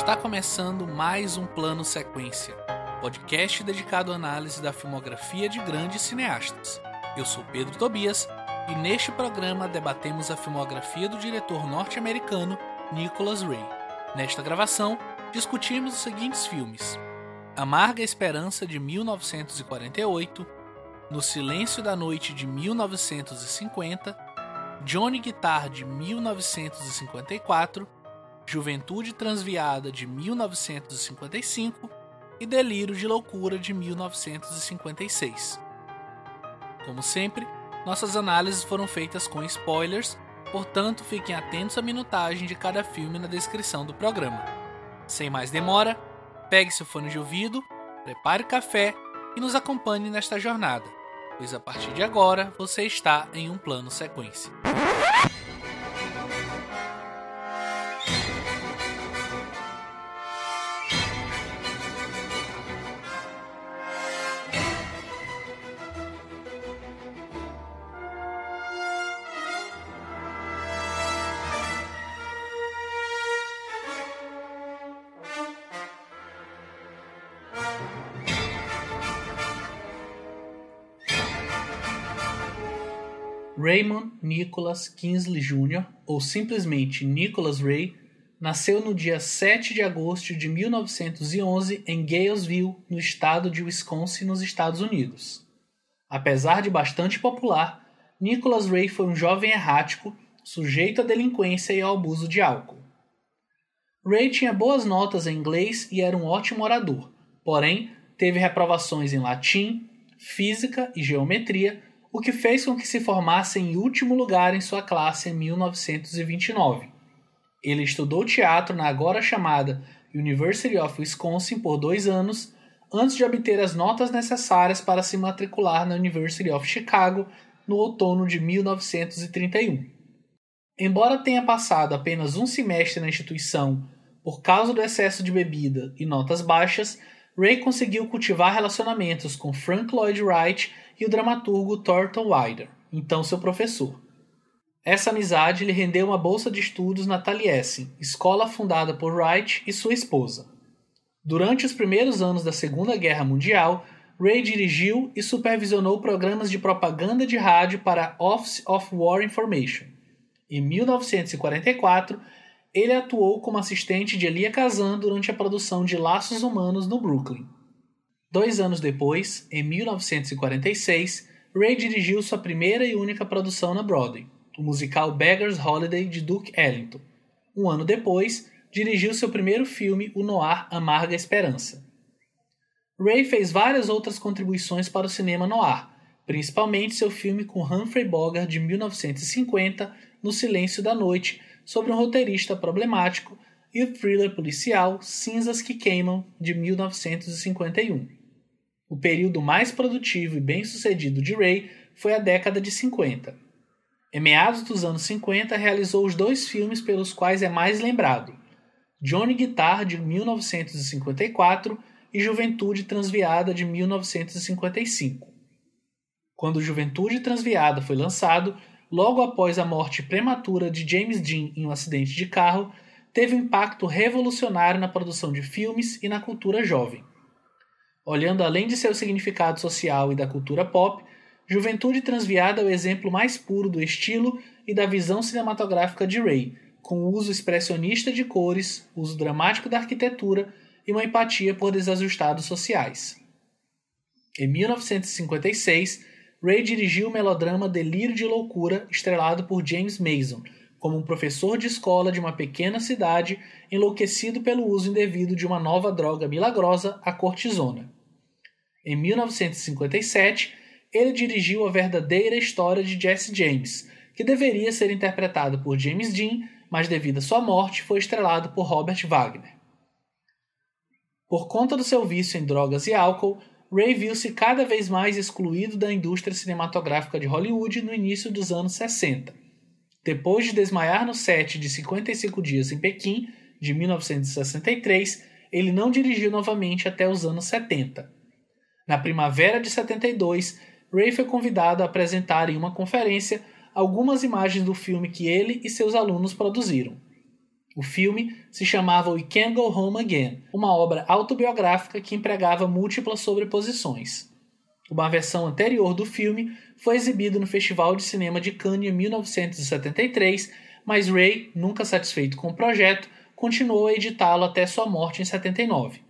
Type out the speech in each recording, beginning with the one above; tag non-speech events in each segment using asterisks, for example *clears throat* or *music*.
Está começando mais um Plano Sequência, podcast dedicado à análise da filmografia de grandes cineastas. Eu sou Pedro Tobias e neste programa debatemos a filmografia do diretor norte-americano Nicholas Ray. Nesta gravação, discutimos os seguintes filmes: Amarga Esperança de 1948, No Silêncio da Noite de 1950, Johnny Guitar de 1954 Juventude Transviada de 1955 e Delírio de Loucura de 1956. Como sempre, nossas análises foram feitas com spoilers, portanto fiquem atentos à minutagem de cada filme na descrição do programa. Sem mais demora, pegue seu fone de ouvido, prepare o café e nos acompanhe nesta jornada, pois a partir de agora você está em um plano sequência. Nicholas Kingsley Jr., ou simplesmente Nicholas Ray, nasceu no dia 7 de agosto de 1911 em Galesville, no estado de Wisconsin, nos Estados Unidos. Apesar de bastante popular, Nicholas Ray foi um jovem errático, sujeito à delinquência e ao abuso de álcool. Ray tinha boas notas em inglês e era um ótimo orador, porém teve reprovações em latim, física e geometria o que fez com que se formasse em último lugar em sua classe em 1929. Ele estudou teatro na agora chamada University of Wisconsin por dois anos, antes de obter as notas necessárias para se matricular na University of Chicago no outono de 1931. Embora tenha passado apenas um semestre na instituição por causa do excesso de bebida e notas baixas, Ray conseguiu cultivar relacionamentos com Frank Lloyd Wright e o dramaturgo Thornton Wilder, então seu professor. Essa amizade lhe rendeu uma bolsa de estudos na Taliesin, escola fundada por Wright e sua esposa. Durante os primeiros anos da Segunda Guerra Mundial, Ray dirigiu e supervisionou programas de propaganda de rádio para Office of War Information. Em 1944, ele atuou como assistente de Elia Kazan durante a produção de Laços Humanos no Brooklyn. Dois anos depois, em 1946, Ray dirigiu sua primeira e única produção na Broadway, o musical Beggar's Holiday de Duke Ellington. Um ano depois, dirigiu seu primeiro filme, o noir Amarga Esperança. Ray fez várias outras contribuições para o cinema noir, principalmente seu filme com Humphrey Bogart de 1950, No Silêncio da Noite, sobre um roteirista problemático, e o thriller policial Cinzas que Queimam, de 1951. O período mais produtivo e bem-sucedido de Ray foi a década de 50. Em meados dos anos 50, realizou os dois filmes pelos quais é mais lembrado: Johnny Guitar, de 1954, e Juventude Transviada, de 1955. Quando Juventude Transviada foi lançado, logo após a morte prematura de James Dean em um acidente de carro, teve um impacto revolucionário na produção de filmes e na cultura jovem. Olhando além de seu significado social e da cultura pop, Juventude Transviada é o exemplo mais puro do estilo e da visão cinematográfica de Ray, com o uso expressionista de cores, uso dramático da arquitetura e uma empatia por desajustados sociais. Em 1956, Ray dirigiu o melodrama Delírio de Loucura, estrelado por James Mason, como um professor de escola de uma pequena cidade enlouquecido pelo uso indevido de uma nova droga milagrosa, a cortisona. Em 1957, ele dirigiu a verdadeira história de Jesse James, que deveria ser interpretado por James Dean, mas devido à sua morte foi estrelado por Robert Wagner. Por conta do seu vício em drogas e álcool, Ray viu-se cada vez mais excluído da indústria cinematográfica de Hollywood no início dos anos 60. Depois de desmaiar no set de 55 Dias em Pequim, de 1963, ele não dirigiu novamente até os anos 70. Na primavera de 72, Ray foi convidado a apresentar em uma conferência algumas imagens do filme que ele e seus alunos produziram. O filme se chamava We Can't Go Home Again, uma obra autobiográfica que empregava múltiplas sobreposições. Uma versão anterior do filme foi exibida no Festival de Cinema de Cannes em 1973, mas Ray, nunca satisfeito com o projeto, continuou a editá-lo até sua morte em 79.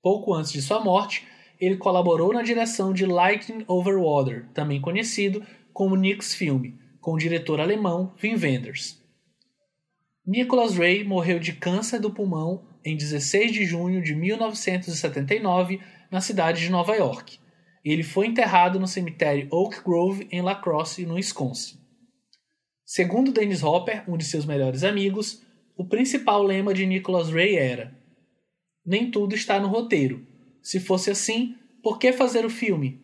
Pouco antes de sua morte, ele colaborou na direção de Lightning Over Water, também conhecido como Nix Filme, com o diretor alemão Wim Wenders. Nicholas Ray morreu de câncer do pulmão em 16 de junho de 1979 na cidade de Nova York. Ele foi enterrado no cemitério Oak Grove em La Crosse, no Wisconsin. Segundo Dennis Hopper, um de seus melhores amigos, o principal lema de Nicholas Ray era: Nem tudo está no roteiro, se fosse assim, por que fazer o filme?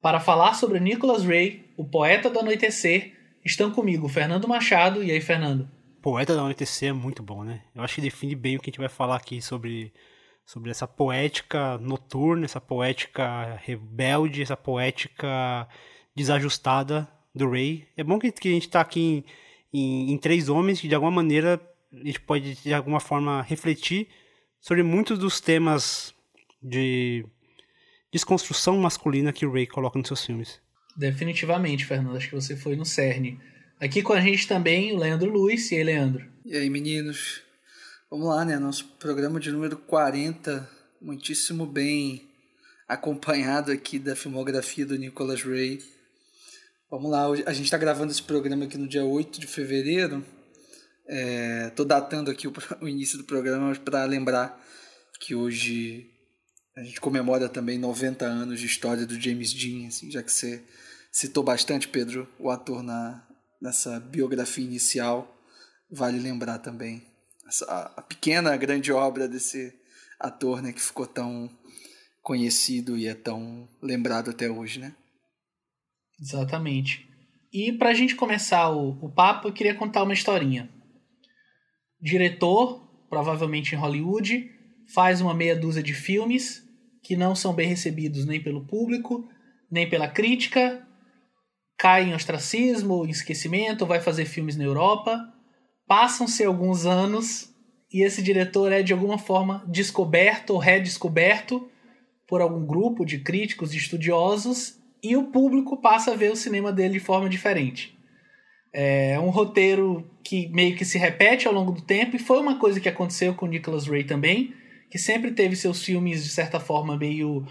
Para falar sobre Nicholas Ray, o poeta do anoitecer, estão comigo Fernando Machado. E aí, Fernando? Poeta do anoitecer é muito bom, né? Eu acho que define bem o que a gente vai falar aqui sobre, sobre essa poética noturna, essa poética rebelde, essa poética desajustada do Ray. É bom que, que a gente está aqui em, em, em três homens que, de alguma maneira, a gente pode, de alguma forma, refletir sobre muitos dos temas de desconstrução masculina que o Ray coloca nos seus filmes. Definitivamente, Fernando. Acho que você foi no cerne. Aqui com a gente também o Leandro Luiz. E aí, Leandro? E aí, meninos? Vamos lá, né? Nosso programa de número 40, muitíssimo bem acompanhado aqui da filmografia do Nicholas Ray. Vamos lá, a gente está gravando esse programa aqui no dia 8 de fevereiro. Estou é, datando aqui o, *laughs* o, início do programa para lembrar que hoje a gente comemora também 90 anos de história do James Dean, assim, já que você citou bastante, Pedro, o ator na, nessa biografia inicial. Vale lembrar também essa, a, pequena, grande obra desse ator né, que ficou tão conhecido e é tão lembrado até hoje, né? Exatamente. E para a gente começar o, o papo, eu queria contar uma historinha diretor, provavelmente em Hollywood, faz uma meia dúzia de filmes que não são bem recebidos nem pelo público, nem pela crítica, cai em ostracismo, em esquecimento, vai fazer filmes na Europa. Passam-se alguns anos e esse diretor é de alguma forma descoberto ou redescoberto por algum grupo de críticos e estudiosos e o público passa a ver o cinema dele de forma diferente. É um roteiro que meio que se repete ao longo do tempo, e foi uma coisa que aconteceu com Nicholas Ray também, que sempre teve seus filmes, de certa forma, meio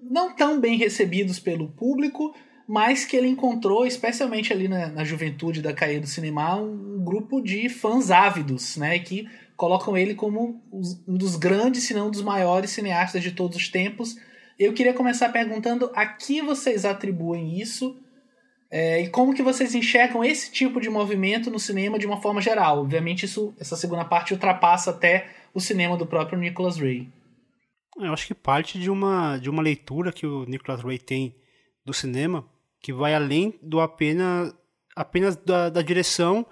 não tão bem recebidos pelo público, mas que ele encontrou, especialmente ali na, na juventude da caída do cinema, um, grupo de fãs ávidos, né, que colocam ele como um dos grandes, se não um dos maiores cineastas de todos os tempos. Eu queria começar perguntando a que vocês atribuem isso é, e como que vocês enxergam esse tipo de movimento no cinema de uma forma geral? Obviamente, isso, essa segunda parte ultrapassa até o cinema do próprio Nicholas Ray. Eu acho que parte de uma, de uma leitura que o Nicholas Ray tem do cinema que vai além do apenas, apenas da, da direção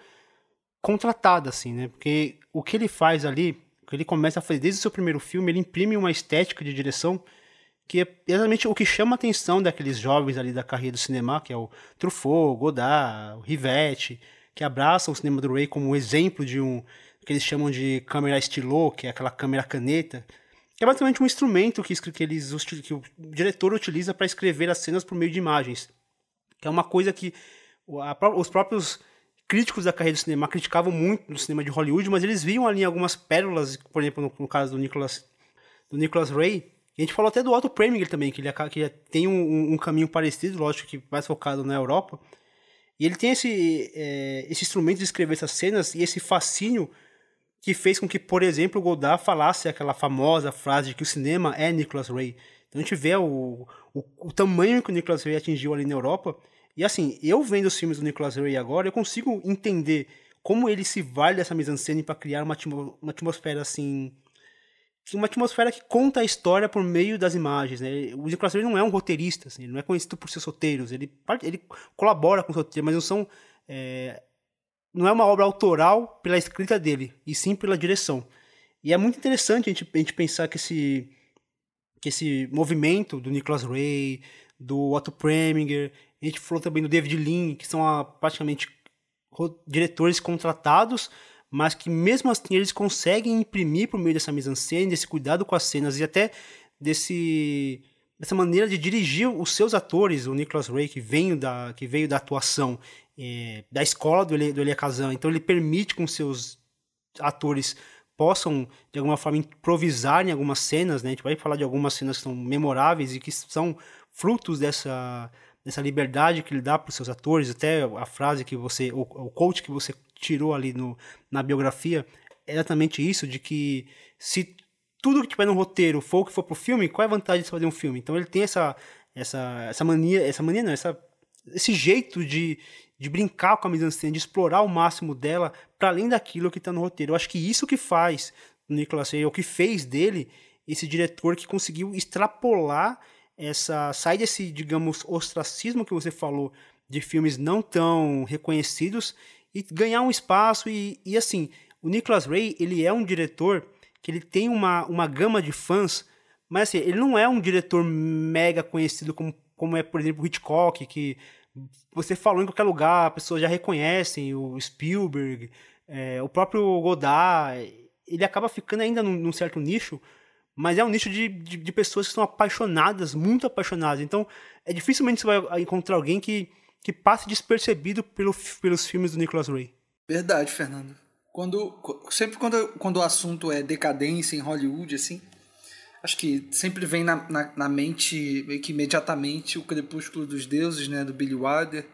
contratada, assim, né? Porque o que ele faz ali, o que ele começa a fazer desde o seu primeiro filme, ele imprime uma estética de direção que é exatamente o que chama a atenção daqueles jovens ali da carreira do cinema, que é o Truffaut, Godard, o Rivette, que abraçam o cinema do Ray como um exemplo de um que eles chamam de câmera estilô, que é aquela câmera caneta, que é basicamente um instrumento que, que, eles, que o diretor utiliza para escrever as cenas por meio de imagens, que é uma coisa que a, os próprios críticos da carreira do cinema criticavam muito no cinema de Hollywood, mas eles viam ali algumas pérolas, por exemplo, no, no caso do Nicholas, do Nicholas Ray, a gente falou até do Otto Preminger também, que ele que tem um, um, caminho parecido, lógico que mais focado na Europa. E ele tem esse, é, esse instrumento de escrever essas cenas e esse fascínio que fez com que, por exemplo, o Godard falasse aquela famosa frase de que o cinema é Nicholas Ray. Então a gente vê o, o, o tamanho que o Nicholas Ray atingiu ali na Europa. E assim, eu vendo os filmes do Nicholas Ray agora, eu consigo entender como ele se vale dessa mise-en-scène para criar uma, uma atmosfera assim uma atmosfera que conta a história por meio das imagens. Né? O Nicolas Cage não é um roteirista, assim, ele não é conhecido por seus roteiros, ele, ele colabora com os roteiros, mas não são. É, não é uma obra autoral pela escrita dele, e sim pela direção. E é muito interessante a gente, a gente pensar que esse, que esse movimento do Nicholas Ray, do Otto Preminger, a gente falou também do David Lean, que são a, praticamente diretores contratados, mas que mesmo assim eles conseguem imprimir por meio dessa mise-en-scène, desse cuidado com as cenas e até desse dessa maneira de dirigir os seus atores, o Nicholas Ray que veio da que veio da atuação é, da escola do Elia, do Elia Kazan, então ele permite com seus atores possam de alguma forma improvisar em algumas cenas, né? A gente vai falar de algumas cenas que são memoráveis e que são frutos dessa dessa liberdade que ele dá para os seus atores, até a frase que você, o, o coach que você tirou ali no, na biografia, é exatamente isso, de que se tudo que tiver no roteiro for o que for pro filme, qual é a vantagem de fazer um filme? Então ele tem essa, essa, essa mania, essa mania não, essa, esse jeito de, de brincar com a mise-en-scène, de explorar o máximo dela para além daquilo que está no roteiro. Eu acho que isso que faz o Nicolas Cage, o que fez dele esse diretor que conseguiu extrapolar essa sai desse, digamos, ostracismo que você falou de filmes não tão reconhecidos e ganhar um espaço e, e assim, o Nicholas Ray, ele é um diretor que ele tem uma, uma gama de fãs, mas assim, ele não é um diretor mega conhecido como, como é, por exemplo, Hitchcock, que você falou em qualquer lugar, as pessoas já reconhecem, o Spielberg, é, o próprio Godard, ele acaba ficando ainda num, num certo nicho, mas é um nicho de, de, de, pessoas que são apaixonadas, muito apaixonadas. Então, é dificilmente você vai encontrar alguém que, que passe despercebido pelo, pelos filmes do Nicholas Ray. Verdade, Fernando. Quando, sempre quando, quando o assunto é decadência em Hollywood, assim, acho que sempre vem na, na, na mente, meio que imediatamente, o Crepúsculo dos Deuses, né, do Billy Wilder.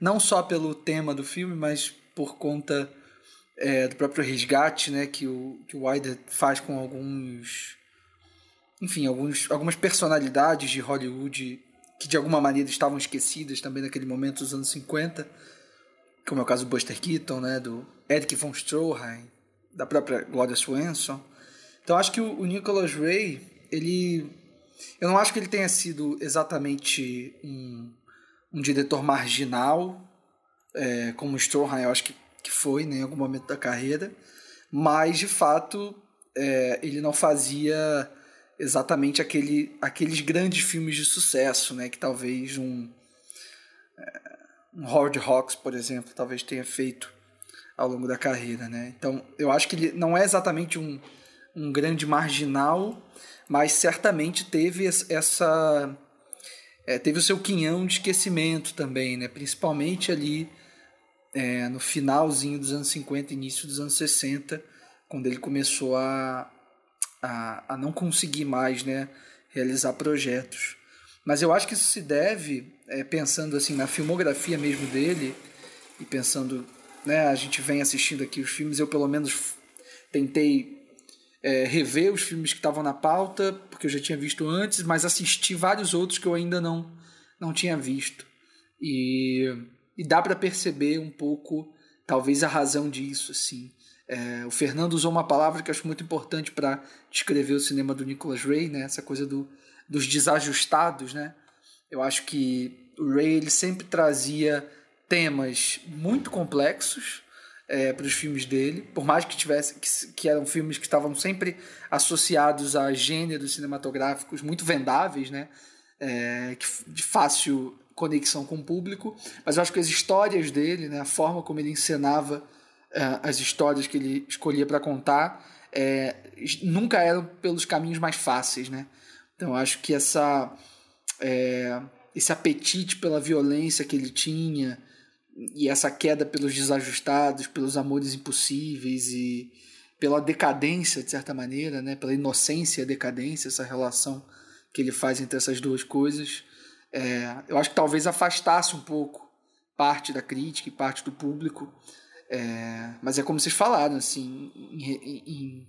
Não só pelo tema do filme, mas por conta é, do próprio resgate né, que o, que o Wilder faz com alguns enfim, alguns, algumas personalidades de Hollywood que de alguma maneira estavam esquecidas também naquele momento dos anos 50, como é o caso do Buster Keaton, né, do Eric von Stroheim, da própria Gloria Swanson. Então acho que o, o Nicholas Ray, ele eu não acho que ele tenha sido exatamente um, um diretor marginal, é, como Stroheim, eu acho que, que foi né, em algum momento da carreira, mas de fato é, ele não fazia exatamente aquele, aqueles grandes filmes de sucesso, né? Que talvez um, é, um Howard Hawks, por exemplo, talvez tenha feito ao longo da carreira, né? Então, eu acho que ele não é exatamente um, um grande marginal, mas certamente teve essa... É, teve o seu quinhão de esquecimento também, né? Principalmente ali é, no finalzinho dos anos 50, início dos anos 60, quando ele começou a, a, a não conseguir mais né, realizar projetos. Mas eu acho que isso se deve, é, pensando assim na filmografia mesmo dele, e pensando, né, a gente vem assistindo aqui os filmes, eu pelo menos tentei é, rever os filmes que estavam na pauta, porque eu já tinha visto antes, mas assisti vários outros que eu ainda não, não tinha visto. E, e dá para perceber um pouco, talvez, a razão disso, assim. É, o Fernando usou uma palavra que eu acho muito importante para descrever o cinema do Nicholas Ray, né? essa coisa do, dos desajustados. Né? Eu acho que o Ray ele sempre trazia temas muito complexos é, para os filmes dele, por mais que tivesse que, que, eram filmes que estavam sempre associados a gêneros cinematográficos muito vendáveis, né? É, de fácil conexão com o público, mas eu acho que as histórias dele, né, a forma como ele encenava uh, as histórias que ele escolhia para contar é, nunca eram pelos caminhos mais fáceis, né? Então acho que essa é, esse apetite pela violência que ele tinha e essa queda pelos desajustados, pelos amores impossíveis e pela decadência de certa maneira, né? Pela inocência e decadência, essa relação que ele faz entre essas duas coisas, é, eu acho que talvez afastasse um pouco parte da crítica e parte do público é, mas é como vocês falaram, assim, em, em,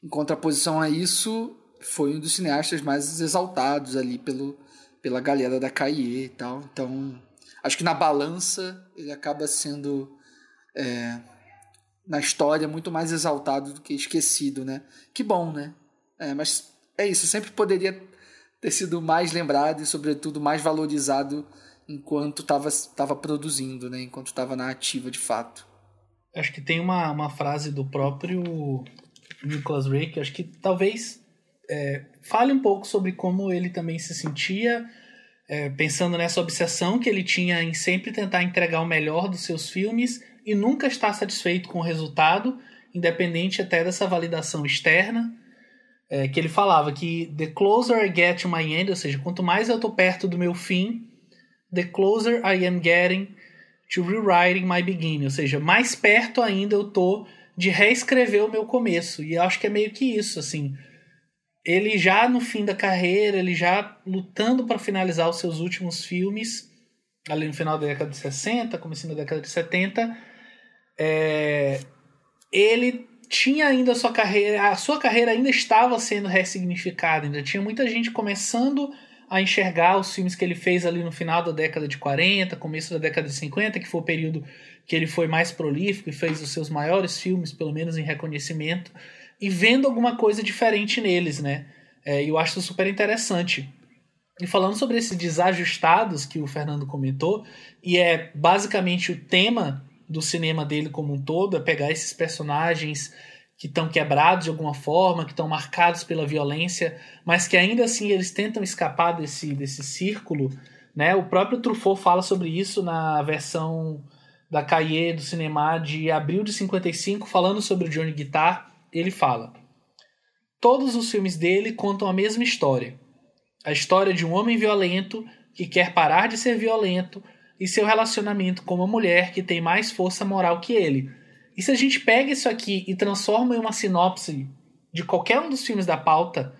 em, contraposição a isso, foi um dos cineastas mais exaltados ali pelo, pela galera da Cahiers e tal. Então, acho que na balança ele acaba sendo é, na história muito mais exaltado do que esquecido, né? Que bom, né? É, mas é isso, sempre poderia ter sido mais lembrado e, sobretudo, mais valorizado enquanto estava produzindo, né? Enquanto estava na ativa de fato acho que tem uma, uma frase do próprio Nicholas Ray que acho que talvez é, fale um pouco sobre como ele também se sentia é, pensando nessa obsessão que ele tinha em sempre tentar entregar o melhor dos seus filmes e nunca está satisfeito com o resultado, independente até dessa validação externa. É, que ele falava que the closer I get to my end, ou seja, quanto mais eu estou perto do meu fim, the closer I am getting to rewriting my beginning, ou seja, mais perto ainda eu tô de reescrever o meu começo. E acho que é meio que isso, assim. Ele já no fim da carreira, ele já lutando para finalizar os seus últimos filmes, ali no final da década de 60, começando da década de 70, é, ele tinha ainda a sua carreira, a sua carreira ainda estava sendo ressignificada, ainda tinha muita gente começando a enxergar os filmes que ele fez ali no final da década de 40, começo da década de 50, que foi o período que ele foi mais prolífico e fez os seus maiores filmes, pelo menos em reconhecimento, e vendo alguma coisa diferente neles, né? É, eu acho super interessante. E falando sobre esses desajustados que o Fernando comentou, e é basicamente o tema do cinema dele como um todo, é pegar esses personagens que estão quebrados de alguma forma, que estão marcados pela violência, mas que ainda assim eles tentam escapar desse, desse círculo. Né? O próprio Truffaut fala sobre isso na versão da Cahiers do cinema de abril de 55, falando sobre o Johnny Guitar. Ele fala: Todos os filmes dele contam a mesma história. A história de um homem violento que quer parar de ser violento e seu relacionamento com uma mulher que tem mais força moral que ele e se a gente pega isso aqui e transforma em uma sinopse de qualquer um dos filmes da pauta,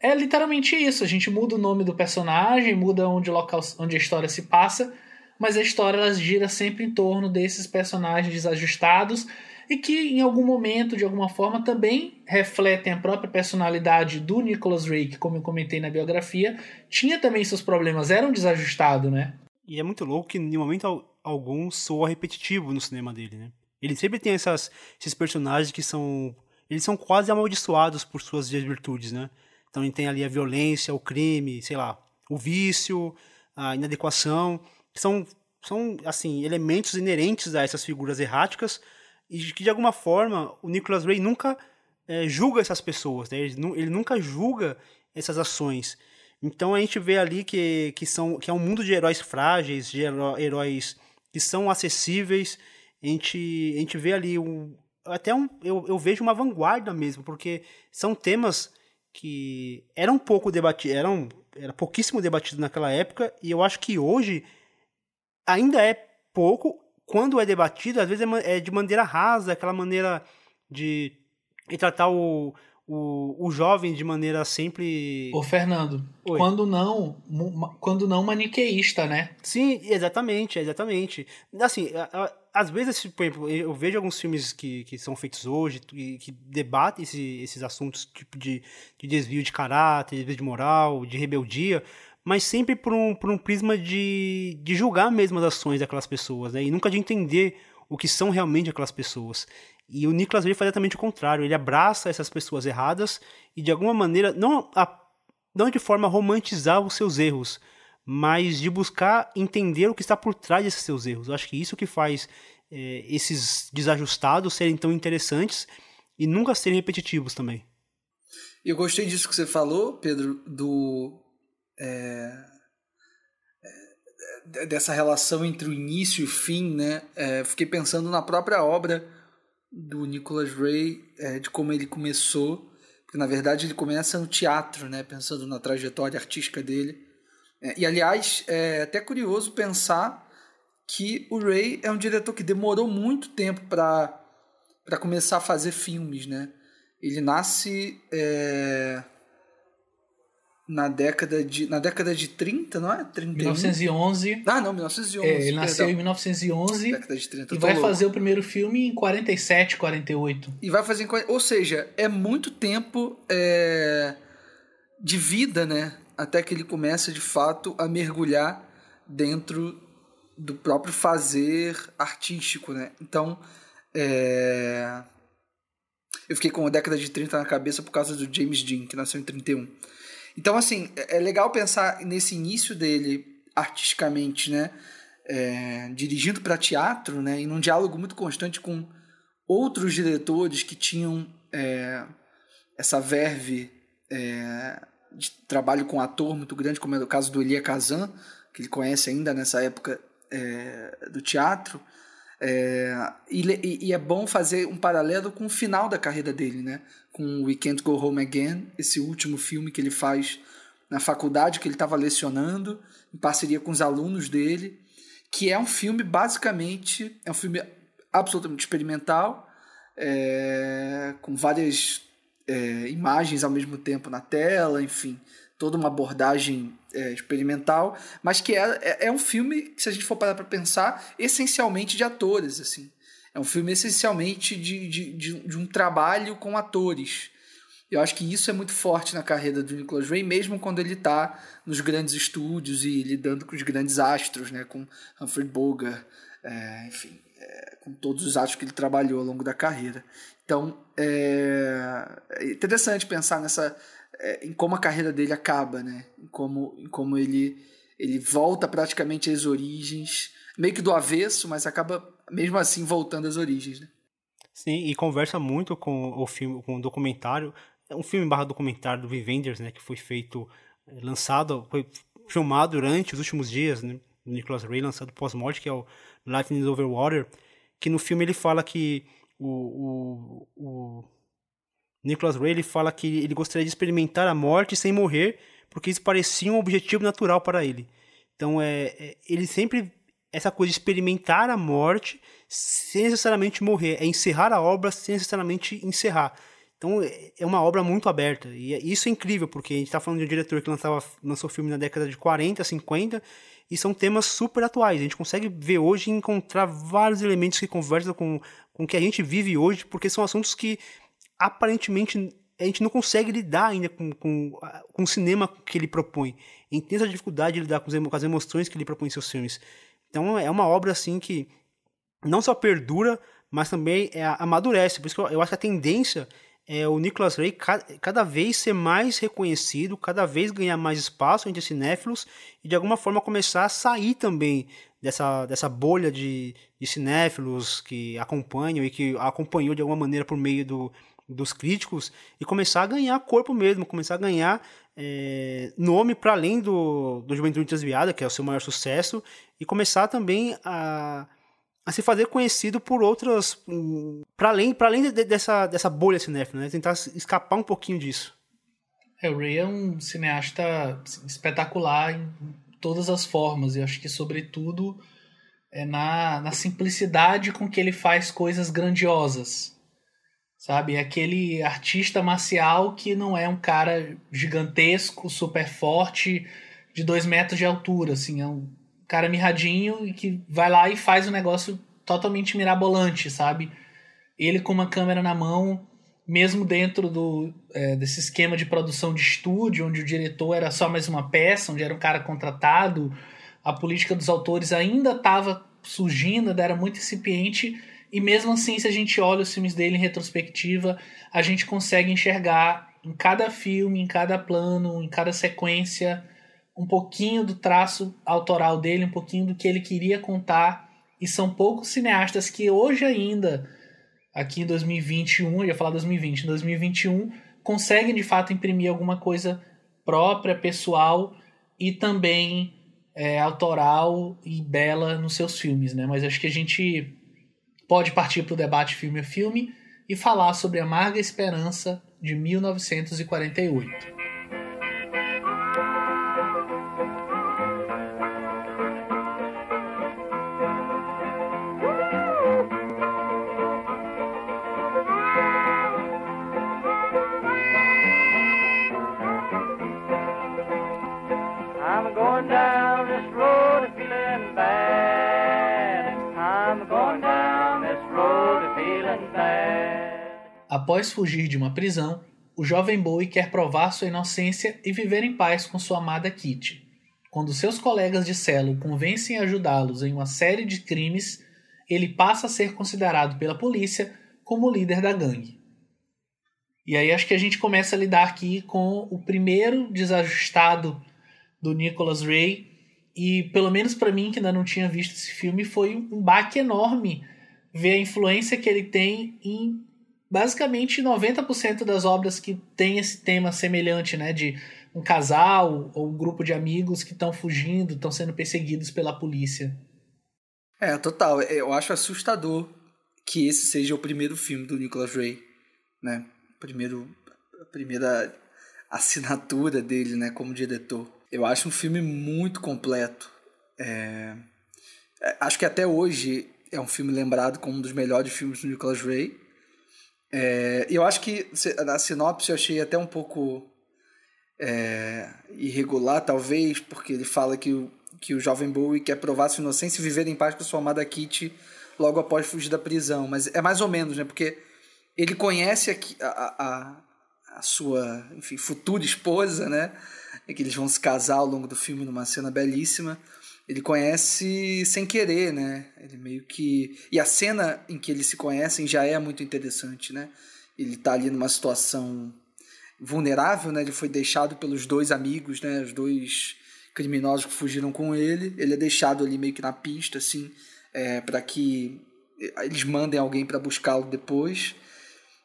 é literalmente isso. A gente muda o nome do personagem, muda onde, local, onde a história se passa, mas a história gira sempre em torno desses personagens desajustados e que em algum momento, de alguma forma, também refletem a própria personalidade do Nicholas Ray, que, como eu comentei na biografia, tinha também seus problemas, era um desajustado, né? E é muito louco que, em momento algum, soa repetitivo no cinema dele, né? Ele sempre tem essas, esses personagens que são. Eles são quase amaldiçoados por suas virtudes, né? Então ele tem ali a violência, o crime, sei lá, o vício, a inadequação. São, são assim, elementos inerentes a essas figuras erráticas e que, de alguma forma, o Nicholas Ray nunca é, julga essas pessoas, né? ele, ele nunca julga essas ações. Então a gente vê ali que, que, são, que é um mundo de heróis frágeis, de heróis que são acessíveis a gente, a gente vê ali um, até um, eu, eu vejo uma vanguarda mesmo, porque são temas que eram pouco debatidos, eram era pouquíssimo debatido naquela época e eu acho que hoje ainda é pouco quando é debatido, às vezes é, é de maneira rasa, aquela maneira de, de tratar o, o, o jovem de maneira sempre. Ô, Fernando, Oi. quando não, quando não maniqueísta, né? Sim, exatamente, exatamente. Assim, às vezes, por exemplo, eu vejo alguns filmes que, que são feitos hoje, que, que debatem esse, esses assuntos, tipo de, de desvio de caráter, desvio de moral, de rebeldia, mas sempre por um, por um prisma de, de julgar mesmo as ações daquelas pessoas, né? E nunca de entender o que são realmente aquelas pessoas. E o Nicolas Ray faz exatamente o contrário. Ele abraça essas pessoas erradas e, de alguma maneira, não, a, não de forma a romantizar os seus erros, mas de buscar entender o que está por trás desses seus erros. Eu acho que isso que faz é, esses desajustados serem tão interessantes e nunca serem repetitivos também. Eu gostei disso que você falou, Pedro, do. É, é dessa relação entre o início e o fim, né? É, fiquei pensando na própria obra do Nicholas Ray, é, de como ele começou, porque na verdade ele começa no teatro, né, pensando na trajetória artística dele. É, e aliás, é até curioso pensar que o Ray é um diretor que demorou muito tempo para começar a fazer filmes, né? Ele nasce é, na década de na década de 30, não é? 31? 1911. Ah, não, 1911. É, ele nasceu perdão. em 1911. Década de 30. E vai louco. fazer o primeiro filme em 47, 48. E vai fazer ou seja, é muito tempo é, de vida, né? Até que ele começa de fato a mergulhar dentro do próprio fazer artístico, né? Então, é... eu fiquei com a década de 30 na cabeça por causa do James Dean, que nasceu em 31. Então, assim, é, é legal pensar nesse início dele artisticamente, né? É, dirigindo para teatro, né? E num diálogo muito constante com outros diretores que tinham é, essa verve é, de trabalho com ator muito grande, como é o caso do Elia Kazan, que ele conhece ainda nessa época é, do teatro. É, e, e, é bom fazer um paralelo com o final da carreira dele, né? Com We Can't Go Home Again, esse último filme que ele faz na faculdade que ele estava lecionando, em parceria com os alunos dele, que é um filme basicamente é um filme absolutamente experimental, é, com várias é, imagens ao mesmo tempo na tela, enfim, toda uma abordagem é, experimental, mas que é, é, é, um filme, se a gente for parar para pensar, essencialmente de atores, assim. É um filme essencialmente de, de, de, de, um trabalho com atores. Eu acho que isso é muito forte na carreira do Nicholas Ray, mesmo quando ele está nos grandes estúdios e lidando com os grandes astros, né, com Humphrey Bogart, é, enfim, é, com todos os astros que ele trabalhou ao longo da carreira. Então, é, é interessante pensar nessa é, em como a carreira dele acaba, né? Em como, em como ele, ele volta praticamente às origens, meio que do avesso, mas acaba mesmo assim voltando às origens, né? Sim, e conversa muito com o filme, com o documentário, é um filme barra documentário do Vivenders, né, que foi feito, é, lançado, foi filmado durante os últimos dias, né, do Nicholas Ray, lançado pós-morte, que é o Lightning Over Water, que no filme ele fala que o, o, o Nicholas Ray ele fala que ele gostaria de experimentar a morte sem morrer, porque isso parecia um objetivo natural para ele. Então, é, é ele sempre essa coisa de experimentar a morte sem necessariamente morrer, é encerrar a obra sem necessariamente encerrar. Então é uma obra muito aberta. E é, isso é incrível, porque a gente está falando de um diretor que lançava, lançou filme na década de 40, 50, e são temas super atuais. A gente consegue ver hoje e encontrar vários elementos que conversam com, com o que a gente vive hoje, porque são assuntos que aparentemente a gente não consegue lidar ainda com, com, com o cinema que ele propõe. A gente tem essa dificuldade de lidar com as emoções que ele propõe em seus filmes. Então é uma obra assim que não só perdura, mas também é, amadurece. Por isso que eu, eu acho que a tendência é o Nicholas Ray cada, cada vez ser mais reconhecido, cada vez ganhar mais espaço entre cinéfilos e de alguma forma começar a sair também dessa, dessa bolha de, de cinéfilos que acompanham e que acompanhou de alguma maneira por meio do, dos críticos e começar a ganhar corpo mesmo, começar a ganhar é, nome para além do, do Juventude Desviada, que é o seu maior sucesso, e começar também a, a se fazer conhecido por outras. para além, pra além de, dessa, dessa bolha cinéfila, né? tentar escapar um pouquinho disso. É, o Ray é um cineasta espetacular em todas as formas, e acho que, sobretudo, é na, na simplicidade com que ele faz coisas grandiosas sabe? É aquele artista marcial que não é um cara gigantesco, super forte, de dois metros de altura, assim, é um cara mirradinho e que vai lá e faz um negócio totalmente mirabolante, sabe? Ele com uma câmera na mão, mesmo dentro do, é, desse esquema de produção de estúdio, onde o diretor era só mais uma peça, onde era um cara contratado, a política dos autores ainda estava surgindo, ainda era muito incipiente, e mesmo assim, se a gente olha os filmes dele em retrospectiva, a gente consegue enxergar em cada filme, em cada plano, em cada sequência, um pouquinho do traço autoral dele, um pouquinho do que ele queria contar. E são poucos cineastas que hoje ainda, aqui em 2021, eu ia falar 2020, em 2021, conseguem de fato imprimir alguma coisa própria, pessoal e também é, autoral e bela nos seus filmes, né? Mas acho que a gente pode partir para o debate filme a filme e falar sobre Amarga Esperança de 1948. Após fugir de uma prisão, o jovem Bowie quer provar sua inocência e viver em paz com sua amada Kitty. Quando seus colegas de cela o convencem a ajudá-los em uma série de crimes, ele passa a ser considerado pela polícia como líder da gangue. E aí acho que a gente começa a lidar aqui com o primeiro desajustado do Nicholas Ray e pelo menos para mim que ainda não tinha visto esse filme foi um baque enorme ver a influência que ele tem em basicamente 90% das obras que tem esse tema semelhante, né, de um casal ou um grupo de amigos que estão fugindo, estão sendo perseguidos pela polícia. É, total. Eu acho assustador que esse seja o primeiro filme do Nicholas Ray, né? Primeiro, a primeira assinatura dele, né, como diretor. Eu acho um filme muito completo. É... é acho que até hoje é um filme lembrado como um dos melhores filmes do Nicholas Ray. É... Eu acho que na sinopse eu achei até um pouco é... irregular, talvez, porque ele fala que o, que o jovem Bowie quer provar sua inocência e viver em paz com sua amada Kitty logo após fugir da prisão. Mas é mais ou menos, né? Porque ele conhece a, a, a sua enfim, futura esposa, né? É que eles vão se casar ao longo do filme numa cena belíssima. Ele conhece sem querer, né? Ele meio que. E a cena em que eles se conhecem já é muito interessante, né? Ele tá ali numa situação vulnerável, né? Ele foi deixado pelos dois amigos, né? Os dois criminosos que fugiram com ele. Ele é deixado ali meio que na pista, assim, é, para que eles mandem alguém para buscá-lo depois.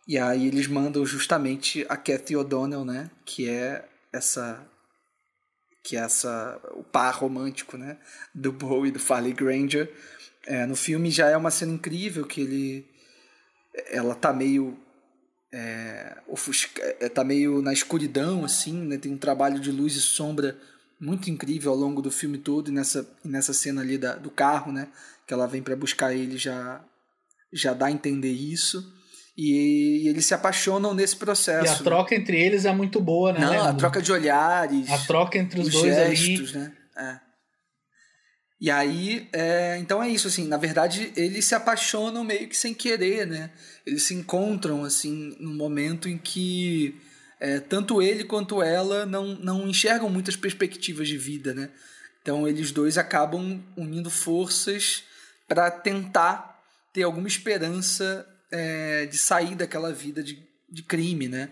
E aí eles mandam justamente a Cathy O'Donnell, né? Que é essa que é essa o par romântico, né? Do Bowie e do Farley Granger. É, no filme já é uma cena incrível que ele ela tá meio é, ofusca, é, tá meio na escuridão assim, né? Tem um trabalho de luz e sombra muito incrível ao longo do filme todo e nessa, nessa cena ali da, do carro, né? Que ela vem para buscar ele já já dá a entender isso. E, e, eles se apaixonam nesse processo. E a troca entre eles é muito boa, né? Não, a troca de olhares. A troca entre os, os dois gestos, ali. né? É. E aí, é, então é isso, assim, na verdade, eles se apaixonam meio que sem querer, né? Eles se encontram, assim, num momento em que é, tanto ele quanto ela não, não enxergam muitas perspectivas de vida, né? Então eles dois acabam unindo forças para tentar ter alguma esperança é, de sair daquela vida de, de crime, né?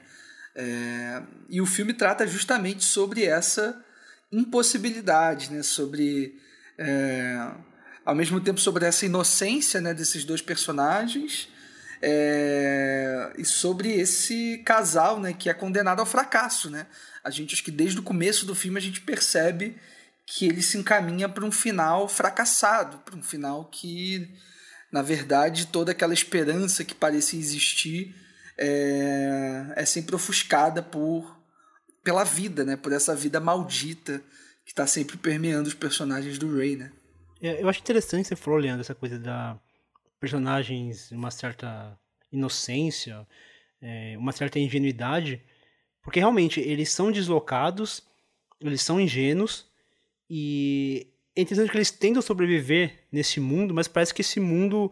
É, e o filme trata justamente sobre essa impossibilidade, né? Sobre é, ao mesmo tempo sobre essa inocência, né? Desses dois personagens é, e sobre esse casal, né, que é condenado ao fracasso, né? A gente acho que desde o começo do filme a gente percebe que ele se encaminha para um final fracassado, para um final que, na verdade, toda aquela esperança que parecia existir é, é sempre ofuscada por pela vida, né? Por essa vida maldita que está sempre permeando os personagens do Ray, né? É, eu acho interessante você falou, Leandro, essa coisa da personagens uma certa inocência, é, uma certa ingenuidade, porque realmente eles são deslocados, eles são ingênuos e é interessante que eles tentam sobreviver nesse mundo, mas parece que esse mundo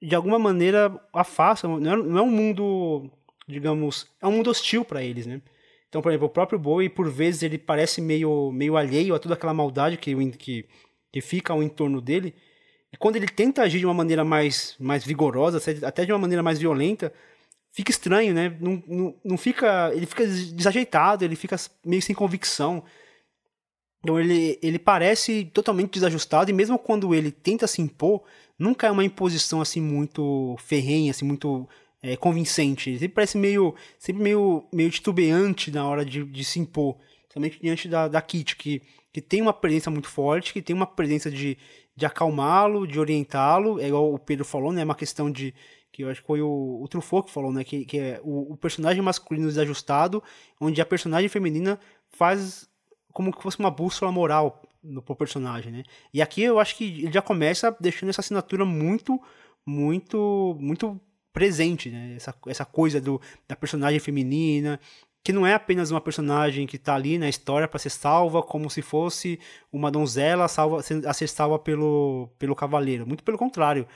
de alguma maneira afasta, não é, não é um mundo, digamos, é um mundo hostil para eles, né? Então, por exemplo, o próprio Bowie, por vezes, ele parece meio, meio alheio a toda aquela maldade que, que, que fica ao entorno dele, e quando ele tenta agir de uma maneira mais, mais vigorosa, até de uma maneira mais violenta, fica estranho, né? Não, não, não fica. Ele fica desajeitado, ele fica meio sem convicção. Então ele, ele parece totalmente desajustado, e mesmo quando ele tenta se impor, nunca é uma imposição assim muito ferrenha, assim, muito é, convincente. Ele sempre parece meio, sempre meio, meio titubeante na hora de, de se impor. Principalmente diante da, da Kit, que, que tem uma presença muito forte, que tem uma presença de, de acalmá-lo, de orientá-lo, é igual o Pedro falou, né? É uma questão de que eu acho que foi o, o Truffaut que falou, né? Que, que é o, o, personagem masculino desajustado, onde a personagem feminina faz como que fosse uma bússola moral no pro personagem, né? E aqui eu acho que ele já começa deixando essa assinatura muito, muito, muito presente, né? Essa, essa coisa do, da personagem feminina, que não é apenas uma personagem que está ali na história para ser salva como se fosse uma donzela salva, a ser salva pelo, pelo cavaleiro. Muito pelo contrário.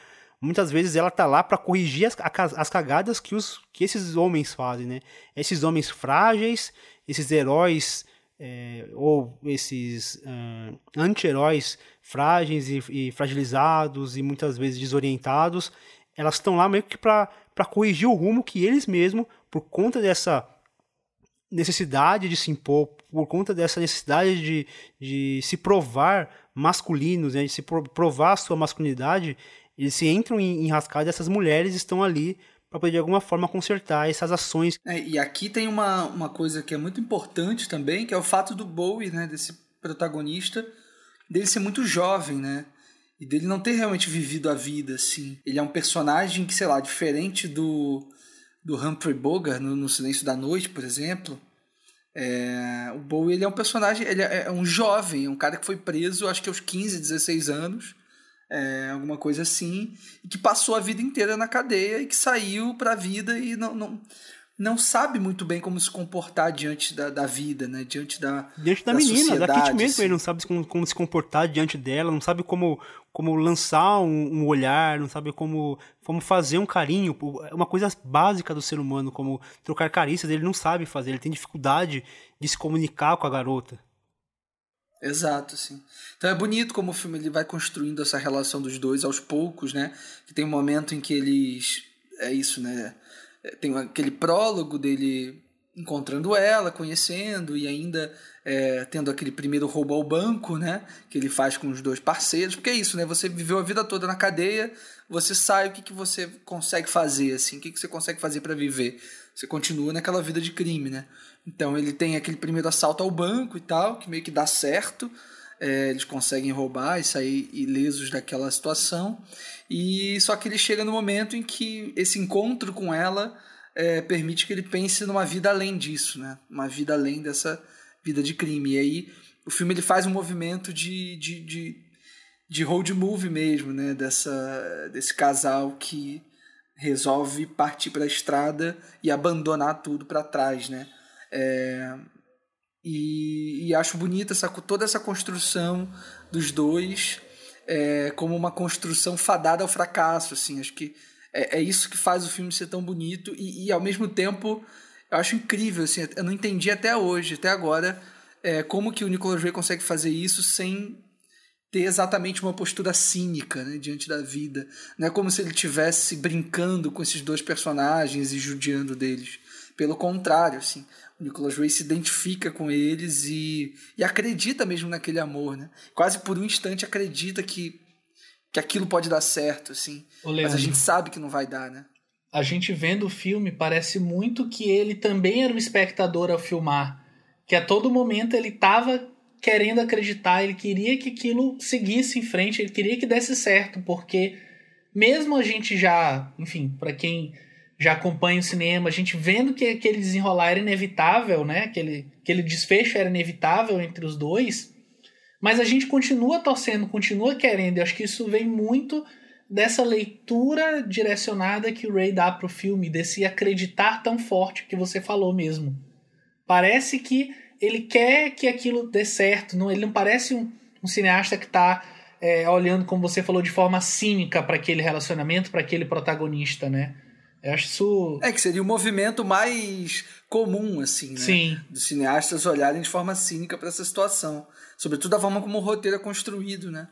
Muitas vezes ela está lá para corrigir as, as cagadas que, os, que esses homens fazem, né? Esses homens frágeis, esses heróis é, ou esses uh, anti-heróis frágeis e, e, fragilizados e muitas vezes desorientados, elas estão lá meio que para corrigir o rumo que eles mesmos, por conta dessa necessidade de se impor, por conta dessa necessidade de, de se provar masculinos, né, de se provar a sua masculinidade, eles se entram em enrascada essas mulheres estão ali para poder de alguma forma consertar essas ações. É, e aqui tem uma, uma coisa que é muito importante também, que é o fato do Bowie, né, desse protagonista, dele ser muito jovem, né? e dele não ter realmente vivido a vida, assim. Ele é um personagem que, sei lá, diferente do, do Humphrey Bogart no, no Silêncio da Noite, por exemplo. É, o Bowie ele é um personagem, ele é, é um jovem, é um cara que foi preso, acho que aos 15, 16 anos, é, alguma coisa assim, e que passou a vida inteira na cadeia e que saiu para a vida e não, não, não sabe muito bem como se comportar diante da, da vida, né? Diante da Diante da, da menina, da mesmo, assim. ele não sabe como, como, se comportar diante dela, não sabe como, como lançar um, um, olhar, não sabe como, como fazer um carinho, é uma coisa básica do ser humano, como trocar carícias, ele não sabe fazer, ele tem dificuldade de se comunicar com a garota. Exato, sim. Então é bonito como o filme ele vai construindo essa relação dos dois aos poucos, né? Que tem um momento em que eles é isso, né? É, tem aquele prólogo dele encontrando ela, conhecendo e ainda é, tendo aquele primeiro roubo ao banco, né? Que ele faz com os dois parceiros. Porque é isso, né? Você viveu a vida toda na cadeia, você sai, o que, que você consegue fazer, assim? O que, que você consegue fazer para viver? Você continua naquela vida de crime, né? Então ele tem aquele primeiro assalto ao banco e tal, que meio que dá certo. É, eles conseguem roubar e sair ilesos daquela situação. E só que ele chega no momento em que esse encontro com ela é, permite que ele pense numa vida além disso, né? Uma vida além dessa vida de crime. E aí o filme ele faz um movimento de, de, de, de road movie mesmo, né? Dessa, desse casal que resolve partir para a estrada e abandonar tudo para trás, né? É, e, e, acho bonita essa, toda essa construção dos dois é, como uma construção fadada ao fracasso, assim, acho que é, é isso que faz o filme ser tão bonito e, e, ao mesmo tempo eu acho incrível, assim, eu não entendi até hoje, até agora, é, como que o Nicolas Ray consegue fazer isso sem ter exatamente uma postura cínica né, diante da vida. Não é como se ele estivesse brincando com esses dois personagens e judiando deles. Pelo contrário, assim, Nicolas Ray se identifica com eles e, e acredita mesmo naquele amor, né? Quase por um instante acredita que, que aquilo pode dar certo, assim. Mas a gente sabe que não vai dar, né? A gente vendo o filme parece muito que ele também era um espectador ao filmar. Que a todo momento ele estava querendo acreditar, ele queria que aquilo seguisse em frente, ele queria que desse certo, porque mesmo a gente já, enfim, para quem já acompanha o cinema, a gente vendo que aquele desenrolar era inevitável, né? Aquele, aquele desfecho era inevitável entre os dois, mas a gente continua torcendo, continua querendo. Eu acho que isso vem muito dessa leitura direcionada que o Ray dá pro filme, desse acreditar tão forte que você falou mesmo. Parece que ele quer que aquilo dê certo, não, ele não parece um, um cineasta que está é, olhando, como você falou, de forma cínica para aquele relacionamento, para aquele protagonista, né? Eu acho isso. É que seria o movimento mais comum, assim, né? Sim. Dos cineastas olharem de forma cínica para essa situação. Sobretudo da forma como o roteiro é construído, né?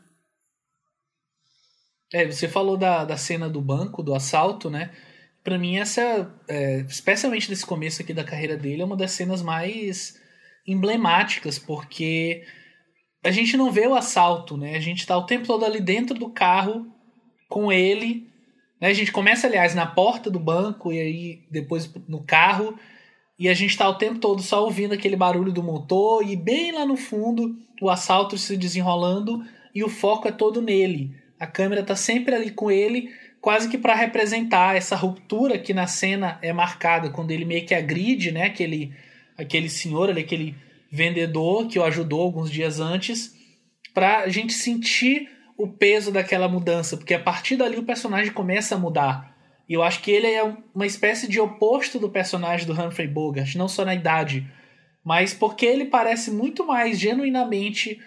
É, você falou da, da cena do banco, do assalto, né? Pra mim, essa, é, especialmente nesse começo aqui da carreira dele, é uma das cenas mais emblemáticas, porque a gente não vê o assalto, né? A gente tá o tempo todo ali dentro do carro com ele né? A gente começa, aliás, na porta do banco e aí depois no carro. E a gente está o tempo todo só ouvindo aquele barulho do motor e bem lá no fundo o assalto se desenrolando e o foco é todo nele. A câmera está sempre ali com ele, quase que para representar essa ruptura que na cena é marcada quando ele meio que agride, né, aquele aquele senhor, ali, aquele vendedor que o ajudou alguns dias antes, para a gente sentir o peso daquela mudança, porque a partir dali o personagem começa a mudar. E eu acho que ele é uma espécie de oposto do personagem do Humphrey Bogart, não só na idade, mas porque ele parece muito mais genuinamente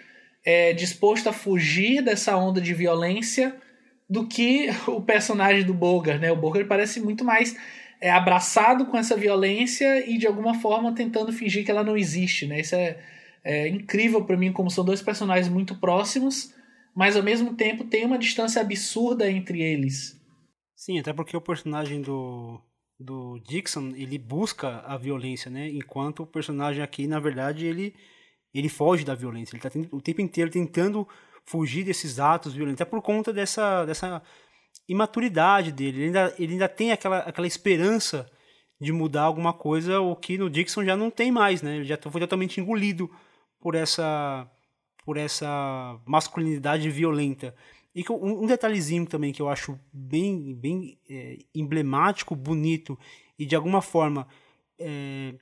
é, disposto a fugir dessa onda de violência do que *laughs* o personagem do Bogart, né? O Bogart parece muito mais é, abraçado com essa violência e de alguma forma tentando fingir que ela não existe, né? Isso é, é incrível para mim como são dois personagens muito próximos mas ao mesmo tempo tem uma distância absurda entre eles. Sim, até porque o personagem do, do Dixon, ele busca a violência, né? Enquanto o personagem aqui, na verdade, ele, ele foge da violência. Ele está o tempo inteiro tentando fugir desses atos violentos, até por conta dessa, dessa imaturidade dele. Ele ainda, ele ainda tem aquela, aquela esperança de mudar alguma coisa, o que no Dixon já não tem mais, né? Ele já foi totalmente engolido por essa por essa masculinidade violenta. E um, um detalhezinho também que eu acho bem, bem é, emblemático, bonito e de alguma forma é,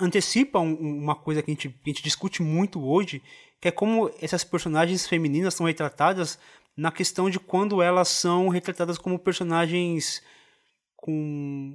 antecipa um, uma coisa que a, gente, que a gente discute muito hoje, que é como essas personagens femininas são retratadas na questão de quando elas são retratadas como personagens com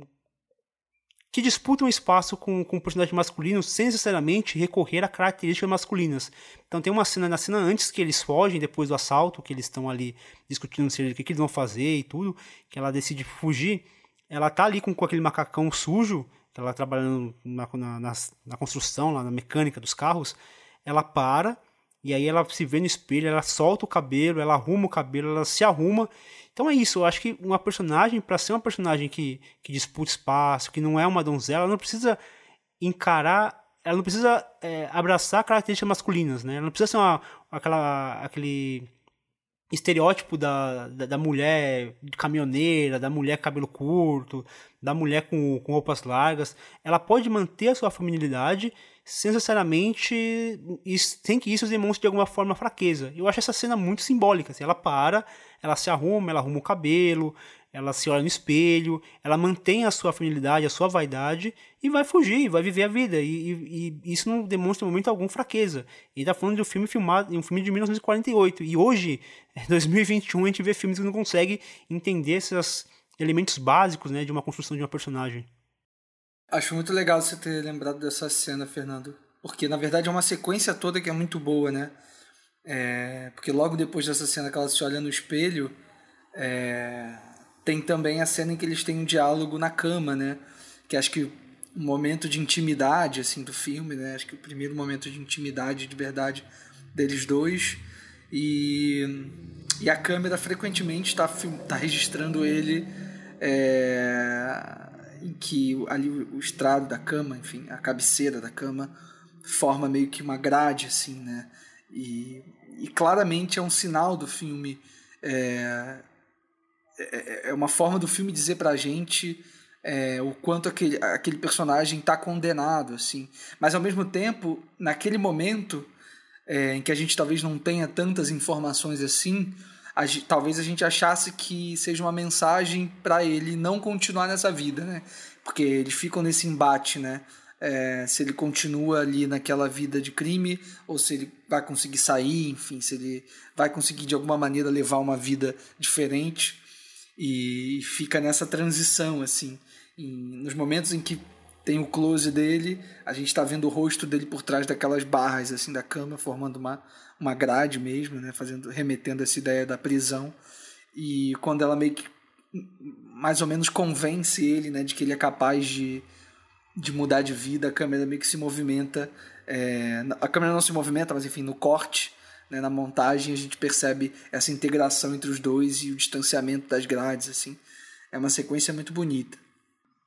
que disputam espaço com, com personagens masculinos sem necessariamente recorrer a características masculinas. Então tem uma cena na cena antes que eles fogem depois do assalto, que eles estão ali discutindo se, o que, que, eles vão fazer e tudo, que ela decide fugir. Ela tá ali com, com aquele macacão sujo, que ela trabalhando na, na, na, na construção, lá na mecânica dos carros. Ela para e aí ela se vê no espelho, ela solta o cabelo, ela arruma o cabelo, ela se arruma. Então é isso, eu acho que uma personagem, para ser uma personagem que, que disputa espaço, que não é uma donzela, ela não precisa encarar, ela não precisa é, abraçar características masculinas, né? Ela não precisa ser uma, aquela, aquele estereótipo da, da, da, mulher caminhoneira, da mulher cabelo curto, da mulher com, com roupas largas. Ela pode manter a sua feminilidade sem necessariamente sem que isso demonstre de alguma forma fraqueza. Eu acho essa cena muito simbólica. Assim, ela para, ela se arruma, ela arruma o cabelo, ela se olha no espelho, ela mantém a sua feminilidade, a sua vaidade e vai fugir, vai viver a vida. E, e, e isso não demonstra em momento algum fraqueza. E tá falando de um filme filmado, um filme de 1948. E hoje, *laughs* 2021, a gente vê filmes que não conseguem entender esses elementos básicos né, de uma construção de uma personagem. Acho muito legal você ter lembrado dessa cena, Fernando. Porque, na verdade, é uma sequência toda que é muito boa, né? É, porque logo depois dessa cena que ela se olha no espelho, é, tem também a cena em que eles têm um diálogo na cama, né? Que acho que um momento de intimidade, assim, do filme, né? Acho que o primeiro momento de intimidade, de verdade, deles dois. E, e a câmera frequentemente está tá registrando ele... É, em que ali o estrado da cama, enfim, a cabeceira da cama forma meio que uma grade assim, né? E, e claramente é um sinal do filme, é, é, é uma forma do filme dizer pra gente é, o quanto aquele, aquele personagem está condenado, assim. Mas ao mesmo tempo, naquele momento é, em que a gente talvez não tenha tantas informações assim, a, talvez a gente achasse que seja uma mensagem para ele não continuar nessa vida, né? Porque eles ficam nesse embate, né? É, se ele continua ali naquela vida de crime ou se ele vai conseguir sair, enfim, se ele vai conseguir de alguma maneira levar uma vida diferente e fica nessa transição assim. nos momentos em que tem o close dele, a gente está vendo o rosto dele por trás daquelas barras assim da cama, formando uma, uma grade mesmo, né, fazendo remetendo essa ideia da prisão. E quando ela meio que mais ou menos convence ele, né, de que ele é capaz de, de mudar de vida, a câmera meio que se movimenta, é, a câmera não se movimenta, mas enfim, no corte, né, na montagem a gente percebe essa integração entre os dois e o distanciamento das grades, assim. É uma sequência muito bonita.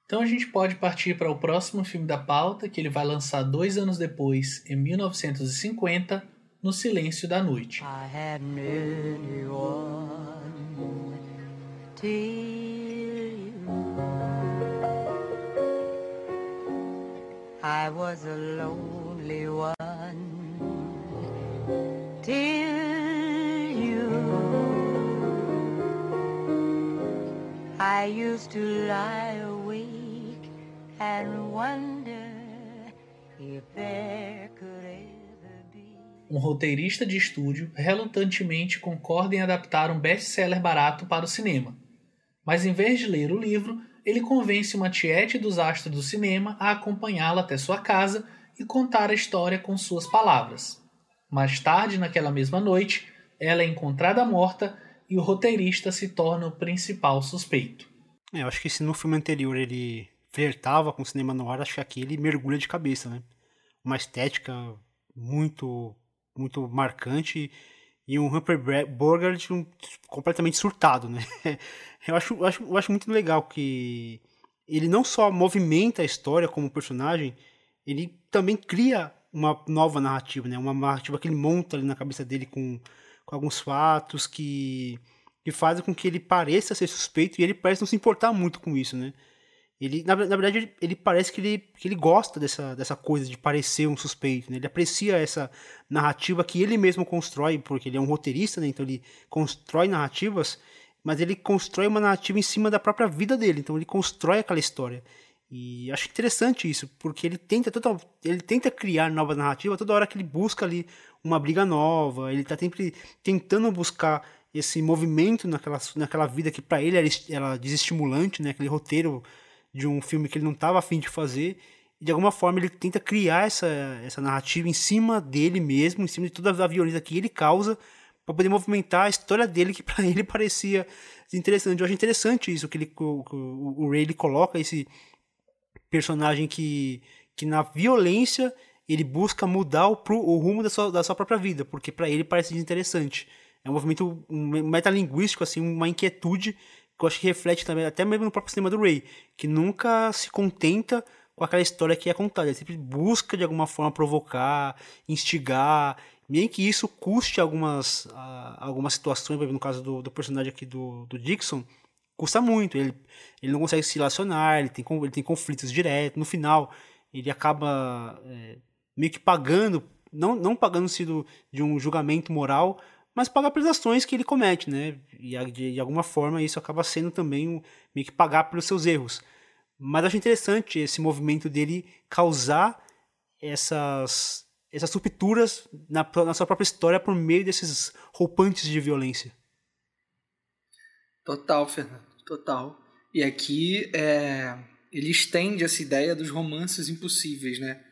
Então a gente pode partir para o próximo filme da pauta, que ele vai lançar dois anos depois, em 1950, No Silêncio da Noite. I was a lonely one till you. I used to lie awake and wonder if there. Um roteirista de estúdio relutantemente concorda em adaptar um best-seller barato para o cinema. Mas em vez de ler o livro, ele convence uma tiete dos astros do cinema a acompanhá-la até sua casa e contar a história com suas palavras. Mais tarde, naquela mesma noite, ela é encontrada morta e o roteirista se torna o principal suspeito. É, eu acho que se no filme anterior ele flertava com o cinema no ar, acho que aqui ele mergulha de cabeça, né? Uma estética muito, muito marcante e um Humphrey Bogart um, completamente surtado, né? *laughs* Eu acho, eu acho, eu acho muito legal que ele não só movimenta a história como personagem, ele também cria uma nova narrativa, né? Uma narrativa que ele monta ali na cabeça dele com, com alguns fatos que, que fazem com que ele pareça ser suspeito e ele parece não se importar muito com isso, né? Ele, na, na verdade, ele, ele, parece que ele, que ele gosta dessa, dessa coisa de parecer um suspeito, né? Ele aprecia essa narrativa que ele mesmo constrói, porque ele é um roteirista, né? Então ele constrói narrativas, mas ele constrói uma narrativa em cima da própria vida dele. Então ele constrói aquela história. E acho interessante isso, porque ele tenta total, ele tenta criar nova narrativa toda hora que ele busca ali uma briga nova, ele está sempre tentando buscar esse movimento naquela, naquela vida que para ele era, era desestimulante, né? Aquele roteiro de um filme que ele não estava afim de fazer. E de alguma forma ele tenta criar essa, essa narrativa em cima dele mesmo, em cima de toda a violência que ele causa, para poder movimentar a história dele, que *laughs* para ele parecia interessante. Eu acho interessante isso, que ele, o, o, Ray ele coloca esse personagem que, que na violência ele busca mudar o, o rumo da sua, da sua própria vida, porque para ele parece desinteressante. É um movimento um metalinguístico, assim, uma inquietude que eu acho que reflete também, até mesmo no próprio cinema do Ray, que nunca se contenta com aquela história que é contada. Ele sempre busca, de alguma forma, provocar, instigar, nem que isso custe algumas, uh, algumas situações, no caso do, do personagem aqui do, do Dixon, custa muito. Ele, ele não consegue se relacionar, ele tem, ele tem conflitos diretos. No final, ele acaba é, meio que pagando, não, não pagando-se de um julgamento moral, mas pagar pelas ações que ele comete, né? E de, de alguma forma isso acaba sendo também um, meio que pagar pelos seus erros. Mas acho interessante esse movimento dele causar essas, essas rupturas na, na sua própria história por meio desses roupantes de violência. Total, Fernando, total. E aqui é, ele estende essa ideia dos romances impossíveis, né?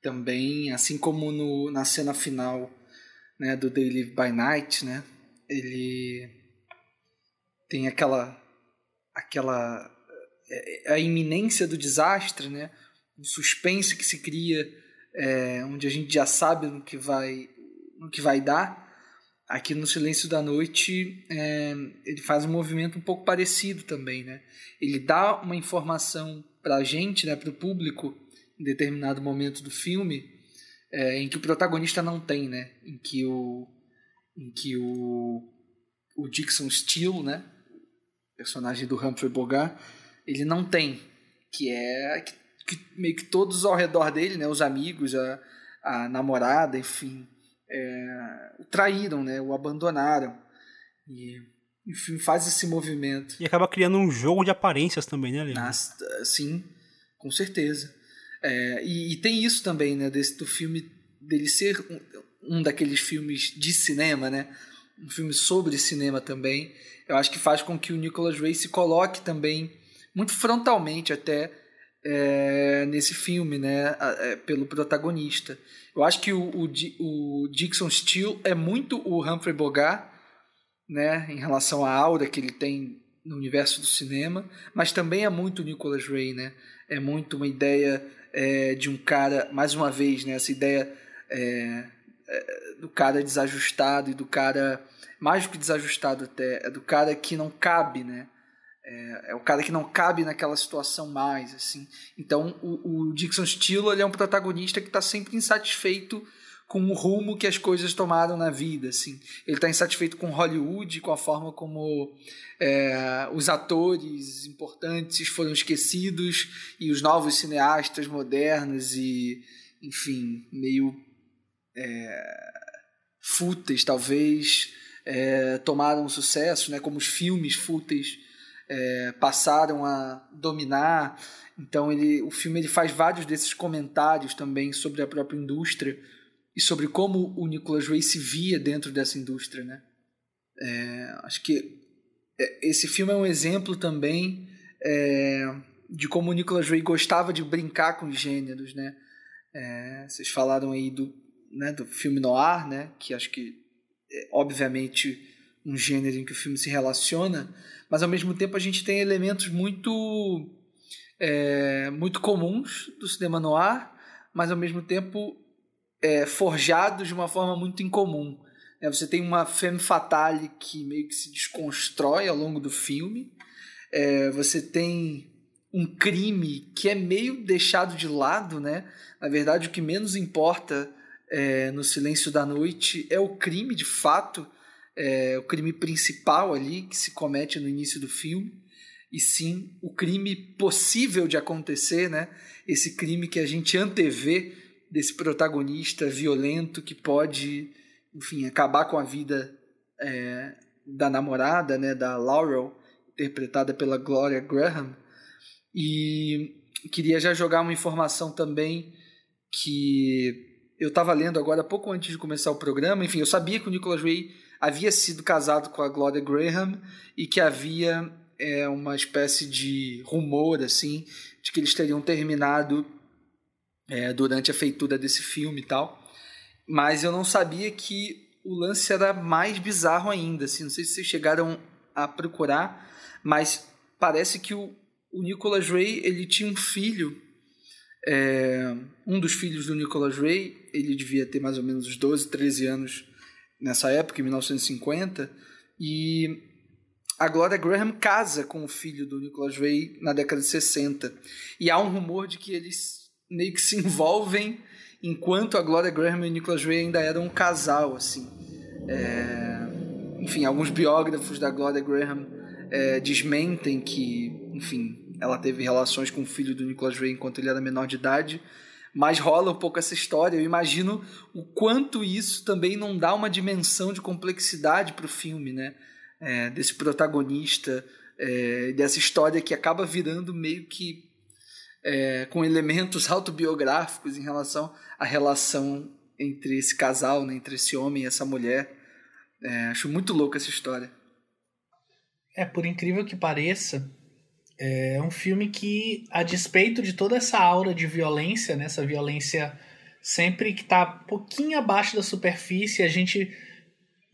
Também, assim como no, na cena final né, do They Live by Night, né? Ele tem aquela aquela é, a iminência do desastre, né? O suspense que se cria, é, onde a gente já sabe no que vai no que vai dar. Aqui no Silêncio da Noite é, ele faz um movimento um pouco parecido também, né? Ele dá uma informação para a gente, né, para o público, em determinado momento do filme, é, em que o protagonista não tem, né? Em que o, em que o, o Dixon Steele, né? Personagem do Humphrey Bogart, ele não tem, que é que, que meio que todos ao redor dele, né? Os amigos, a, a namorada, enfim, é, o traíram, né? O abandonaram e o filme faz esse movimento. E acaba criando um jogo de aparências também, né, Leandro? Sim, com certeza. É, e, e, tem isso também, né, desse, do filme dele ser um, um, daqueles filmes de cinema, né? Um filme sobre cinema também. Eu acho que faz com que o Nicholas Ray se coloque também muito frontalmente até é, nesse filme, né? É, pelo protagonista. Eu acho que o, o, o Dixon Steele é muito o Humphrey Bogart, né? Em relação à aura que ele tem no universo do cinema, mas também é muito o Nicholas Ray, né? É muito uma ideia é, de um cara, mais uma vez, né, essa ideia é, é, do cara desajustado e do cara, mais do que desajustado até, é do cara que não cabe, né? É, é o cara que não cabe naquela situação mais, assim. Então, o, o Dixon Steele ele é um protagonista que está sempre insatisfeito com o rumo que as coisas tomaram na vida, assim. Ele está insatisfeito com Hollywood, com a forma como é, os atores importantes foram esquecidos e os novos cineastas modernos e, enfim, meio é, fúteis, talvez, é, tomaram sucesso, né? Como os filmes fúteis é, passaram a dominar. Então, ele, o filme ele faz vários desses comentários também sobre a própria indústria e sobre como o Nicholas Ray se via dentro dessa indústria, né? É, acho que é, esse filme é um exemplo também é, de como o Nicholas Ray gostava de brincar com os gêneros, né? É, vocês falaram aí do, né, do filme noir, né? Que acho que é, obviamente um gênero em que o filme se relaciona, mas ao mesmo tempo a gente tem elementos muito é, muito comuns do cinema noir, mas ao mesmo tempo é, forjados de uma forma muito incomum. É, você tem uma femme fatale que meio que se desconstrói ao longo do filme. É, você tem um crime que é meio deixado de lado, né? Na verdade, o que menos importa é, no Silêncio da Noite é o crime, de fato, é, o crime principal ali que se comete no início do filme. e sim o crime possível de acontecer, né? Esse crime que a gente antevê desse protagonista violento que pode, enfim, acabar com a vida é, da namorada, né, da Laurel, interpretada pela Gloria Graham. E queria já jogar uma informação também que eu estava lendo agora pouco antes de começar o programa. Enfim, eu sabia que o Nicholas Ray havia sido casado com a Gloria Graham e que havia é, uma espécie de rumor assim de que eles teriam terminado é, durante a feitura desse filme e tal. Mas eu não sabia que o lance era mais bizarro ainda. Assim, não sei se vocês chegaram a procurar, mas parece que o, o Nicholas Ray ele tinha um filho, é, um dos filhos do Nicholas Ray, ele devia ter mais ou menos uns 12, 13 anos nessa época, em 1950, e a Gloria Graham casa com o filho do Nicholas Ray na década de 60. E há um rumor de que eles meio que se envolvem enquanto a Gloria Graham e o Nicholas Ray ainda eram um casal, assim. É... Enfim, alguns biógrafos da Gloria Graham é, desmentem que, enfim, ela teve relações com o filho do Nicholas Ray enquanto ele era menor de idade, mas rola um pouco essa história. Eu imagino o quanto isso também não dá uma dimensão de complexidade para o filme, né? É, desse protagonista, é, dessa história que acaba virando meio que é, com elementos *laughs* autobiográficos em relação à relação entre esse casal, né, entre esse homem e essa mulher. É, acho muito louca essa história. É, por incrível que pareça, é um filme que, a despeito de toda essa aura de violência, né, essa violência sempre que está pouquinho abaixo da superfície, a gente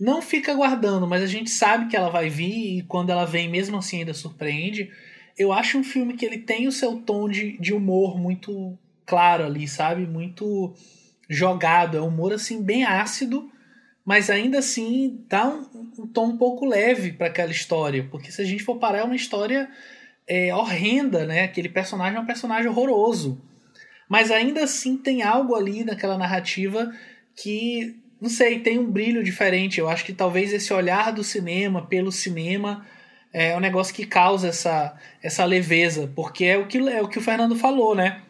não fica aguardando, mas a gente sabe que ela vai vir e quando ela vem, mesmo assim, ainda surpreende eu acho um filme que ele tem o seu tom de, de humor muito claro ali, sabe? Muito jogado. É um humor assim bem ácido, mas ainda assim dá um, um tom um pouco leve para aquela história. Porque se a gente for parar, é uma história é, horrenda, né? Aquele personagem é um personagem horroroso. Mas ainda assim tem algo ali naquela narrativa que, não sei, tem um brilho diferente. Eu acho que talvez esse olhar do cinema, pelo cinema é um negócio que causa essa, essa leveza, porque é o, que, é o que o Fernando falou, né?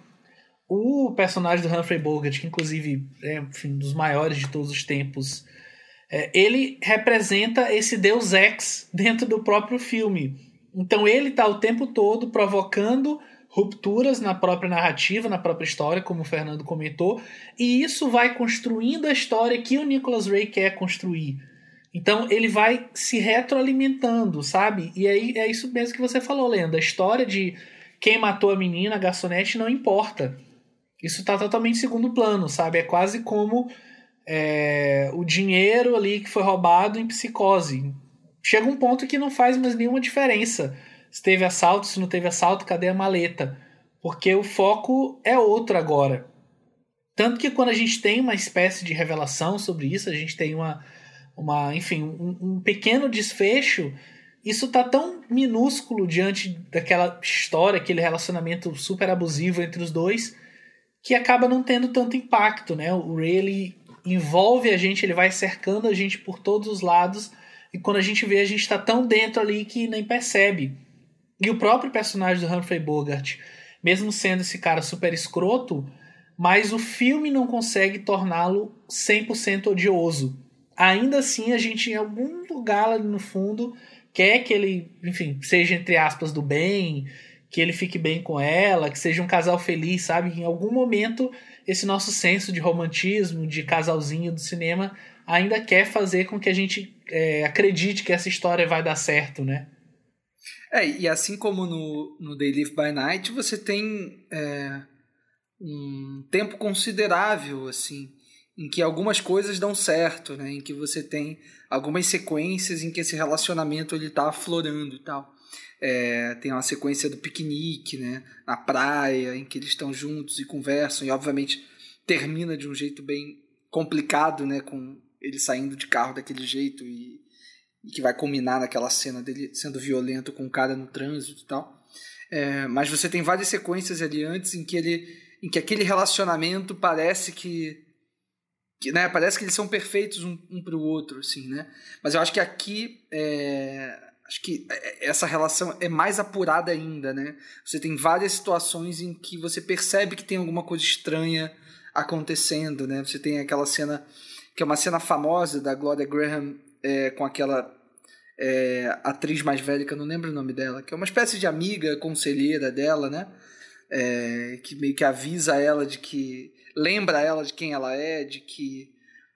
O personagem do Humphrey Bogart, que inclusive é enfim, um dos maiores de todos os tempos, é, ele representa esse Deus Ex dentro do próprio filme. Então ele está o tempo todo provocando rupturas na própria narrativa, na própria história, como o Fernando comentou, e isso vai construindo a história que o Nicholas Ray quer construir. Então ele vai se retroalimentando, sabe? E aí é isso mesmo que você falou, Lenda. A história de quem matou a menina, a garçonete, não importa. Isso tá totalmente segundo plano, sabe? É quase como é, o dinheiro ali que foi roubado em psicose. Chega um ponto que não faz mais nenhuma diferença. Se teve assalto, se não teve assalto, cadê a maleta? Porque o foco é outro agora. Tanto que quando a gente tem uma espécie de revelação sobre isso, a gente tem uma uma, enfim, um, um pequeno desfecho, isso tá tão minúsculo diante daquela história, aquele relacionamento super abusivo entre os dois, que acaba não tendo tanto impacto, né? O Ray ele envolve a gente, ele vai cercando a gente por todos os lados, e quando a gente vê, a gente está tão dentro ali que nem percebe. E o próprio personagem do Humphrey Bogart, mesmo sendo esse cara super escroto, mas o filme não consegue torná-lo 100% odioso ainda assim a gente em algum lugar ali no fundo quer que ele, enfim, seja entre aspas do bem, que ele fique bem com ela, que seja um casal feliz, sabe? Em algum momento esse nosso senso de romantismo, de casalzinho do cinema ainda quer fazer com que a gente é, acredite que essa história vai dar certo, né? É, e assim como no, no Day Live by Night, você tem é, um tempo considerável, assim, em que algumas coisas dão certo, né? Em que você tem algumas sequências em que esse relacionamento ele tá aflorando e tal. É, tem uma sequência do piquenique, né? Na praia, em que eles estão juntos e conversam e obviamente termina de um jeito bem complicado, né? Com ele saindo de carro daquele jeito e, e que vai culminar naquela cena dele sendo violento com o cara no trânsito e tal. É, mas você tem várias sequências ali antes em que ele, em que aquele relacionamento parece que que né, parece que eles são perfeitos um, um para o outro, assim, né? Mas eu acho que aqui é, acho que é, essa relação é mais apurada ainda, né? Você tem várias situações em que você percebe que tem alguma coisa estranha acontecendo, né? Você tem aquela cena que é uma cena famosa da Gloria Graham é, com aquela é, atriz mais velha, que eu não lembro o nome dela, que é uma espécie de amiga conselheira dela, né? É, que meio que avisa ela de que. Lembra ela de quem ela é, de que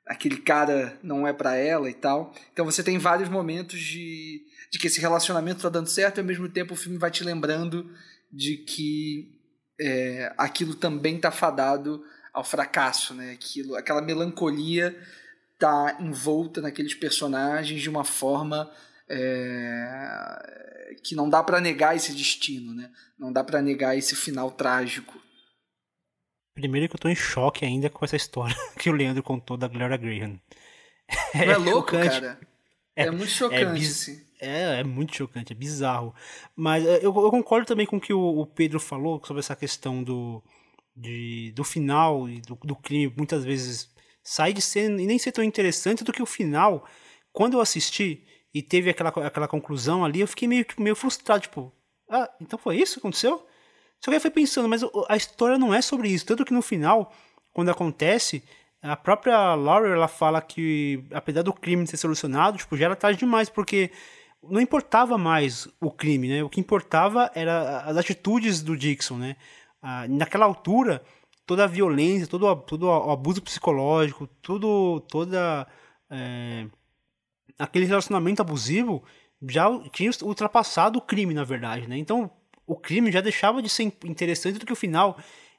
aquele cara não é para ela e tal. Então você tem vários momentos de, de que esse relacionamento tá dando certo e ao mesmo tempo o filme vai te lembrando de que é, aquilo também tá fadado ao fracasso, né? Aquilo, aquela melancolia tá envolta naqueles personagens de uma forma é, que não dá para negar esse destino, né? Não dá para negar esse final trágico. Primeiro que eu tô em choque ainda com essa história *laughs* que o Leandro contou da Gloria Graham. É, é louco, chocante. cara? É, é, muito chocante, é, assim. É, é muito chocante, é bizarro. Mas é, eu, eu concordo também com o que o, o Pedro falou sobre essa questão do, de, do final e do, do crime muitas vezes sai de ser e nem ser tão interessante do que o final. Quando eu assisti e teve aquela, aquela conclusão ali, eu fiquei meio, meio frustrado, tipo, ah, então foi isso que aconteceu? Só que aí foi pensando, mas a história não é sobre isso. Tanto que no final, quando acontece, a própria Laura ela fala que, apesar do crime ser solucionado, tipo, já era tarde demais, porque não importava mais o crime, né? O que importava era as atitudes do Dixon, né? ah, naquela altura, toda a violência, todo, todo o abuso psicológico, tudo, toda é, aquele relacionamento abusivo já tinha ultrapassado o crime, na verdade, né? Então, o crime já deixava de ser interessante do que o final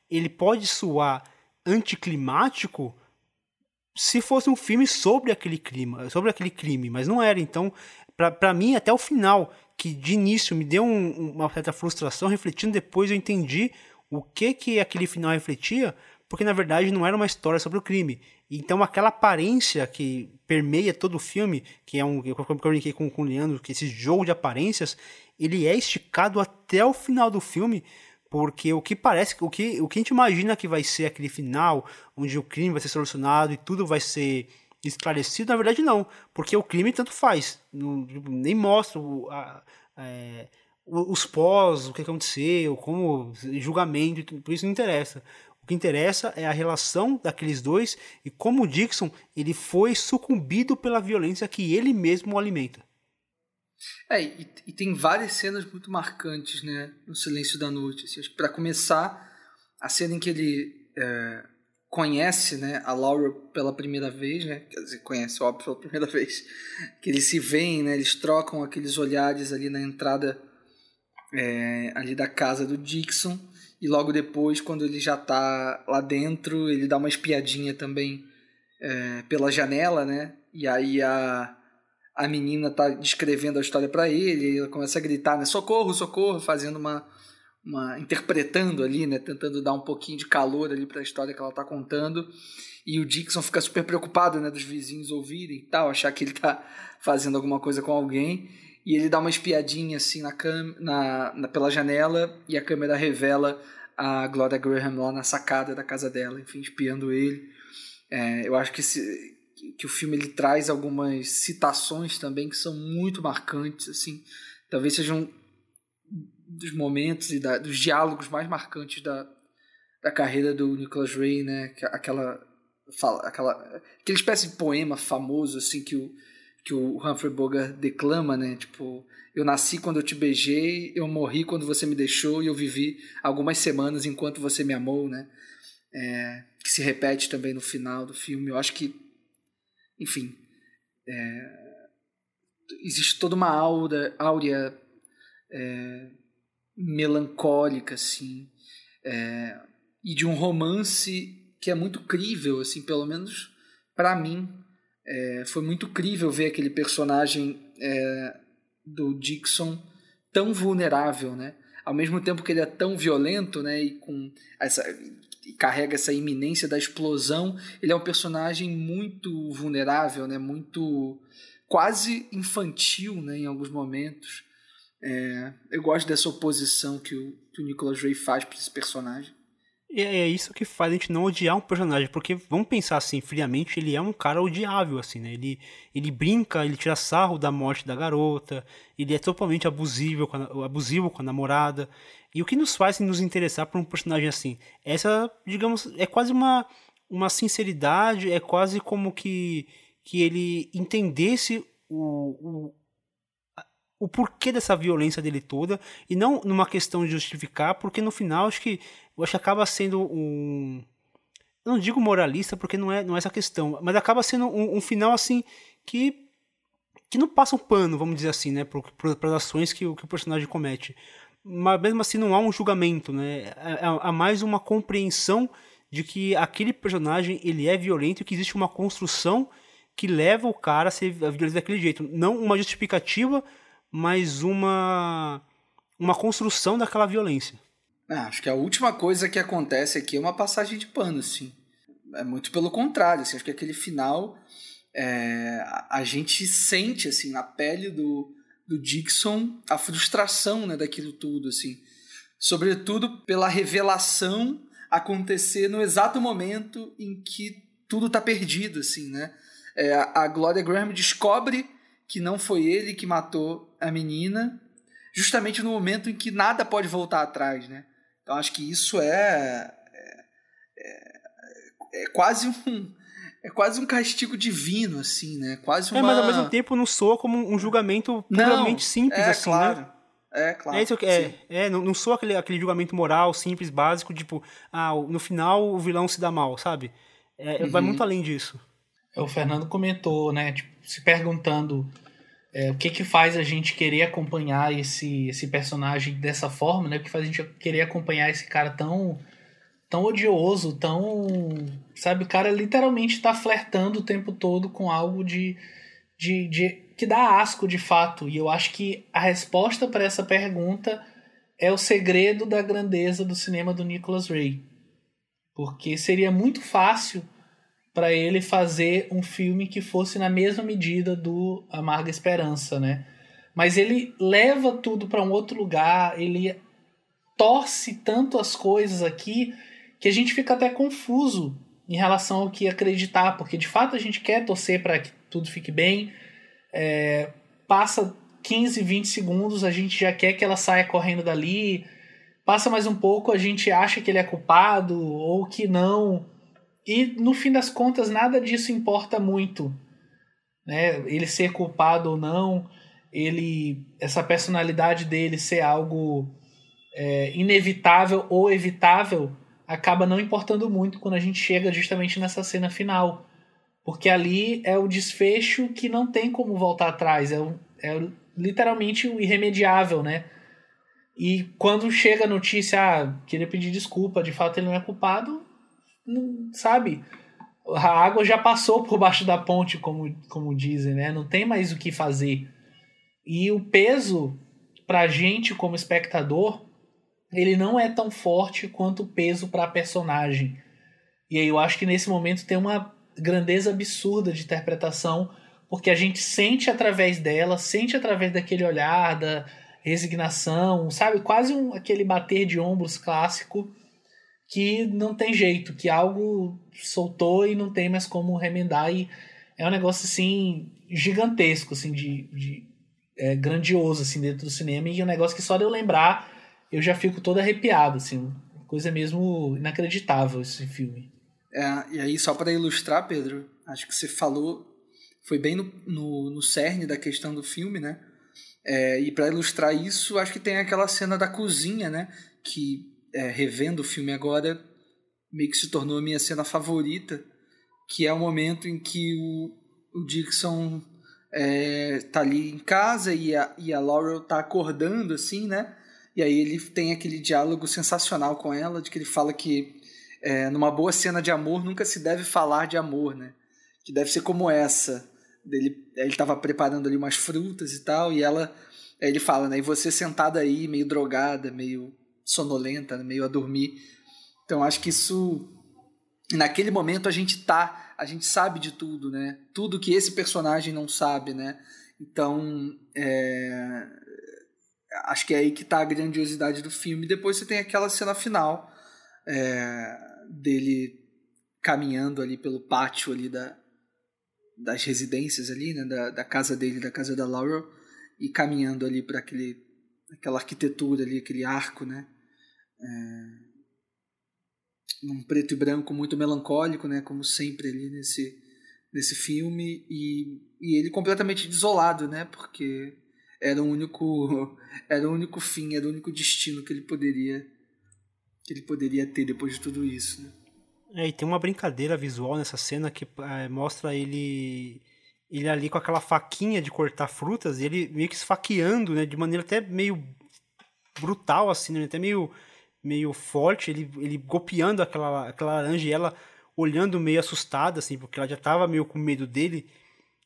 ele pode soar anticlimático se fosse um filme sobre aquele crime, sobre aquele crime, mas não era. Então, para mim, até o final, que de início me deu um, uma certa frustração, refletindo depois eu entendi o que que aquele final refletia, porque na verdade não era uma história sobre o crime. Então aquela aparência que permeia todo o filme, que é um, eu comuniquei com, com o Leandro, que esse jogo de aparências, ele é esticado até o final do filme, porque o que parece, o que, o que a gente imagina que vai ser aquele final, onde o crime vai ser solucionado e tudo vai ser esclarecido, na verdade não, porque o crime tanto faz, não, nem mostra a, a, é, os pós, o que aconteceu, como julgamento, tudo isso não interessa. O que interessa é a relação daqueles dois e como o Dixon ele foi sucumbido pela violência que ele mesmo alimenta. É, e, e tem várias cenas muito marcantes, né, no Silêncio da Noite. Assim, para começar, a cena em que ele é, conhece, né, a Laura pela primeira vez, né, quer dizer, conhece, óbvio, pela primeira *laughs* vez, que eles se veem, né, eles trocam aqueles olhares ali na entrada é, ali da casa do Dixon. E logo depois, quando ele já tá lá dentro, ele dá uma espiadinha também é, pela janela, né? E aí a, a menina tá descrevendo a história para ele, e ela começa a gritar, né? Socorro, socorro, fazendo uma, uma interpretando ali, né? Tentando dar um pouquinho de calor ali para a história que ela tá contando. E o Dixon fica super preocupado, né? Dos vizinhos ouvirem e tal, achar que ele tá fazendo alguma coisa com alguém e ele dá uma espiadinha assim na, cam na, na pela janela e a câmera revela a Gloria Graham lá na sacada da casa dela, enfim, espiando ele. É, eu acho que, esse, que o filme ele traz algumas citações também que são muito marcantes, assim, talvez sejam dos momentos e da, dos diálogos mais marcantes da, da carreira do Nicholas Ray, né? Aquela fala, aquela aquela espécie de poema famoso assim que o que o Humphrey Bogart declama, né? Tipo, eu nasci quando eu te beijei, eu morri quando você me deixou e eu vivi algumas semanas enquanto você me amou, né? É, que se repete também no final do filme. Eu acho que, enfim, é, existe toda uma aura, áurea é, melancólica, assim, é, e de um romance que é muito crível, assim, pelo menos para mim, é, foi muito crível ver aquele personagem é, do Dixon tão vulnerável, né? Ao mesmo tempo que ele é tão violento, né? E com essa e carrega essa iminência da explosão, ele é um personagem muito vulnerável, né? Muito quase infantil, né? Em alguns momentos. É, eu gosto dessa oposição que o, que o Nicholas Ray faz para esse personagem. E é isso que faz a gente não odiar um personagem, porque vamos pensar assim, friamente, ele é um cara odiável, assim, né? Ele, ele brinca, ele tira sarro da morte da garota, ele é totalmente abusivo com a, abusivo com a namorada. E o que nos faz nos interessar por um personagem assim? Essa, digamos, é quase uma, uma sinceridade, é quase como que, que ele entendesse o, o o porquê dessa violência dele toda e não numa questão de justificar, porque no final acho que acho que acaba sendo um eu não digo moralista porque não é não é essa questão, mas acaba sendo um, um final assim que que não passa um pano, vamos dizer assim, né, para as ações que, que o personagem comete. Mas mesmo assim não há um julgamento, né? Há, há mais uma compreensão de que aquele personagem ele é violento e que existe uma construção que leva o cara a ser violento daquele jeito, não uma justificativa mas uma uma construção daquela violência. É, acho que a última coisa que acontece aqui é uma passagem de pano, sim. É muito pelo contrário, assim, acho que aquele final é, a gente sente assim na pele do, do Dixon a frustração né, daquilo tudo, assim. Sobretudo pela revelação acontecer no exato momento em que tudo está perdido, assim, né? É, a Gloria Graham descobre que não foi ele que matou a menina, justamente no momento em que nada pode voltar atrás, né? Então acho que isso é, é, é, é quase um é quase um castigo divino, assim, né? Quase uma... É, mas ao mesmo tempo não soa como um julgamento puramente simples, é, assim, claro. né? É, claro. É, isso, é, é, não, não soa aquele, aquele julgamento moral, simples, básico, tipo, ah, no final o vilão se dá mal, sabe? É, uhum. Vai muito além disso. O Fernando comentou, né, tipo, se perguntando é, o que que faz a gente querer acompanhar esse, esse personagem dessa forma, né? O que faz a gente querer acompanhar esse cara tão tão odioso, tão, sabe, o cara literalmente está flertando o tempo todo com algo de, de, de que dá asco de fato. E eu acho que a resposta para essa pergunta é o segredo da grandeza do cinema do Nicholas Ray. Porque seria muito fácil para ele fazer um filme que fosse na mesma medida do Amarga Esperança, né? Mas ele leva tudo para um outro lugar, ele torce tanto as coisas aqui que a gente fica até confuso em relação ao que acreditar, porque de fato a gente quer torcer para que tudo fique bem. É, passa 15, 20 segundos, a gente já quer que ela saia correndo dali. Passa mais um pouco, a gente acha que ele é culpado ou que não. E no fim das contas, nada disso importa muito. Né? Ele ser culpado ou não, ele essa personalidade dele ser algo é, inevitável ou evitável acaba não importando muito quando a gente chega justamente nessa cena final. Porque ali é o desfecho que não tem como voltar atrás. É, é literalmente o irremediável, né? E quando chega a notícia, ah, queria pedir desculpa, de fato ele não é culpado, não, sabe? A água já passou por baixo da ponte, como, como dizem, né? Não tem mais o que fazer. E o peso pra gente como espectador, ele não é tão forte quanto o peso para a personagem. E aí eu acho que nesse momento tem uma grandeza absurda de interpretação, porque a gente sente através dela, sente através daquele olhar, da resignação, sabe? Quase um, aquele bater de ombros clássico que não tem jeito, que algo soltou e não tem mais como remendar. E é um negócio assim gigantesco, assim, de, de é, grandioso assim dentro do cinema e é um negócio que só de eu lembrar eu já fico todo arrepiado, assim, coisa mesmo inacreditável esse filme. É, e aí só para ilustrar, Pedro, acho que você falou foi bem no, no, no cerne da questão do filme, né? É, e para ilustrar isso, acho que tem aquela cena da cozinha, né? Que é, revendo o filme agora, meio que se tornou a minha cena favorita, que é o momento em que o, o Dixon é, tá ali em casa e a, e a Laurel tá acordando, assim, né? E aí ele tem aquele diálogo sensacional com ela, de que ele fala que é, numa boa cena de amor nunca se deve falar de amor, né? Que deve ser como essa. Ele estava preparando ali umas frutas e tal, e ela. Ele fala, né? E você sentada aí, meio drogada, meio sonolenta, né, meio a dormir. Então acho que isso naquele momento a gente tá, a gente sabe de tudo, né? Tudo que esse personagem não sabe, né? Então é... acho que é aí que tá a grandiosidade do filme. Depois você tem aquela cena final é, dele caminhando ali pelo pátio ali da, das residências ali, né, da, da casa dele, da casa da Laurel, e caminhando ali para aquele aquela arquitetura ali, aquele arco, né, é, num preto e branco muito melancólico, né, como sempre ali nesse nesse filme e, e ele completamente desolado, né, porque era o único *laughs* era o único fim, era o único destino que ele poderia que ele poderia ter depois de tudo isso, né? É, e tem uma brincadeira visual nessa cena que é, mostra ele ele ali com aquela faquinha de cortar frutas e ele meio que esfaqueando, né, de maneira até meio brutal assim, né, até meio meio forte, ele, ele golpeando aquela aquela laranja e ela olhando meio assustada assim, porque ela já tava meio com medo dele.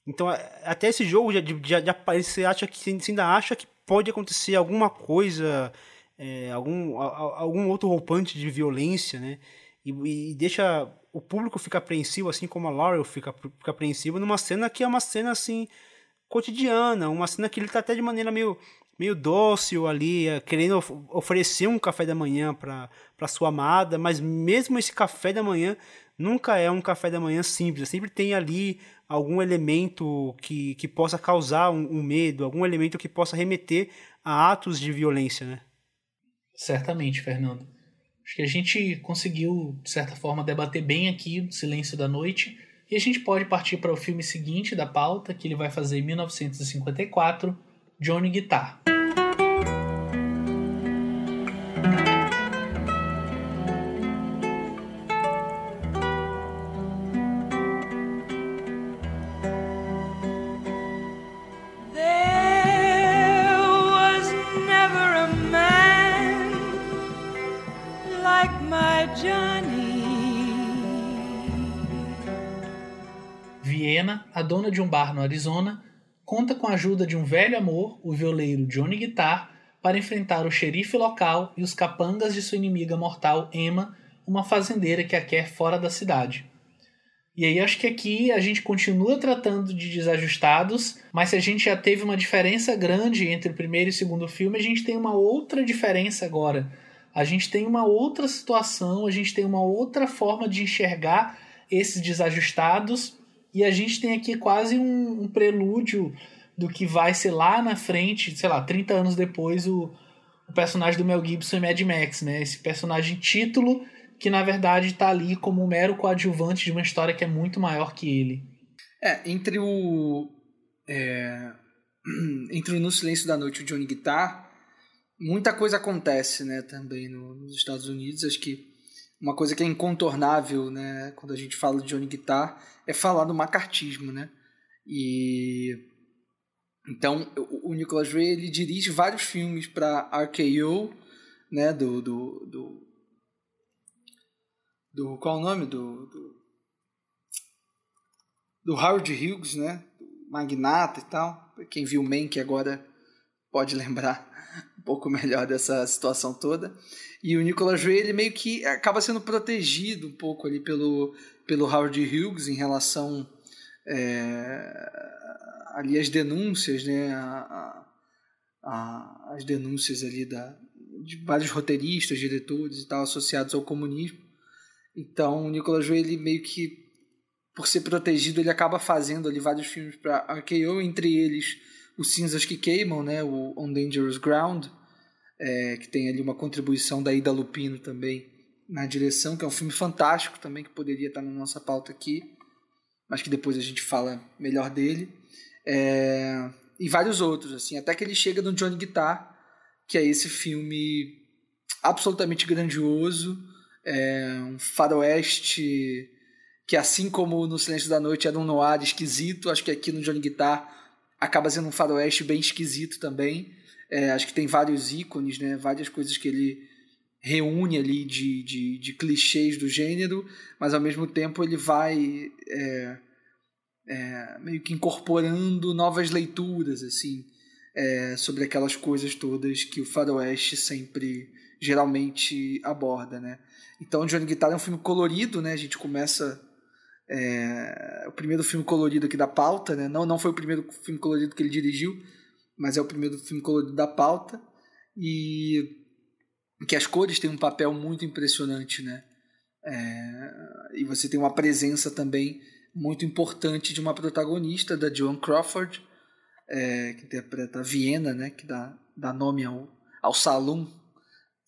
Então, até esse jogo já, já, já você acha que você ainda acha que pode acontecer alguma coisa, é, algum, algum outro roupante de violência, né? e, e, deixa o público ficar apreensivo, assim como a Laurel fica, fica apreensiva numa cena que é uma cena assim cotidiana, uma cena que ele está até de maneira meio meio dócil ali, é, querendo oferecer um café da manhã para sua amada, mas mesmo esse café da manhã nunca é um café da manhã simples, sempre tem ali algum elemento que, que possa causar um, um medo, algum elemento que possa remeter a atos de violência, né? Certamente, Fernando. Acho que a gente conseguiu, de certa forma, debater bem aqui o Silêncio da Noite. E a gente pode partir para o filme seguinte da pauta, que ele vai fazer em 1954, Johnny Guitar. A dona de um bar no Arizona, conta com a ajuda de um velho amor, o violeiro Johnny Guitar, para enfrentar o xerife local e os capangas de sua inimiga mortal Emma, uma fazendeira que a quer fora da cidade. E aí acho que aqui a gente continua tratando de desajustados, mas se a gente já teve uma diferença grande entre o primeiro e o segundo filme, a gente tem uma outra diferença agora. A gente tem uma outra situação, a gente tem uma outra forma de enxergar esses desajustados e a gente tem aqui quase um, um prelúdio do que vai ser lá na frente, sei lá, 30 anos depois, o, o personagem do Mel Gibson em Mad Max, né? Esse personagem título que na verdade está ali como um mero coadjuvante de uma história que é muito maior que ele. É, entre o. É, *clears throat* entre o No Silêncio da Noite e o Johnny Guitar, muita coisa acontece, né, também no, nos Estados Unidos. Acho que uma coisa que é incontornável, né, quando a gente fala de Johnny Guitar, é falar do macartismo, né? E então o Nicholas Ray ele dirige vários filmes para RKO, né, do, do, do do qual é o nome do, do do Howard Hughes, né, magnata e tal. Quem viu Mank agora pode lembrar pouco *laughs* melhor dessa situação toda. E o Nicholas Ray ele meio que acaba sendo protegido um pouco ali pelo pelo Howard Hughes em relação é, ali às denúncias, né, a, a, as denúncias ali da, de vários roteiristas, diretores e tal associados ao comunismo. Então, o Nicolas Ray, ele meio que por ser protegido, ele acaba fazendo ali vários filmes para RKO, entre eles Os Cinzas que Queimam, né, o On Dangerous Ground, é, que tem ali uma contribuição da Ida Lupino também na direção, que é um filme fantástico também, que poderia estar na nossa pauta aqui, mas que depois a gente fala melhor dele. É, e vários outros, assim, até que ele chega no Johnny Guitar, que é esse filme absolutamente grandioso, é um faroeste que assim como no Silêncio da Noite era um noir esquisito, acho que aqui no Johnny Guitar acaba sendo um faroeste bem esquisito também. É, acho que tem vários ícones, né, várias coisas que ele reúne ali de, de, de, clichês do gênero, mas ao mesmo tempo ele vai é, é, meio que incorporando novas leituras assim é, sobre aquelas coisas todas que o faroeste sempre geralmente aborda, né? Então Johnny Guitar é um filme colorido, né? A gente começa é, o primeiro filme colorido aqui da pauta, né? Não, não foi o primeiro filme colorido que ele dirigiu, mas é o primeiro filme colorido da pauta e que as cores têm um papel muito impressionante, né? É, e você tem uma presença também muito importante de uma protagonista, da Joan Crawford, é, que interpreta a Viena, né? Que dá, dá nome ao, ao salão,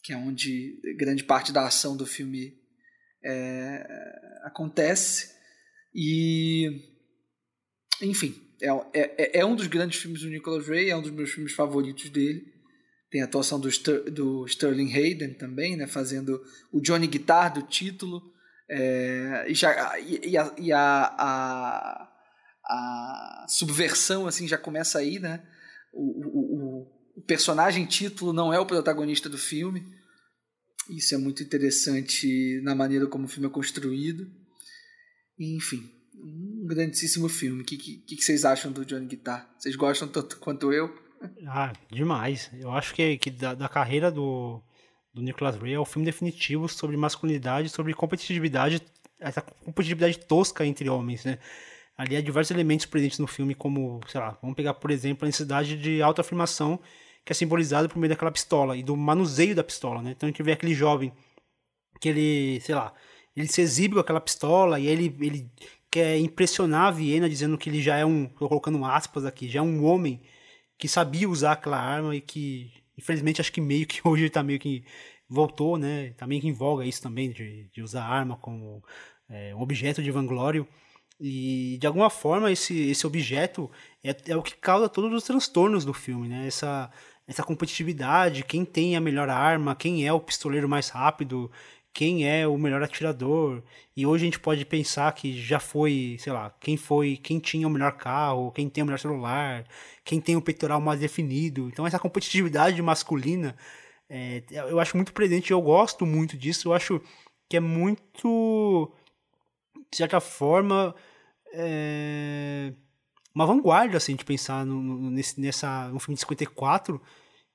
que é onde grande parte da ação do filme é, acontece. E, enfim, é, é, é um dos grandes filmes do Nicholas Ray, é um dos meus filmes favoritos dele. Tem a atuação do, Ster do Sterling Hayden também, né, fazendo o Johnny Guitar do título. É, e, já, e, a, e a, a, a, subversão assim já começa aí, né? O, o, o, personagem título não é o protagonista do filme. Isso é muito interessante na maneira como o filme é construído. Enfim, um grandíssimo filme. O que, que, que vocês acham do Johnny Guitar? Vocês gostam tanto quanto eu? Ah, demais. Eu acho que, que da, da carreira do, do Nicholas Ray é o filme definitivo sobre masculinidade, sobre competitividade, essa competitividade tosca entre homens, né? Ali há diversos elementos presentes no filme, como, sei lá, vamos pegar, por exemplo, a necessidade de autoafirmação, que é simbolizada por meio daquela pistola e do manuseio da pistola, né? Então a gente vê aquele jovem que ele, sei lá, ele se exibe com aquela pistola e ele, ele quer impressionar a Viena dizendo que ele já é um, tô colocando aspas aqui, já é um homem que sabia usar aquela arma e que, infelizmente, acho que meio que *laughs* hoje ele tá meio que voltou, né? Tá meio que em voga isso também, de, de usar arma como é, um objeto de vanglório. E, de alguma forma, esse, esse objeto é, é o que causa todos os transtornos do filme, né? Essa, essa competitividade, quem tem a melhor arma, quem é o pistoleiro mais rápido, quem é o melhor atirador. E hoje a gente pode pensar que já foi, sei lá, quem foi, quem tinha o melhor carro, quem tem o melhor celular, quem tem o peitoral mais definido. Então essa competitividade masculina, é, eu acho muito presente, eu gosto muito disso. Eu acho que é muito, de certa forma, é, uma vanguarda, assim, de pensar no, no, nesse, nessa, no filme de 54,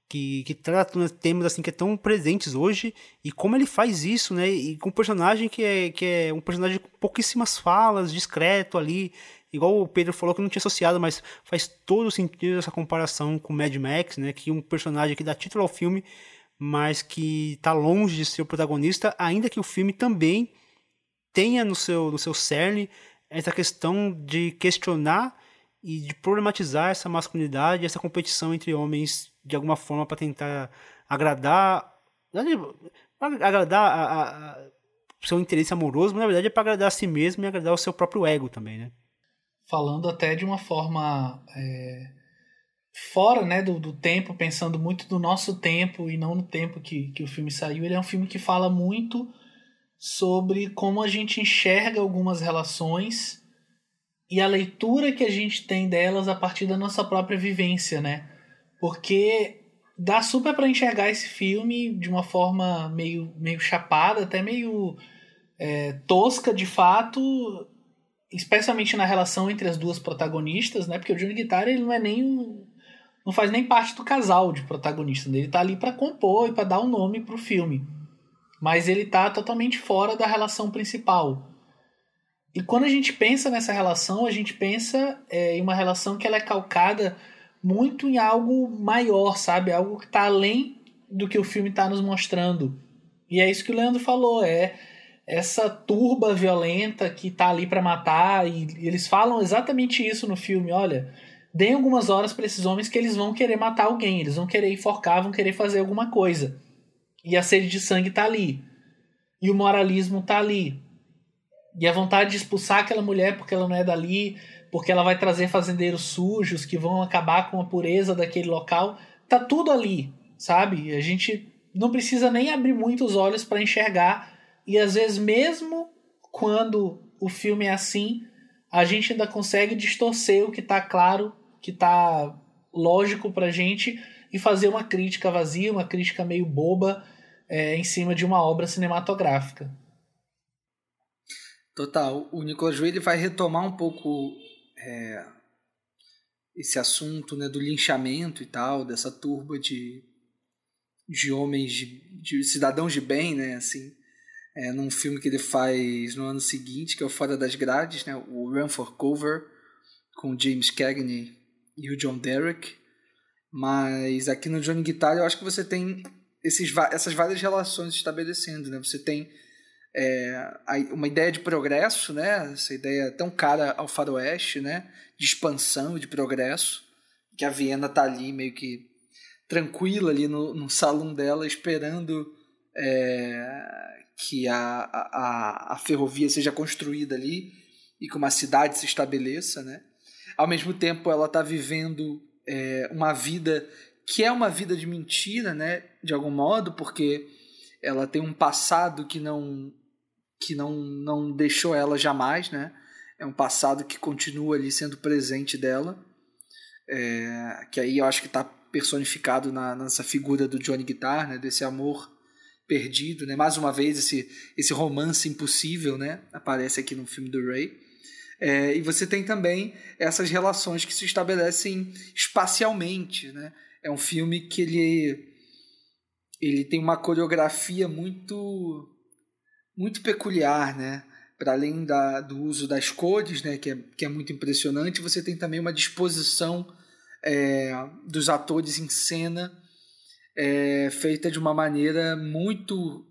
que, que trata temas assim que é tão presentes hoje e como ele faz isso, né? E com um personagem que é, que é um personagem com pouquíssimas falas, discreto ali, igual o Pedro falou que não tinha associado, mas faz todo sentido essa comparação com Mad Max, né? Que um personagem que dá título ao filme, mas que está longe de ser o protagonista, ainda que o filme também tenha no seu no seu cerne essa questão de questionar e de problematizar essa masculinidade, essa competição entre homens de alguma forma para tentar agradar agradar a, a, a, seu interesse amoroso, mas na verdade é para agradar a si mesmo e agradar o seu próprio ego também, né? Falando até de uma forma é, fora né, do, do tempo, pensando muito do nosso tempo e não no tempo que, que o filme saiu, ele é um filme que fala muito sobre como a gente enxerga algumas relações e a leitura que a gente tem delas a partir da nossa própria vivência, né? Porque dá super para enxergar esse filme de uma forma meio, meio chapada, até meio é, tosca de fato, especialmente na relação entre as duas protagonistas, né? Porque o Johnny Guitar ele não é nem não faz nem parte do casal de protagonistas, ele tá ali para compor e para dar um nome pro filme. Mas ele tá totalmente fora da relação principal. E quando a gente pensa nessa relação, a gente pensa é, em uma relação que ela é calcada muito em algo maior, sabe? Algo que está além do que o filme está nos mostrando. E é isso que o Leandro falou, é essa turba violenta que está ali para matar e eles falam exatamente isso no filme, olha, deem algumas horas para esses homens que eles vão querer matar alguém, eles vão querer enforcar, vão querer fazer alguma coisa. E a sede de sangue está ali. E o moralismo está ali. E a vontade de expulsar aquela mulher porque ela não é dali, porque ela vai trazer fazendeiros sujos que vão acabar com a pureza daquele local. Tá tudo ali, sabe? A gente não precisa nem abrir muito os olhos para enxergar. E às vezes, mesmo quando o filme é assim, a gente ainda consegue distorcer o que tá claro, que tá lógico pra gente e fazer uma crítica vazia, uma crítica meio boba é, em cima de uma obra cinematográfica. Total. O Nicolas Ray vai retomar um pouco é, esse assunto né, do linchamento e tal, dessa turba de, de homens, de, de cidadãos de bem, né, assim, é, num filme que ele faz no ano seguinte, que é o Fora das Grades, né, o Run for Cover, com James Cagney e o John Derek. Mas aqui no Johnny Guitar eu acho que você tem esses, essas várias relações estabelecendo, né? Você tem é, uma ideia de progresso, né? Essa ideia tão cara ao faroeste, né? De expansão, de progresso, que a Viena tá ali meio que tranquila ali no, no salão dela, esperando é, que a, a, a ferrovia seja construída ali e que uma cidade se estabeleça, né? Ao mesmo tempo, ela está vivendo é, uma vida que é uma vida de mentira, né? De algum modo, porque ela tem um passado que não que não, não deixou ela jamais, né? É um passado que continua ali sendo presente dela, é, que aí eu acho que está personificado na, nessa figura do Johnny Guitar, né? Desse amor perdido, né? Mais uma vez esse esse romance impossível, né? Aparece aqui no filme do Ray. É, e você tem também essas relações que se estabelecem espacialmente, né? É um filme que ele ele tem uma coreografia muito muito peculiar, né? Para além da, do uso das cores, né, que é, que é muito impressionante, você tem também uma disposição é, dos atores em cena é, feita de uma maneira muito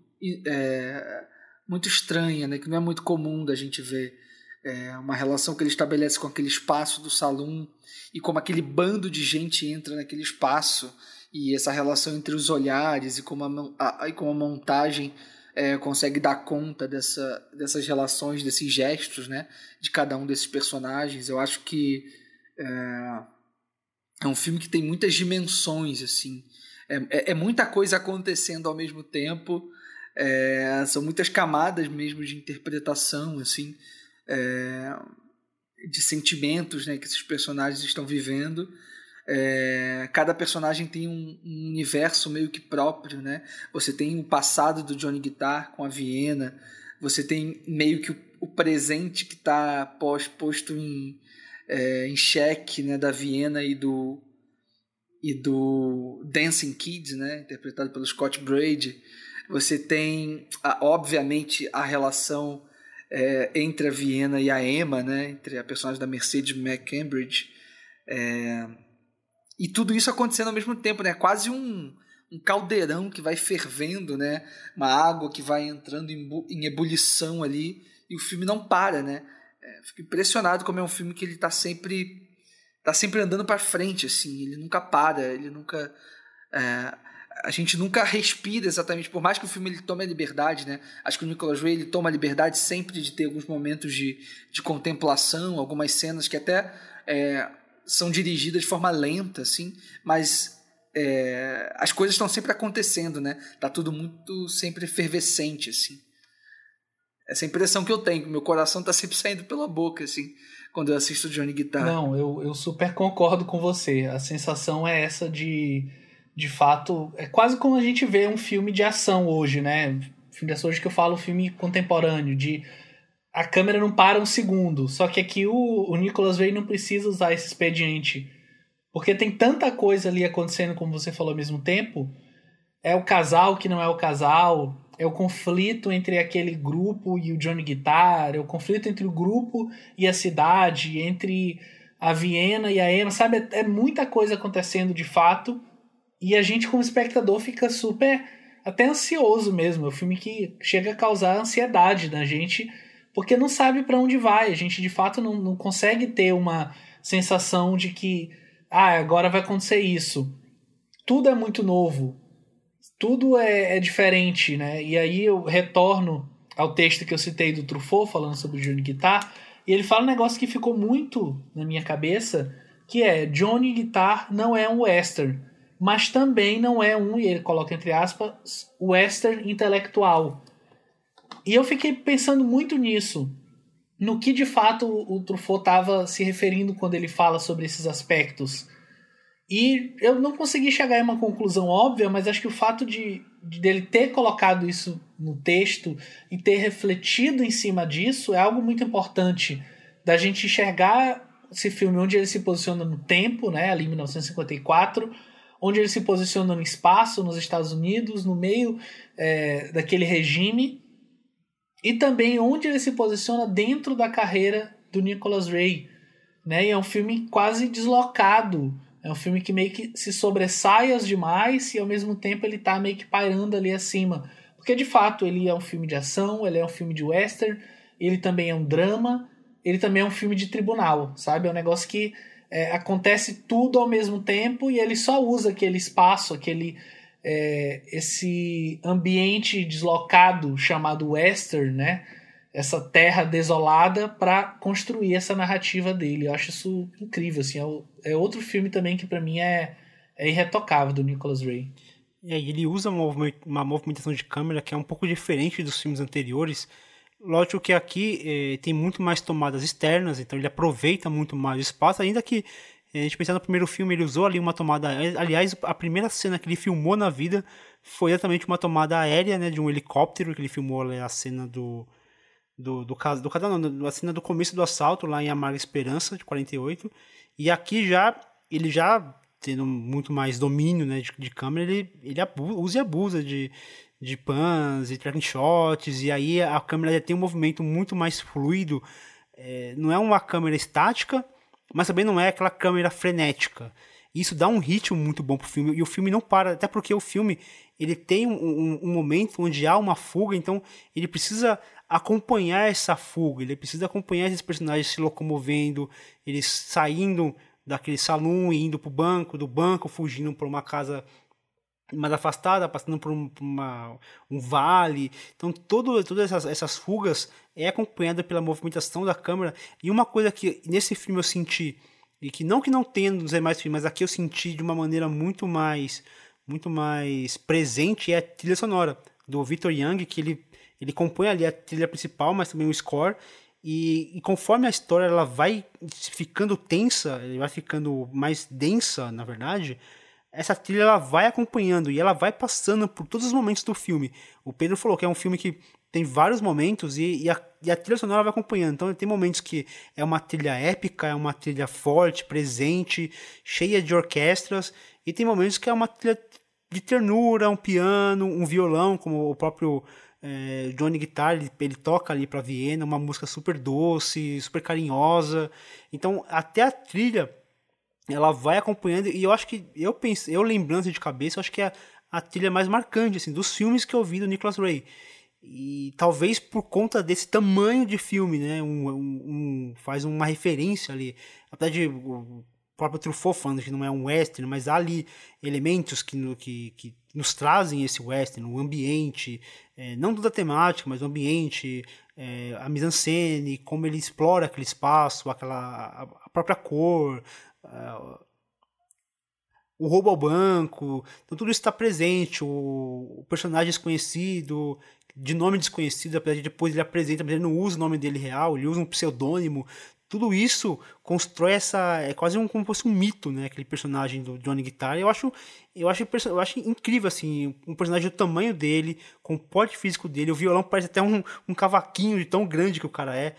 é, muito estranha, né, que não é muito comum da gente ver. É uma relação que ele estabelece com aquele espaço do salão e como aquele bando de gente entra naquele espaço e essa relação entre os olhares e como a, a, e como a montagem é, consegue dar conta dessa, dessas relações, desses gestos, né, de cada um desses personagens. Eu acho que é, é um filme que tem muitas dimensões, assim. É, é, é muita coisa acontecendo ao mesmo tempo. É, são muitas camadas mesmo de interpretação, assim, é, de sentimentos, né, que esses personagens estão vivendo. É, cada personagem tem um, um, universo meio que próprio, né? Você tem o passado do Johnny Guitar com a Viena, você tem meio que o, o presente que está posto em, é, em xeque né, da Viena e do e do Dancing Kids, né, interpretado pelo Scott Brady. Você tem, obviamente, a relação é, entre a Viena e a Emma, né, entre a personagem da Mercedes McCambridge. É, e tudo isso acontecendo ao mesmo tempo, né? Quase um, um caldeirão que vai fervendo, né? Uma água que vai entrando em, em ebulição ali e o filme não para, né? É, fico impressionado como é um filme que ele está sempre tá sempre andando para frente, assim. Ele nunca para, ele nunca é, a gente nunca respira exatamente, por mais que o filme ele tome a liberdade, né? Acho que o Nicolas Ray ele toma a liberdade sempre de ter alguns momentos de, de contemplação, algumas cenas que até é, são dirigidas de forma lenta, assim, mas é, as coisas estão sempre acontecendo, né? Tá tudo muito sempre efervescente, assim. Essa é impressão que eu tenho, meu coração tá sempre saindo pela boca, assim, quando eu assisto Johnny Guitar. Não, eu, eu super concordo com você. A sensação é essa de, de fato, é quase como a gente vê um filme de ação hoje, né? Filme de ação hoje que eu falo filme contemporâneo, de a câmera não para um segundo. Só que aqui o, o Nicolas Ray não precisa usar esse expediente. Porque tem tanta coisa ali acontecendo, como você falou ao mesmo tempo. É o casal que não é o casal. É o conflito entre aquele grupo e o Johnny Guitar. É o conflito entre o grupo e a cidade. Entre a Viena e a Emma. Sabe? É, é muita coisa acontecendo de fato. E a gente, como espectador, fica super. Até ansioso mesmo. É um filme que chega a causar ansiedade na gente porque não sabe para onde vai. A gente de fato não, não consegue ter uma sensação de que ah, agora vai acontecer isso. Tudo é muito novo, tudo é, é diferente, né? E aí eu retorno ao texto que eu citei do Truffaut falando sobre o Johnny Guitar, e ele fala um negócio que ficou muito na minha cabeça, que é Johnny Guitar não é um western, mas também não é um, e ele coloca entre aspas, western intelectual. E eu fiquei pensando muito nisso, no que de fato o Truffaut estava se referindo quando ele fala sobre esses aspectos. E eu não consegui chegar a uma conclusão óbvia, mas acho que o fato de, de dele ter colocado isso no texto e ter refletido em cima disso é algo muito importante da gente enxergar esse filme onde ele se posiciona no tempo, né, ali em 1954, onde ele se posiciona no espaço, nos Estados Unidos, no meio é, daquele regime, e também onde ele se posiciona dentro da carreira do Nicholas Ray. Né? E é um filme quase deslocado É um filme que meio que se sobressai aos demais e ao mesmo tempo ele tá meio que pairando ali acima. Porque de fato ele é um filme de ação, ele é um filme de western, ele também é um drama, ele também é um filme de tribunal, sabe? É um negócio que é, acontece tudo ao mesmo tempo e ele só usa aquele espaço, aquele é, esse ambiente deslocado chamado western, né? Essa terra desolada para construir essa narrativa dele. Eu acho isso incrível, assim. É, é outro filme também que para mim é, é irretocável do Nicholas Ray. E aí ele usa uma movimentação de câmera que é um pouco diferente dos filmes anteriores. Lógico que aqui eh, tem muito mais tomadas externas, então ele aproveita muito mais o espaço, ainda que a gente pensar no primeiro filme, ele usou ali uma tomada. Aliás, a primeira cena que ele filmou na vida foi exatamente uma tomada aérea, né? De um helicóptero, que ele filmou ali, a cena do. Do, do do cada não, a cena do começo do assalto lá em Amarga Esperança de 48 e aqui já ele já tendo muito mais domínio né, de, de câmera ele, ele abusa, usa e abusa de, de pans e tracking shots e aí a câmera tem um movimento muito mais fluido é, não é uma câmera estática mas também não é aquela câmera frenética. Isso dá um ritmo muito bom pro filme, e o filme não para, até porque o filme ele tem um, um, um momento onde há uma fuga, então ele precisa acompanhar essa fuga, ele precisa acompanhar esses personagens se locomovendo, eles saindo daquele salão e indo pro banco, do banco fugindo para uma casa mais afastada, passando por, um, por uma, um vale. Então, todo, todas essas, essas fugas é acompanhada pela movimentação da câmera. E uma coisa que nesse filme eu senti, e que não que não tenha nos demais filmes, mas aqui eu senti de uma maneira muito mais muito mais presente é a trilha sonora do Victor Young, que ele, ele compõe ali a trilha principal, mas também o score. E, e, conforme a história ela vai ficando tensa, vai ficando mais densa, na verdade, essa trilha ela vai acompanhando e ela vai passando por todos os momentos do filme. O Pedro falou que é um filme que tem vários momentos e, e, a, e a trilha sonora vai acompanhando. Então tem momentos que é uma trilha épica, é uma trilha forte, presente, cheia de orquestras, e tem momentos que é uma trilha de ternura, um piano, um violão, como o próprio é, Johnny Guitar, ele, ele toca ali para Viena, uma música super doce, super carinhosa. Então até a trilha ela vai acompanhando e eu acho que eu pensei, eu lembrando de cabeça, eu acho que é a, trilha mais marcante assim dos filmes que eu vi do Nicholas Ray. E talvez por conta desse tamanho de filme, né, um, um, um faz uma referência ali, apesar de o próprio Truffaut falando que não é um western, mas há ali elementos que, que, que nos trazem esse western, o ambiente, é, não toda a temática, mas o ambiente, é, a mise-en-scène, como ele explora aquele espaço, aquela, a própria cor, o roubo ao banco, então tudo isso está presente, o, o, personagem desconhecido, de nome desconhecido, apesar de depois ele apresenta, mas ele não usa o nome dele real, ele usa um pseudônimo, tudo isso constrói essa, é quase um, como se fosse um mito, né, aquele personagem do Johnny Guitar, eu acho, eu acho, eu acho incrível, assim, um personagem do tamanho dele, com o porte físico dele, o violão parece até um, um cavaquinho de tão grande que o cara é,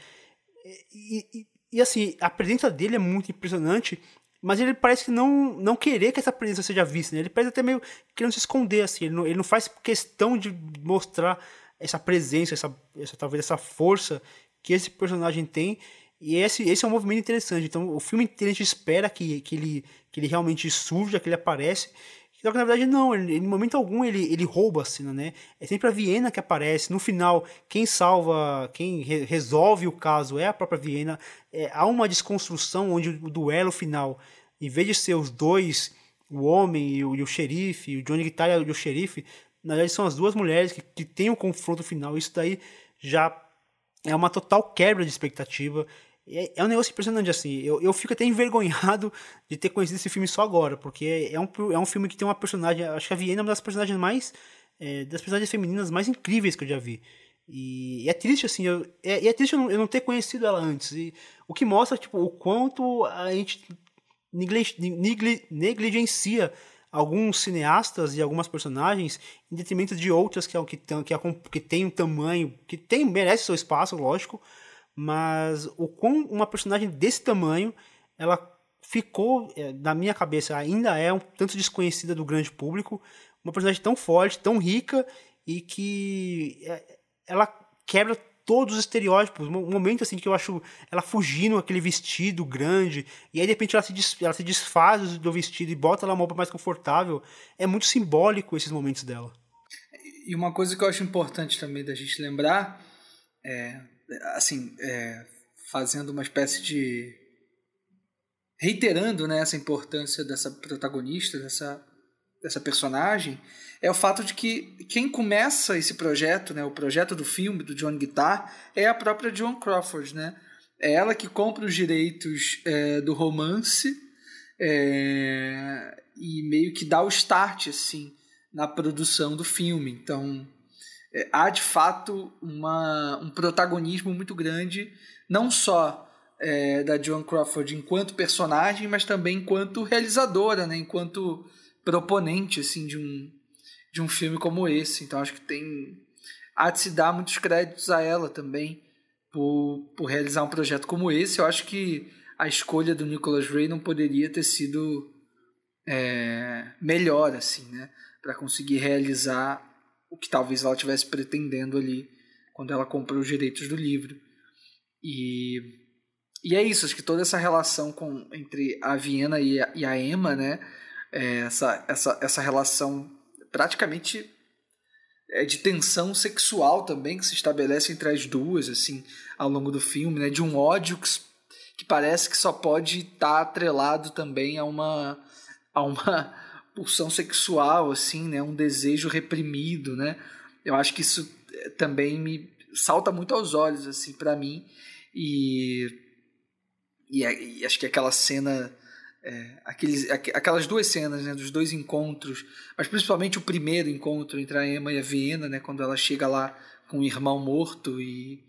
e, e, e assim, a presença dele é muito impressionante, mas ele parece não, não querer que essa presença seja vista, né? Ele parece até meio querendo se esconder, assim. Ele não, ele não faz questão de mostrar essa presença, essa, essa talvez essa força que esse personagem tem. E esse, esse é um movimento interessante. Então, o filme inteiro a gente espera que, que, ele, que ele realmente surja, que ele aparece. Só que na verdade não, ele, em momento algum ele, ele rouba a cena, né? É sempre a Viena que aparece. No final, quem salva, quem re resolve o caso é a própria Viena. É, há uma desconstrução onde o duelo final, em vez de ser os dois, o homem e o, e o xerife, o Johnny Guitar e o xerife, na verdade são as duas mulheres que, que têm o um confronto final. Isso daí já é uma total quebra de expectativa. É, é um negócio impressionante, assim. Eu, eu fico até *laughs* envergonhado de ter conhecido esse filme só agora, porque é um, é um filme que tem uma personagem. Acho que a Viena é uma das personagens mais. É, das personagens femininas mais incríveis que eu já vi. E, e é triste, assim, eu, é, é triste eu não, eu não, ter conhecido ela antes. E, o que mostra, tipo, o quanto a gente negligencia alguns cineastas e algumas personagens em detrimento de outras que, é que, que, é, que tem um tamanho, que tem, merece seu espaço, lógico, mas o quão uma personagem desse tamanho ela ficou é, na minha cabeça ainda é um tanto desconhecida do grande público uma personagem tão forte tão rica e que é, ela quebra todos os estereótipos. Um momento assim que eu acho ela fugindo aquele vestido grande, e aí de repente ela se, des, ela se desfaz do vestido e bota lá uma roupa mais confortável. É muito simbólico esses momentos dela. E uma coisa que eu acho importante também da gente lembrar é, assim, é, fazendo uma espécie de reiterando né, essa importância dessa protagonista, dessa, dessa personagem, é o fato de que quem começa esse projeto, né, o projeto do filme do John Guitar, é a própria Joan Crawford. Né? É ela que compra os direitos é, do romance é, e meio que dá o start assim, na produção do filme. Então, é, há de fato uma, um protagonismo muito grande, não só é, da Joan Crawford enquanto personagem, mas também enquanto realizadora, né? enquanto proponente assim, de, um, de um filme como esse. Então acho que tem. Há de se dar muitos créditos a ela também por, por realizar um projeto como esse. Eu acho que a escolha do Nicholas Ray não poderia ter sido é, melhor assim, né? para conseguir realizar o que talvez ela estivesse pretendendo ali quando ela comprou os direitos do livro. E e é isso, acho que toda essa relação com, entre a Viena e a, e a Emma, né? É, essa, essa, essa relação praticamente é, de tensão sexual também que se estabelece entre as duas, assim, ao longo do filme, né? De um ódio que, que parece que só pode estar tá atrelado também a uma, a uma pulsão sexual, assim, né? Um desejo reprimido, né? Eu acho que isso é, também me salta muito aos olhos, assim, para mim. E e, e acho que aquela cena. É, aqueles, aquelas duas cenas, né, dos dois encontros, mas principalmente o primeiro encontro entre a Emma e a Viena, né, quando ela chega lá com o irmão morto e,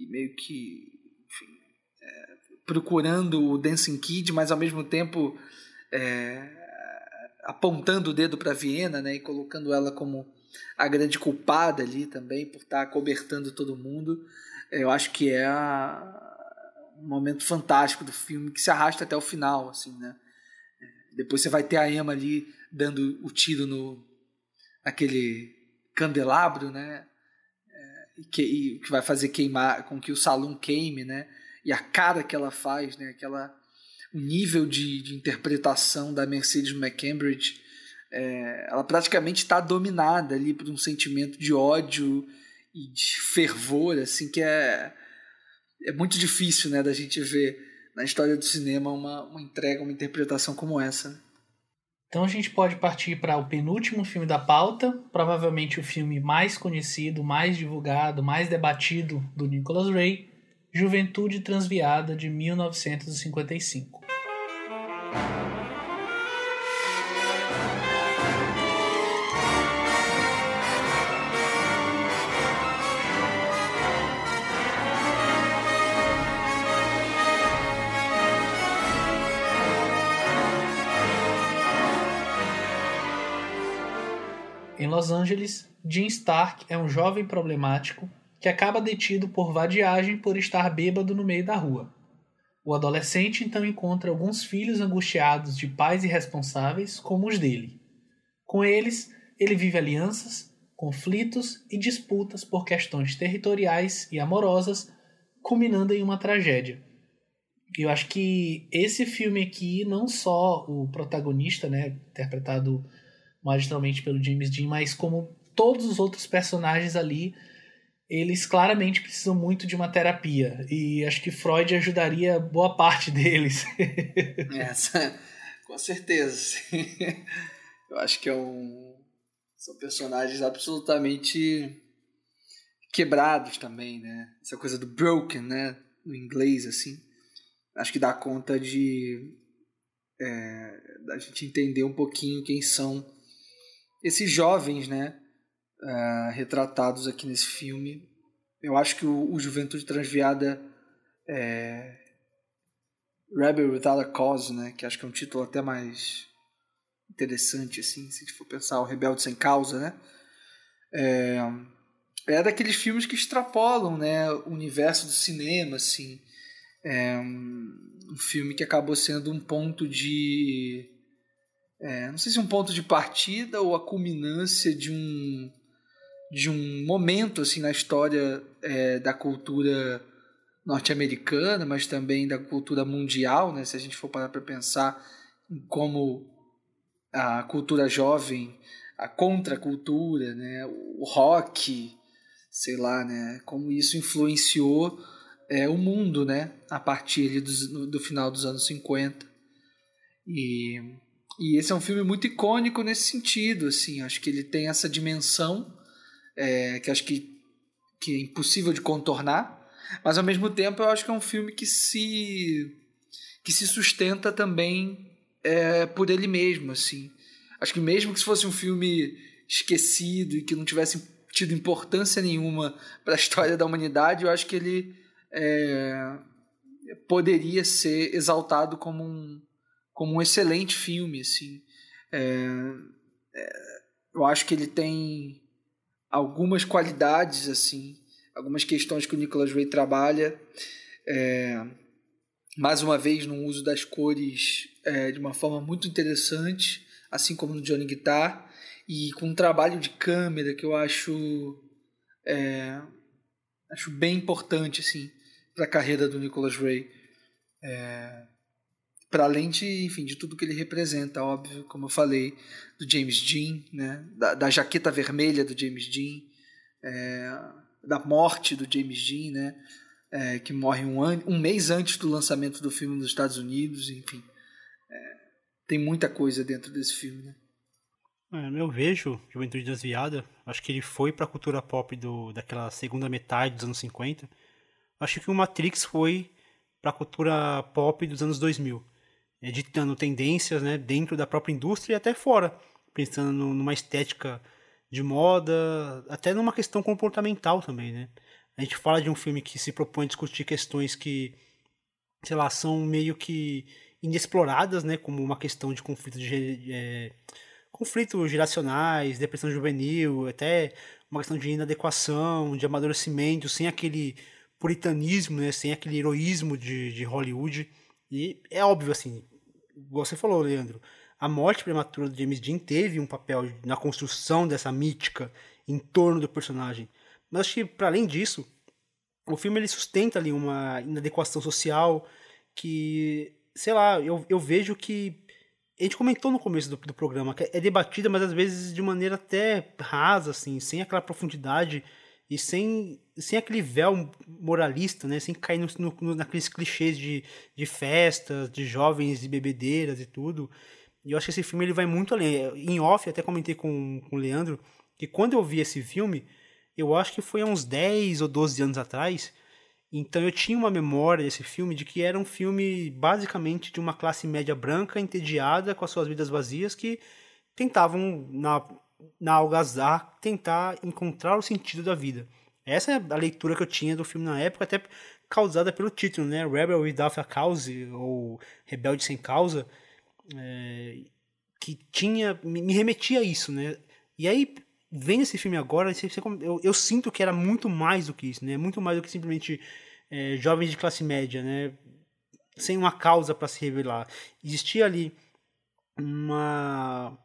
e meio que enfim, é, procurando o Dancing Kid, mas ao mesmo tempo é, apontando o dedo para Viena né, e colocando ela como a grande culpada ali também por estar tá cobertando todo mundo. Eu acho que é um momento fantástico do filme que se arrasta até o final, assim, né? Depois você vai ter a Emma ali dando o tiro no aquele candelabro, né? É, que, que vai fazer queimar, com que o salão queime, né? E a cara que ela faz, né? Aquela o nível de, de interpretação da Mercedes McCambridge, é, ela praticamente está dominada ali por um sentimento de ódio e de fervor, assim, que é é muito difícil, né, da gente ver na história do cinema uma, uma entrega, uma interpretação como essa. Então a gente pode partir para o penúltimo filme da pauta, provavelmente o filme mais conhecido, mais divulgado, mais debatido do Nicholas Ray, Juventude Transviada de 1955. Em Los Angeles, Jim Stark é um jovem problemático que acaba detido por vadiagem por estar bêbado no meio da rua. O adolescente então encontra alguns filhos angustiados de pais irresponsáveis como os dele. Com eles, ele vive alianças, conflitos e disputas por questões territoriais e amorosas, culminando em uma tragédia. E eu acho que esse filme aqui, não só o protagonista, né, interpretado magistralmente pelo James Dean, mas como todos os outros personagens ali, eles claramente precisam muito de uma terapia. E acho que Freud ajudaria boa parte deles. *laughs* Essa, com certeza. Eu acho que é um, são personagens absolutamente quebrados também, né? Essa coisa do broken, né? No inglês, assim. Acho que dá conta de é, da gente entender um pouquinho quem são esses jovens, né, uh, retratados aqui nesse filme. Eu acho que o, o Juventude Transviada é Rebel Without a Cause, né, que acho que é um título até mais interessante, assim, se a gente for pensar o Rebelde Sem Causa, né, é, é daqueles filmes que extrapolam, né, o universo do cinema, assim, é um filme que acabou sendo um ponto de é, não sei se um ponto de partida ou a culminância de um de um momento assim na história é, da cultura norte-americana, mas também da cultura mundial, né? Se a gente for parar para pensar em como a cultura jovem, a contracultura, né? O rock, sei lá, né? Como isso influenciou é, o mundo, né? A partir do, do final dos anos 50. E, e esse é um filme muito icônico nesse sentido, assim. Acho que ele tem essa dimensão é, que acho que, que é impossível de contornar, mas ao mesmo tempo eu acho que é um filme que se que se sustenta também é, por ele mesmo, assim. Acho que mesmo que se fosse um filme esquecido e que não tivesse tido importância nenhuma para a *laughs* história da humanidade, eu acho que ele é, poderia ser exaltado como um, como um excelente filme, assim. É, é eu acho que ele tem algumas qualidades, assim, algumas questões que o Nicholas Ray trabalha. É, mais uma vez, no uso das cores é, de uma forma muito interessante, assim como no Johnny Guitar, e com um trabalho de câmera que eu acho é, acho bem importante assim para a carreira do Nicholas Ray. É, para além de, enfim, de tudo que ele representa, óbvio, como eu falei, do James Dean, né, da, da jaqueta vermelha do James Dean, é, da morte do James Dean, né, é, que morre um, an um mês antes do lançamento do filme nos Estados Unidos, enfim, é, tem muita coisa dentro desse filme, né. É, eu vejo Juventude Desviada, acho que ele foi para a cultura pop do, daquela segunda metade dos anos 50. Acho que o Matrix foi para a cultura pop dos anos 2000 ditando tendências né, dentro da própria indústria e até fora, pensando numa estética de moda, até numa questão comportamental também, né? A gente fala de um filme que se propõe a discutir questões que, sei lá, são meio que inexploradas, né? Como uma questão de conflito de, é, conflitos geracionais, depressão juvenil, até uma questão de inadequação, de amadurecimento, sem aquele puritanismo, né? Sem aquele heroísmo de, de Hollywood. E é óbvio, assim, você falou, Leandro, a morte prematura do James Dean teve um papel na construção dessa mítica em torno do personagem. Mas acho que, para além disso, o filme ele sustenta ali uma inadequação social que, sei lá, eu, eu vejo que. A gente comentou no começo do, do programa que é debatida, mas às vezes de maneira até rasa, assim, sem aquela profundidade e sem, sem aquele véu moralista, né? Sem cair no, no, naqueles clichês de, de festas, de jovens e bebedeiras e tudo. E eu acho que esse filme ele vai muito além. Em off, até comentei com, com o Leandro, que quando eu vi esse filme, eu acho que foi há uns 10 ou 12 anos atrás. Então eu tinha uma memória desse filme de que era um filme basicamente de uma classe média branca, entediada, com as suas vidas vazias, que tentavam, na na algazar, tentar encontrar o sentido da vida. Essa é a leitura que eu tinha do filme na época, até causada pelo título, né? Rebel Without a Cause, ou Rebelde Sem Causa, é, que tinha, me remetia a isso, né? E aí, vendo esse filme agora, eu, eu sinto que era muito mais do que isso, né? Muito mais do que simplesmente é, jovens de classe média, né? Sem uma causa para se revelar. Existia ali uma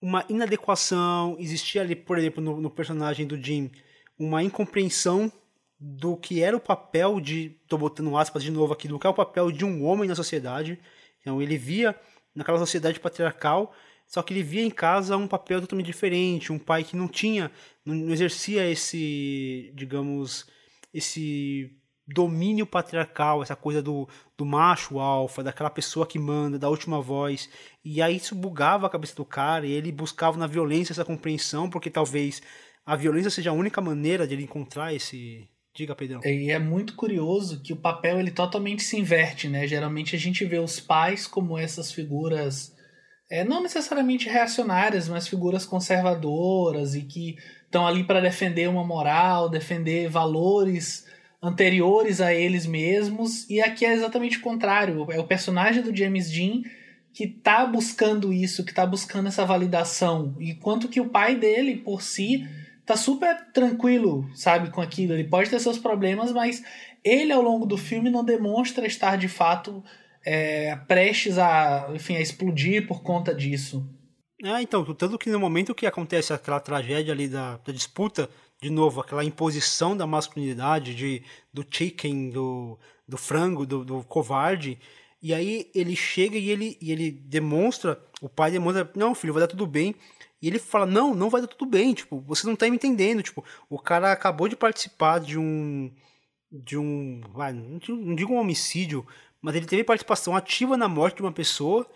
uma inadequação, existia ali, por exemplo, no, no, personagem do Jim, uma incompreensão do que era o papel de, tô botando aspas de novo aqui, do que é o papel de um homem na sociedade. Então ele via naquela sociedade patriarcal, só que ele via em casa um papel totalmente diferente, um pai que não tinha, não exercia esse, digamos, esse domínio patriarcal, essa coisa do, do macho alfa, daquela pessoa que manda, da última voz. E aí isso bugava a cabeça do cara e ele buscava na violência essa compreensão, porque talvez a violência seja a única maneira de ele encontrar esse. Diga, Pedrão. E é muito curioso que o papel ele totalmente se inverte, né? Geralmente a gente vê os pais como essas figuras, é, não necessariamente reacionárias, mas figuras conservadoras e que estão ali para defender uma moral, defender valores anteriores a eles mesmos, e aqui é exatamente o contrário. É o personagem do James Dean que tá buscando isso, que tá buscando essa validação, enquanto que o pai dele, por si, tá super tranquilo, sabe, com aquilo. Ele pode ter seus problemas, mas ele, ao longo do filme, não demonstra estar de fato é, prestes a, enfim, a explodir por conta disso. É, então, tanto que no momento que acontece aquela tragédia ali da, da disputa, de novo, aquela imposição da masculinidade, de, do chicken, do, do frango, do, do covarde, e aí ele chega e ele, e ele demonstra, o pai demonstra, não, filho, vai dar tudo bem. E ele fala, não, não vai dar tudo bem, tipo, você não tá me entendendo, tipo, o cara acabou de participar de um, de um, vai, não digo um homicídio, mas ele teve participação ativa na morte de uma pessoa,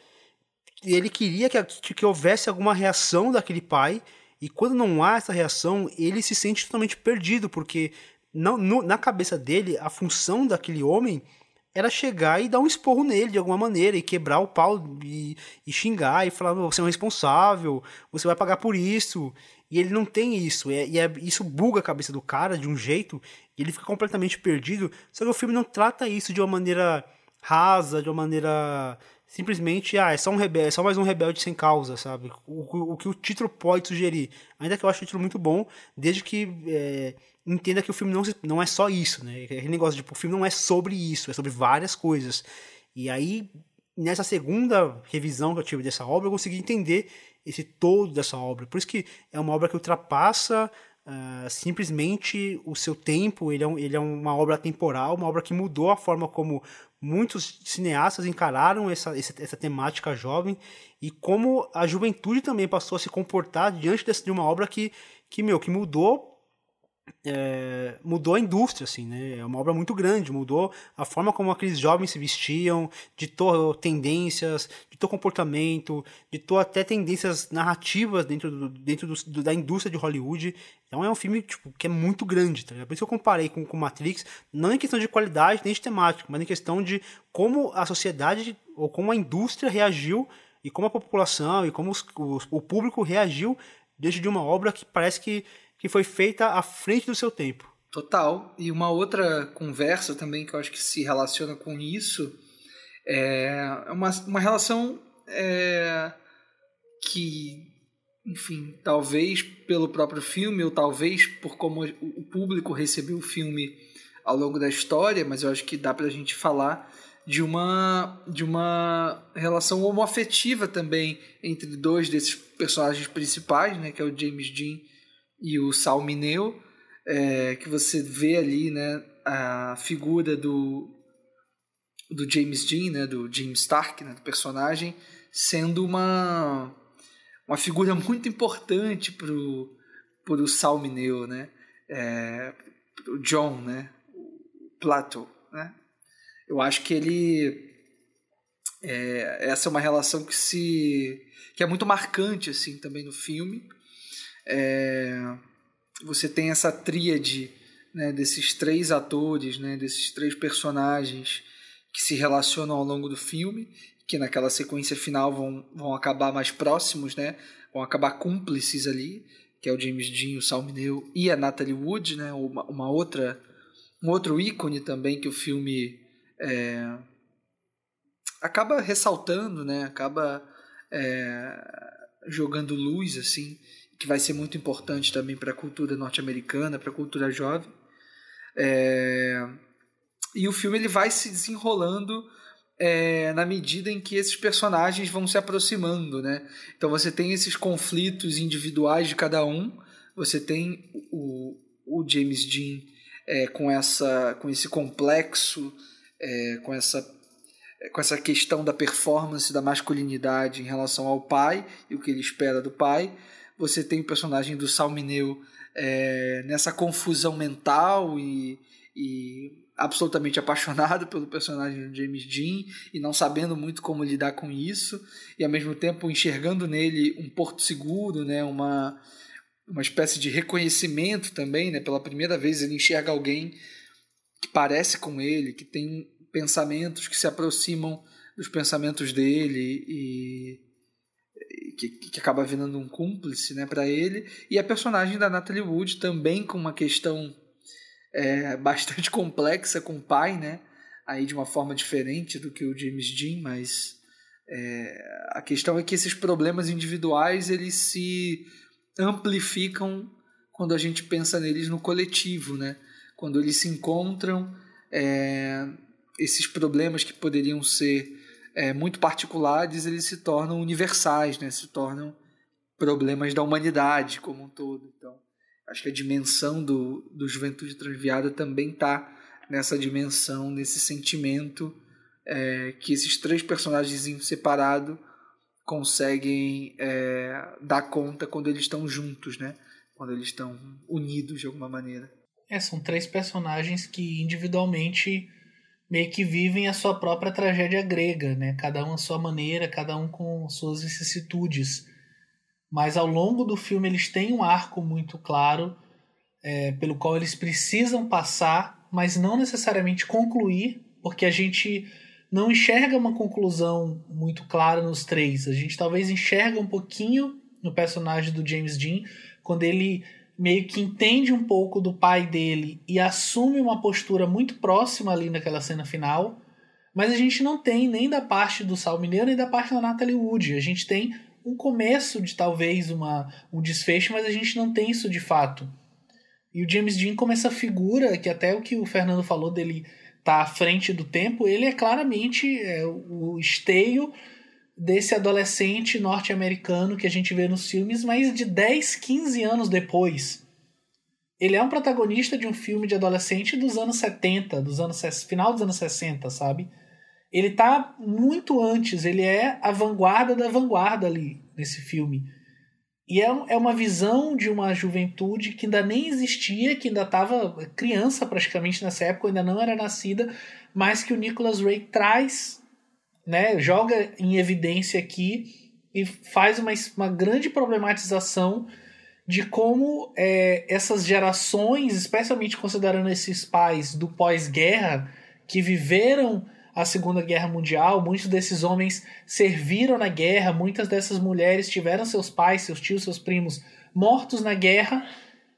e ele queria que, que, que houvesse alguma reação daquele pai, e quando não há essa reação, ele se sente totalmente perdido, porque não, no, na cabeça dele, a função daquele homem era chegar e dar um esporro nele de alguma maneira, e quebrar o pau e, e xingar, e falar: você é um responsável, você vai pagar por isso. E ele não tem isso, e, é, e é, isso buga a cabeça do cara de um jeito, e ele fica completamente perdido. Só que o filme não trata isso de uma maneira rasa, de uma maneira simplesmente, ah, é só um rebelde, é só mais um rebelde sem causa, sabe? O, o, que o título pode sugerir. Ainda que eu acho o título muito bom, desde que é, entenda que o filme não, não é só isso, né? Aquele negócio de, tipo, o filme não é sobre isso, é sobre várias coisas. E aí, nessa segunda revisão que eu tive dessa obra, eu consegui entender esse todo dessa obra. Por isso que é uma obra que ultrapassa uh, simplesmente o seu tempo, ele é, um, ele é uma obra temporal, uma obra que mudou a forma como muitos cineastas encararam essa, essa, essa, temática jovem e como a juventude também passou a se comportar diante dessa, de uma obra que, que, meu, que mudou é, mudou a indústria, assim, né? É uma obra muito grande, mudou a forma como aqueles jovens se vestiam, ditou tendências, ditou comportamento, ditou até tendências narrativas dentro, do, dentro do, da indústria de Hollywood. Então é um filme tipo, que é muito grande, tá Por isso eu comparei com, com Matrix, não em questão de qualidade nem de temática, mas em questão de como a sociedade ou como a indústria reagiu e como a população e como os, os, o público reagiu diante de uma obra que parece que que foi feita à frente do seu tempo. Total. E uma outra conversa também que eu acho que se relaciona com isso é uma, uma relação é, que, enfim, talvez pelo próprio filme ou talvez por como o público recebeu o filme ao longo da história, mas eu acho que dá pra gente falar de uma de uma relação homoafetiva também entre dois desses personagens principais, né, que é o James Dean e o Salmineu, é, que você vê ali né, a figura do, do James Dean, né, do James Stark, né, do personagem, sendo uma, uma figura *laughs* muito importante para o Salmineu, né, é, o John, né, o Plato. Né. Eu acho que ele... É, essa é uma relação que se que é muito marcante assim também no filme é, você tem essa tríade né, desses três atores, né, desses três personagens que se relacionam ao longo do filme, que naquela sequência final vão, vão acabar mais próximos, né, vão acabar cúmplices ali, que é o James Dean, o Salmineu e a Natalie Wood, né, uma, uma outra, um outro ícone também que o filme é, acaba ressaltando, né, acaba é, jogando luz assim que vai ser muito importante também para a cultura norte-americana, para a cultura jovem. É... E o filme ele vai se desenrolando é, na medida em que esses personagens vão se aproximando, né? Então você tem esses conflitos individuais de cada um, você tem o, o James Dean é, com essa com esse complexo, é, com essa com essa questão da performance da masculinidade em relação ao pai e o que ele espera do pai você tem o personagem do Salmineu é, nessa confusão mental e, e absolutamente *laughs* apaixonado pelo personagem do James Dean e não sabendo muito como lidar com isso e ao mesmo tempo enxergando nele um porto seguro, né, uma uma espécie de reconhecimento também, né, pela primeira vez ele enxerga alguém que parece com ele, que tem pensamentos que se aproximam dos pensamentos dele e que, que acaba virando um cúmplice né, para ele, e a personagem da Natalie Wood também com uma questão é, *laughs* bastante complexa com o pai, né, aí de uma forma diferente do que o James Dean, mas é, a questão é que esses problemas individuais eles se amplificam quando a gente pensa neles no coletivo, né? Quando eles se encontram, é, esses problemas que poderiam ser é, muito particulares, eles se tornam universais, né? se tornam problemas da humanidade como um todo. Então, acho que a dimensão do, do Juventude Transviada também está nessa dimensão, nesse sentimento é, que esses três personagens separados conseguem é, dar conta quando eles estão juntos, né? Quando eles estão unidos de alguma maneira. É, são três personagens que individualmente meio que vivem a sua própria tragédia grega, né? Cada um à sua maneira, cada um com suas vicissitudes. Mas ao longo do filme eles têm um arco muito claro é, pelo qual eles precisam passar, mas não necessariamente concluir, porque a gente não enxerga uma conclusão muito clara nos três. A gente talvez enxerga um pouquinho no personagem do James Dean quando ele meio que entende um pouco do pai dele e assume uma postura muito próxima ali naquela cena final. Mas a gente não tem nem da parte do Sal Mineiro nem da parte da Natalie Wood. A gente tem um começo de talvez uma, um desfecho, mas a gente não tem isso de fato. E o James Dean como essa figura, que até o que o Fernando falou dele tá à frente do tempo, ele é claramente é, o esteio desse adolescente norte-americano que a gente vê nos filmes, mas de 10, 15 anos depois. Ele é um protagonista de um filme de adolescente dos anos 70, dos anos final dos anos 60, sabe? Ele tá muito antes, ele é a vanguarda da vanguarda ali nesse filme. E é, é uma visão de uma juventude que ainda nem existia, que ainda estava criança praticamente nessa época, ainda não era nascida, mas que o Nicholas Ray traz, né, joga em evidência aqui e faz uma, uma grande problematização de como é, essas gerações, especialmente considerando esses pais do pós-guerra, que viveram a Segunda Guerra Mundial, muitos desses homens serviram na guerra, muitas dessas mulheres tiveram seus pais, seus tios, seus primos mortos na guerra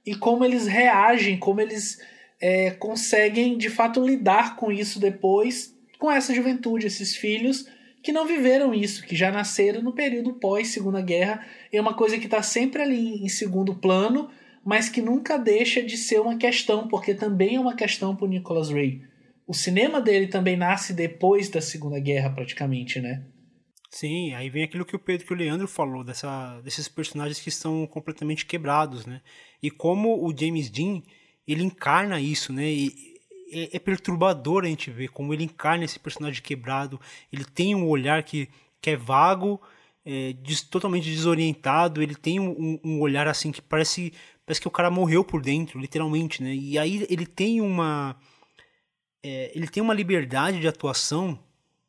e como eles reagem, como eles é, conseguem de fato lidar com isso depois, com essa juventude, esses filhos que não viveram isso, que já nasceram no período pós-Segunda Guerra, é uma coisa que está sempre ali em segundo plano, mas que nunca deixa de ser uma questão, porque também é uma questão para Nicholas Ray o cinema dele também nasce depois da Segunda Guerra, praticamente, né? Sim, aí vem aquilo que o Pedro que o Leandro falou, dessa, desses personagens que estão completamente quebrados, né? E como o James Dean, ele encarna isso, né? E é, é perturbador a gente ver como ele encarna esse personagem quebrado. Ele tem um olhar que, que é vago, é, des, totalmente desorientado. Ele tem um, um, olhar assim que parece, parece que o cara morreu por dentro, literalmente, né? E aí ele tem uma é, ele tem uma liberdade de atuação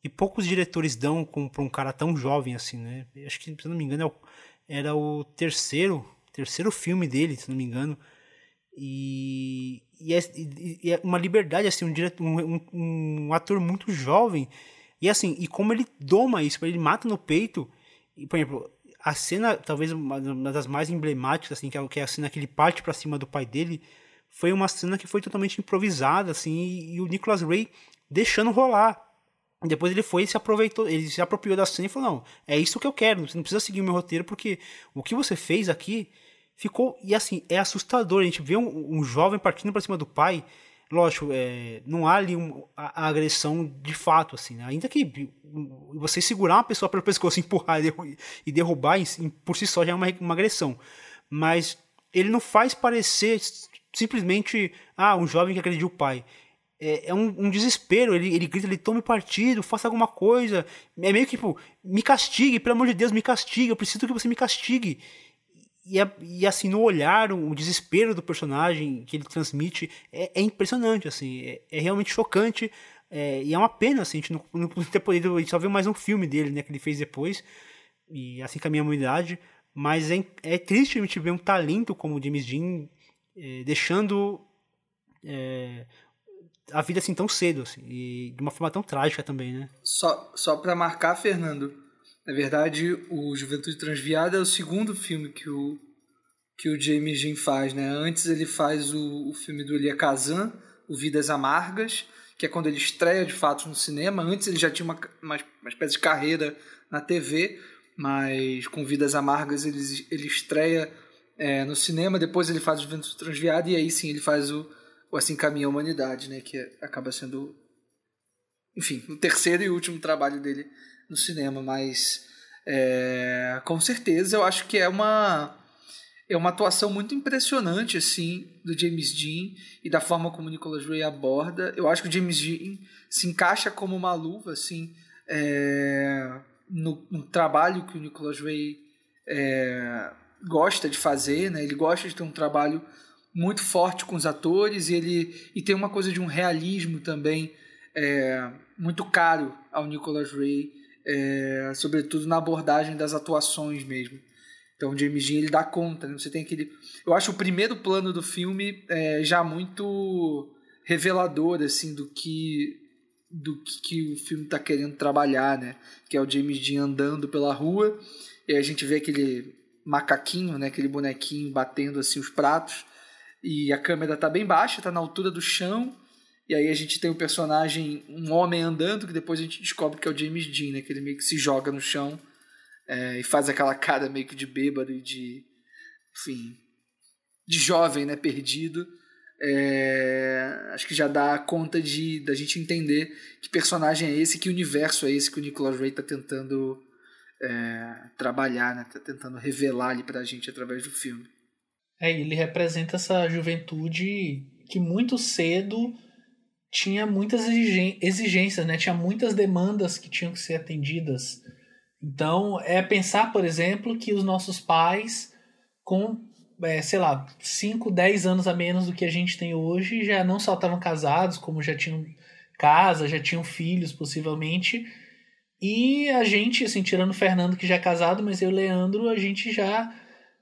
e poucos diretores dão para um cara tão jovem assim, né? Acho que, se não me engano, é era o terceiro, terceiro filme dele, se não me engano. E, e, é, e é, uma liberdade, assim, um, diretor, um, um, um, ator muito jovem. E assim, e como ele doma isso, ele mata no peito. E, por exemplo, a cena, talvez uma das mais emblemáticas, assim, que é, que é a cena que ele parte para cima do pai dele, foi uma cena que foi totalmente improvisada, assim, e, e o Nicholas Ray deixando rolar. Depois ele foi e se aproveitou, ele se apropriou da cena e falou: Não, é isso que eu quero, você não precisa seguir o meu roteiro, porque o que você fez aqui ficou. E assim, é assustador. A gente vê um, um jovem partindo para cima do pai. Lógico, é, não há ali um, a, a, agressão de fato, assim, né? ainda que você segurar uma pessoa pelo pescoço, *laughs* empurrar e derrubar por si só já é uma, uma agressão. Mas ele não faz parecer simplesmente, ah, um jovem que agrediu o pai. É, é um, um, desespero, ele, ele grita, ele tome partido, faça alguma coisa. É meio que tipo, me castigue, pelo amor de Deus, me castigue, eu preciso que você me castigue. E, e assim, no olhar, o desespero do personagem que ele transmite é, é impressionante, assim, é, é realmente chocante. É, e é uma pena, assim, a gente não, não ter podido. A gente só viu mais um filme dele, né, que ele fez depois, e assim caminha a humanidade. Mas é, é triste a gente ver um talento como o James Dean é, deixando é, a vida assim tão cedo assim, e de uma forma tão trágica também, né? Só, só para marcar, Fernando, na verdade, o Juventude Transviada é o segundo filme que o que o James Dean faz, né? Antes ele faz o, o filme do Elia Kazan, o Vidas Amargas, que é quando ele estreia de fato no cinema. Antes ele já tinha uma, uma, uma espécie de carreira na TV, mas com Vidas Amargas ele, ele estreia é, no cinema, depois ele faz o Juventude Transviada e aí sim ele faz o, o Assim Caminha a Humanidade, né, que é, acaba sendo, enfim, o terceiro e último trabalho dele no cinema, mas É, com certeza, eu acho que é uma é uma atuação muito impressionante assim do James Dean e da forma como o Nicholas Ray aborda. Eu acho que o James Dean se encaixa como uma luva assim é, no, no, trabalho que o Nicholas Ray é, gosta de fazer, né? Ele gosta de ter um trabalho muito forte com os atores e ele e tem uma coisa de um realismo também é, muito caro ao Nicholas Ray, é, sobretudo na abordagem das atuações mesmo. Então o James Dean ele dá conta, né? Você tem aquele, eu acho o primeiro plano do filme é, já muito revelador assim do que do que, que o filme está querendo trabalhar, né? Que é o James Dean andando pela rua e a gente vê aquele macaquinho, né? Aquele bonequinho batendo assim os pratos e a câmera tá bem baixa, tá na altura do chão. E aí a gente tem o personagem, um homem andando, que depois a gente descobre que é o James Dean, né? Que ele meio que se joga no chão é, e faz aquela cara meio que de bêbado e de, enfim, de jovem, né, perdido. É, acho que já dá conta de da gente entender que personagem é esse, que universo é esse que o Nicholas Ray está tentando é, trabalhar, né? Tá tentando revelar ali pra gente através do filme. É, ele representa essa juventude que muito cedo tinha muitas exigências, né? Tinha muitas demandas que tinham que ser atendidas. Então, é pensar, por exemplo, que os nossos pais, com, é, sei lá, 5, 10 anos a menos do que a gente tem hoje, já não só estavam casados, como já tinham casa, já tinham filhos, possivelmente. E a gente, assim, tirando o Fernando, que já é casado, mas eu e o Leandro, a gente já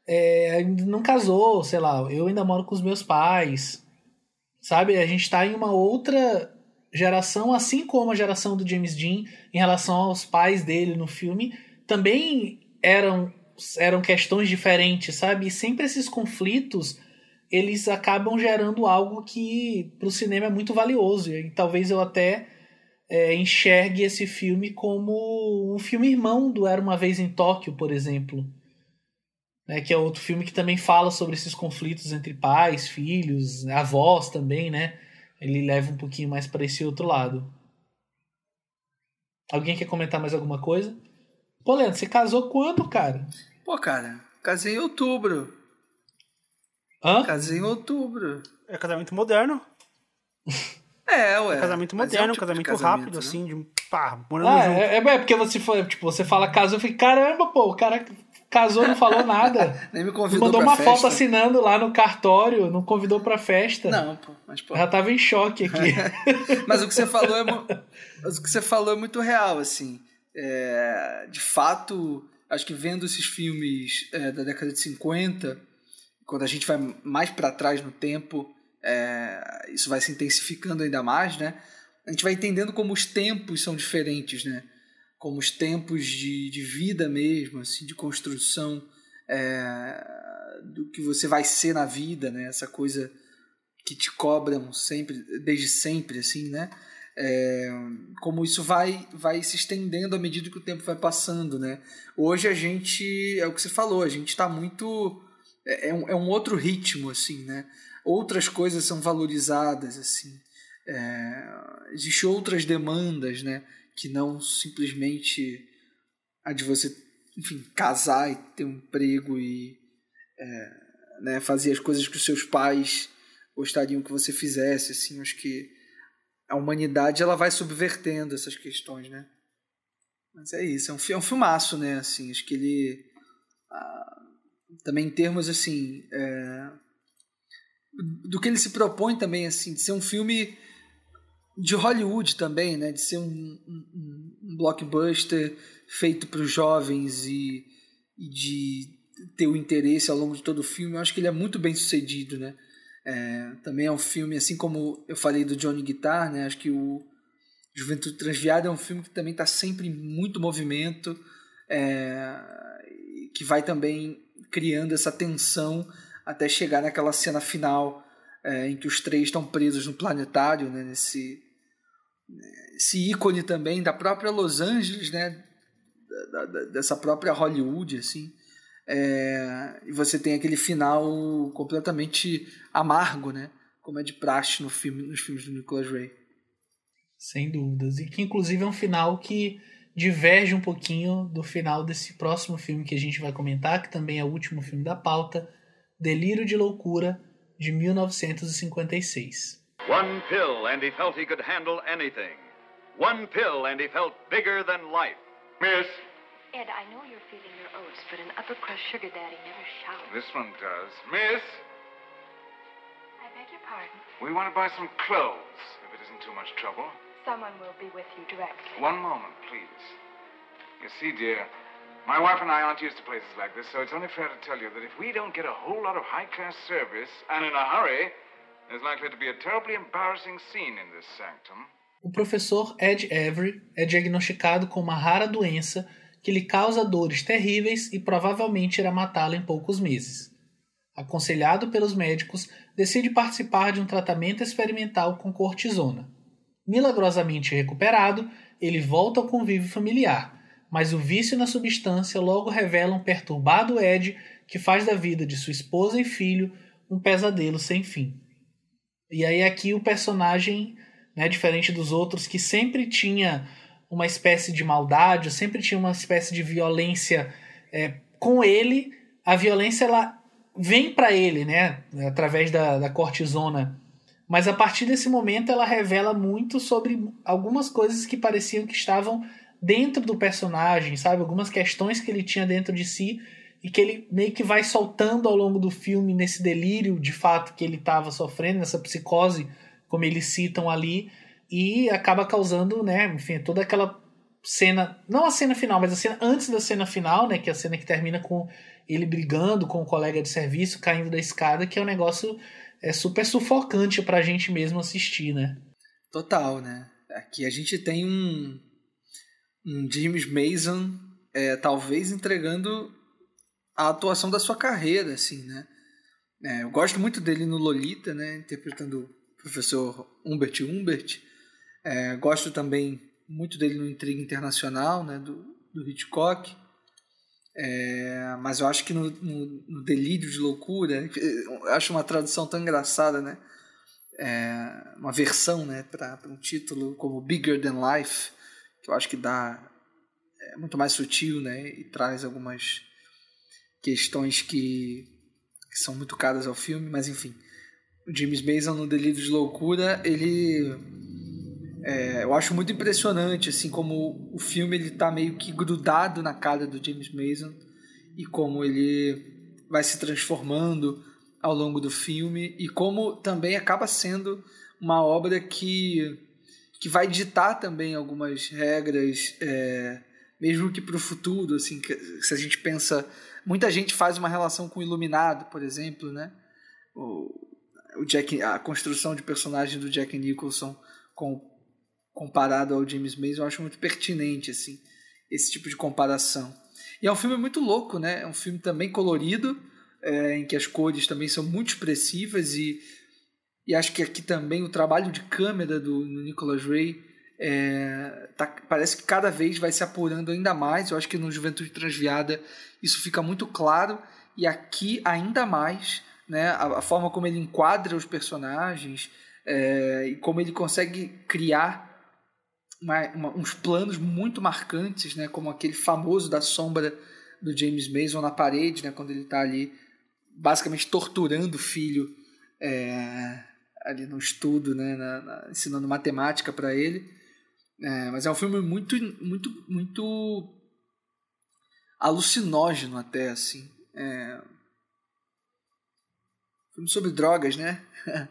é, não casou, sei lá, eu ainda moro com os meus pais. Sabe? A gente está em uma outra geração, assim como a geração do James Dean em relação aos pais dele no filme, também eram eram questões diferentes, sabe? E sempre esses conflitos eles acabam gerando algo que para o cinema é muito valioso. E talvez eu até é, enxergue esse filme como um filme irmão do Era uma Vez em Tóquio, por exemplo. Né, que é outro filme que também fala sobre esses conflitos entre pais, filhos, avós também, né? Ele leva um pouquinho mais para esse outro lado. Alguém quer comentar mais alguma coisa? Pô, Leandro, você casou quando, cara? Pô, cara, casei em outubro. Hã? Casei em outubro. É casamento moderno. *laughs* É, ué. É casamento moderno, é um tipo casamento, casamento, rápido, né? assim, de um pá, morando Ah, junto. é, é porque você foi, tipo, você fala casou, eu falei, caramba, pô, o cara casou, não falou nada. *laughs* Nem me convidou Mandou pra uma festa. foto assinando lá no cartório, não convidou pra festa. Não, pô, mas pô. Já tava em choque aqui. *laughs* Mas o que você falou é, *laughs* o que você falou é muito real, assim. É, de fato, acho que vendo esses filmes é, da década de 50, quando a gente vai mais para trás no tempo, é, isso vai se intensificando ainda mais, né? A gente vai entendendo como os tempos são diferentes, né? Como os tempos de, de vida mesmo, assim, de construção é, do que você vai ser na vida, né? Essa coisa que te cobram sempre, desde sempre, assim, né? É, como isso vai, vai se estendendo à medida que o tempo vai passando, né? Hoje a gente, é o que você falou, a gente está muito... É, é um, é um outro ritmo, assim, né? Outras coisas são valorizadas, assim. É, Existem outras demandas, né? Que não simplesmente a de você, enfim, casar e ter um emprego e é, né, fazer as coisas que os seus pais gostariam que você fizesse, assim, acho que a humanidade ela vai subvertendo essas questões, né? Mas é isso, é um, é um filmaço, né? Assim, acho que ele ah, também em termos assim é, do que ele se propõe também assim de ser um filme de Hollywood também, né? De ser um, um, um blockbuster feito para os jovens e, e de ter o interesse ao longo de todo o filme. Eu acho que ele é muito bem sucedido, né? É, também é um filme, assim como eu falei do Johnny Guitar, né? Acho que o Juventude Transviada é um filme que também está sempre em muito movimento, é, que vai também criando essa tensão até chegar naquela cena final é, em que os três estão presos no planetário, né? Nesse esse ícone também da própria Los Angeles, né? Da- da- dessa própria Hollywood, assim. É, e você tem aquele final completamente amargo, né? Como é de praxe no filme, nos filmes do Nicholas Ray. Sem dúvidas. E que inclusive é um final que diverge um pouquinho do final desse próximo filme que a gente vai comentar, que também é o último filme da pauta, Delírio de Loucura, de 1956. One pill and he felt he could handle anything. One pill and he felt bigger than life. Miss, Ed, I know you're feeling your oats, but an upper crust sugar daddy never showers. this one does. Miss, I beg your pardon. we want to buy some clothes, if it isn't too much trouble. Someone will be with you directly. One moment, please. You see, dear, my wife and I aren't used to places like this, so it's only fair to tell you that if we don't get a whole lot of high-class service, and in a hurry, O professor Ed Avery é diagnosticado com uma rara doença que lhe causa dores terríveis e provavelmente irá matá-lo em poucos meses. Aconselhado pelos médicos, decide participar de um tratamento experimental com cortisona. Milagrosamente recuperado, ele volta ao convívio familiar, mas o vício na substância logo revela um perturbado Ed que faz da vida de sua esposa e filho um pesadelo sem fim. E aí aqui o personagem, né, diferente dos outros, que sempre tinha uma espécie de maldade, sempre tinha uma espécie de violência é, com ele, a violência ela vem para ele, né, através da, da cortisona. Mas a partir desse momento ela revela muito sobre algumas coisas que pareciam que estavam dentro do personagem, sabe? Algumas questões que ele tinha dentro de si e que ele meio que vai soltando ao longo do filme nesse delírio de fato que ele estava sofrendo, nessa psicose, como eles citam ali, e acaba causando, né, enfim, toda aquela cena, não a cena final, mas a cena antes da cena final, né, que é a cena que termina com ele brigando com o colega de serviço, caindo da escada, que é um negócio é super sufocante pra gente mesmo assistir, né? Total, né? Aqui a gente tem um, um James Mason é, talvez entregando a atuação da sua carreira, assim, né? É, eu gosto muito dele no Lolita, né? Interpretando o professor Humbert Humbert. É, gosto também muito dele no Intriga Internacional, né? Do, do Hitchcock. É, mas eu acho que no, no, no, Delírio de Loucura, eu acho uma tradução tão engraçada, né? É, uma versão, né, para um título como Bigger Than Life, que eu acho que dá é muito mais sutil, né, e traz algumas questões que, que são muito caras ao filme, mas enfim, o James Mason no Delírio de Loucura, ele é, eu acho muito impressionante, assim, como o filme ele tá meio que grudado na cara do James Mason e como ele vai se transformando ao longo do filme e como também acaba sendo uma obra que, que vai ditar também algumas regras, é, mesmo que para o futuro, assim, se a gente pensa, muita gente faz uma relação com o Iluminado, por exemplo, né? O, o Jack, a construção de personagem do Jack Nicholson com comparado ao James Mason, eu acho muito pertinente assim esse tipo de comparação. E é um filme muito louco, né? É um filme também colorido, é, em que as cores também são muito expressivas e, e acho que aqui também o trabalho de câmera do, do Nicholas Ray é, tá, parece que cada vez vai se apurando ainda mais. Eu acho que no Juventude Transviada isso fica muito claro e aqui ainda mais, né? A, a forma como ele enquadra os personagens é, e como ele consegue criar uma, uma, uns planos muito marcantes, né, como aquele famoso da sombra do James Mason na parede, né, quando ele está ali basicamente torturando o filho é, ali no estudo, né, na, na, ensinando matemática para ele. É, mas é um filme muito, muito, muito alucinógeno até assim. É, filme sobre drogas, né? *laughs*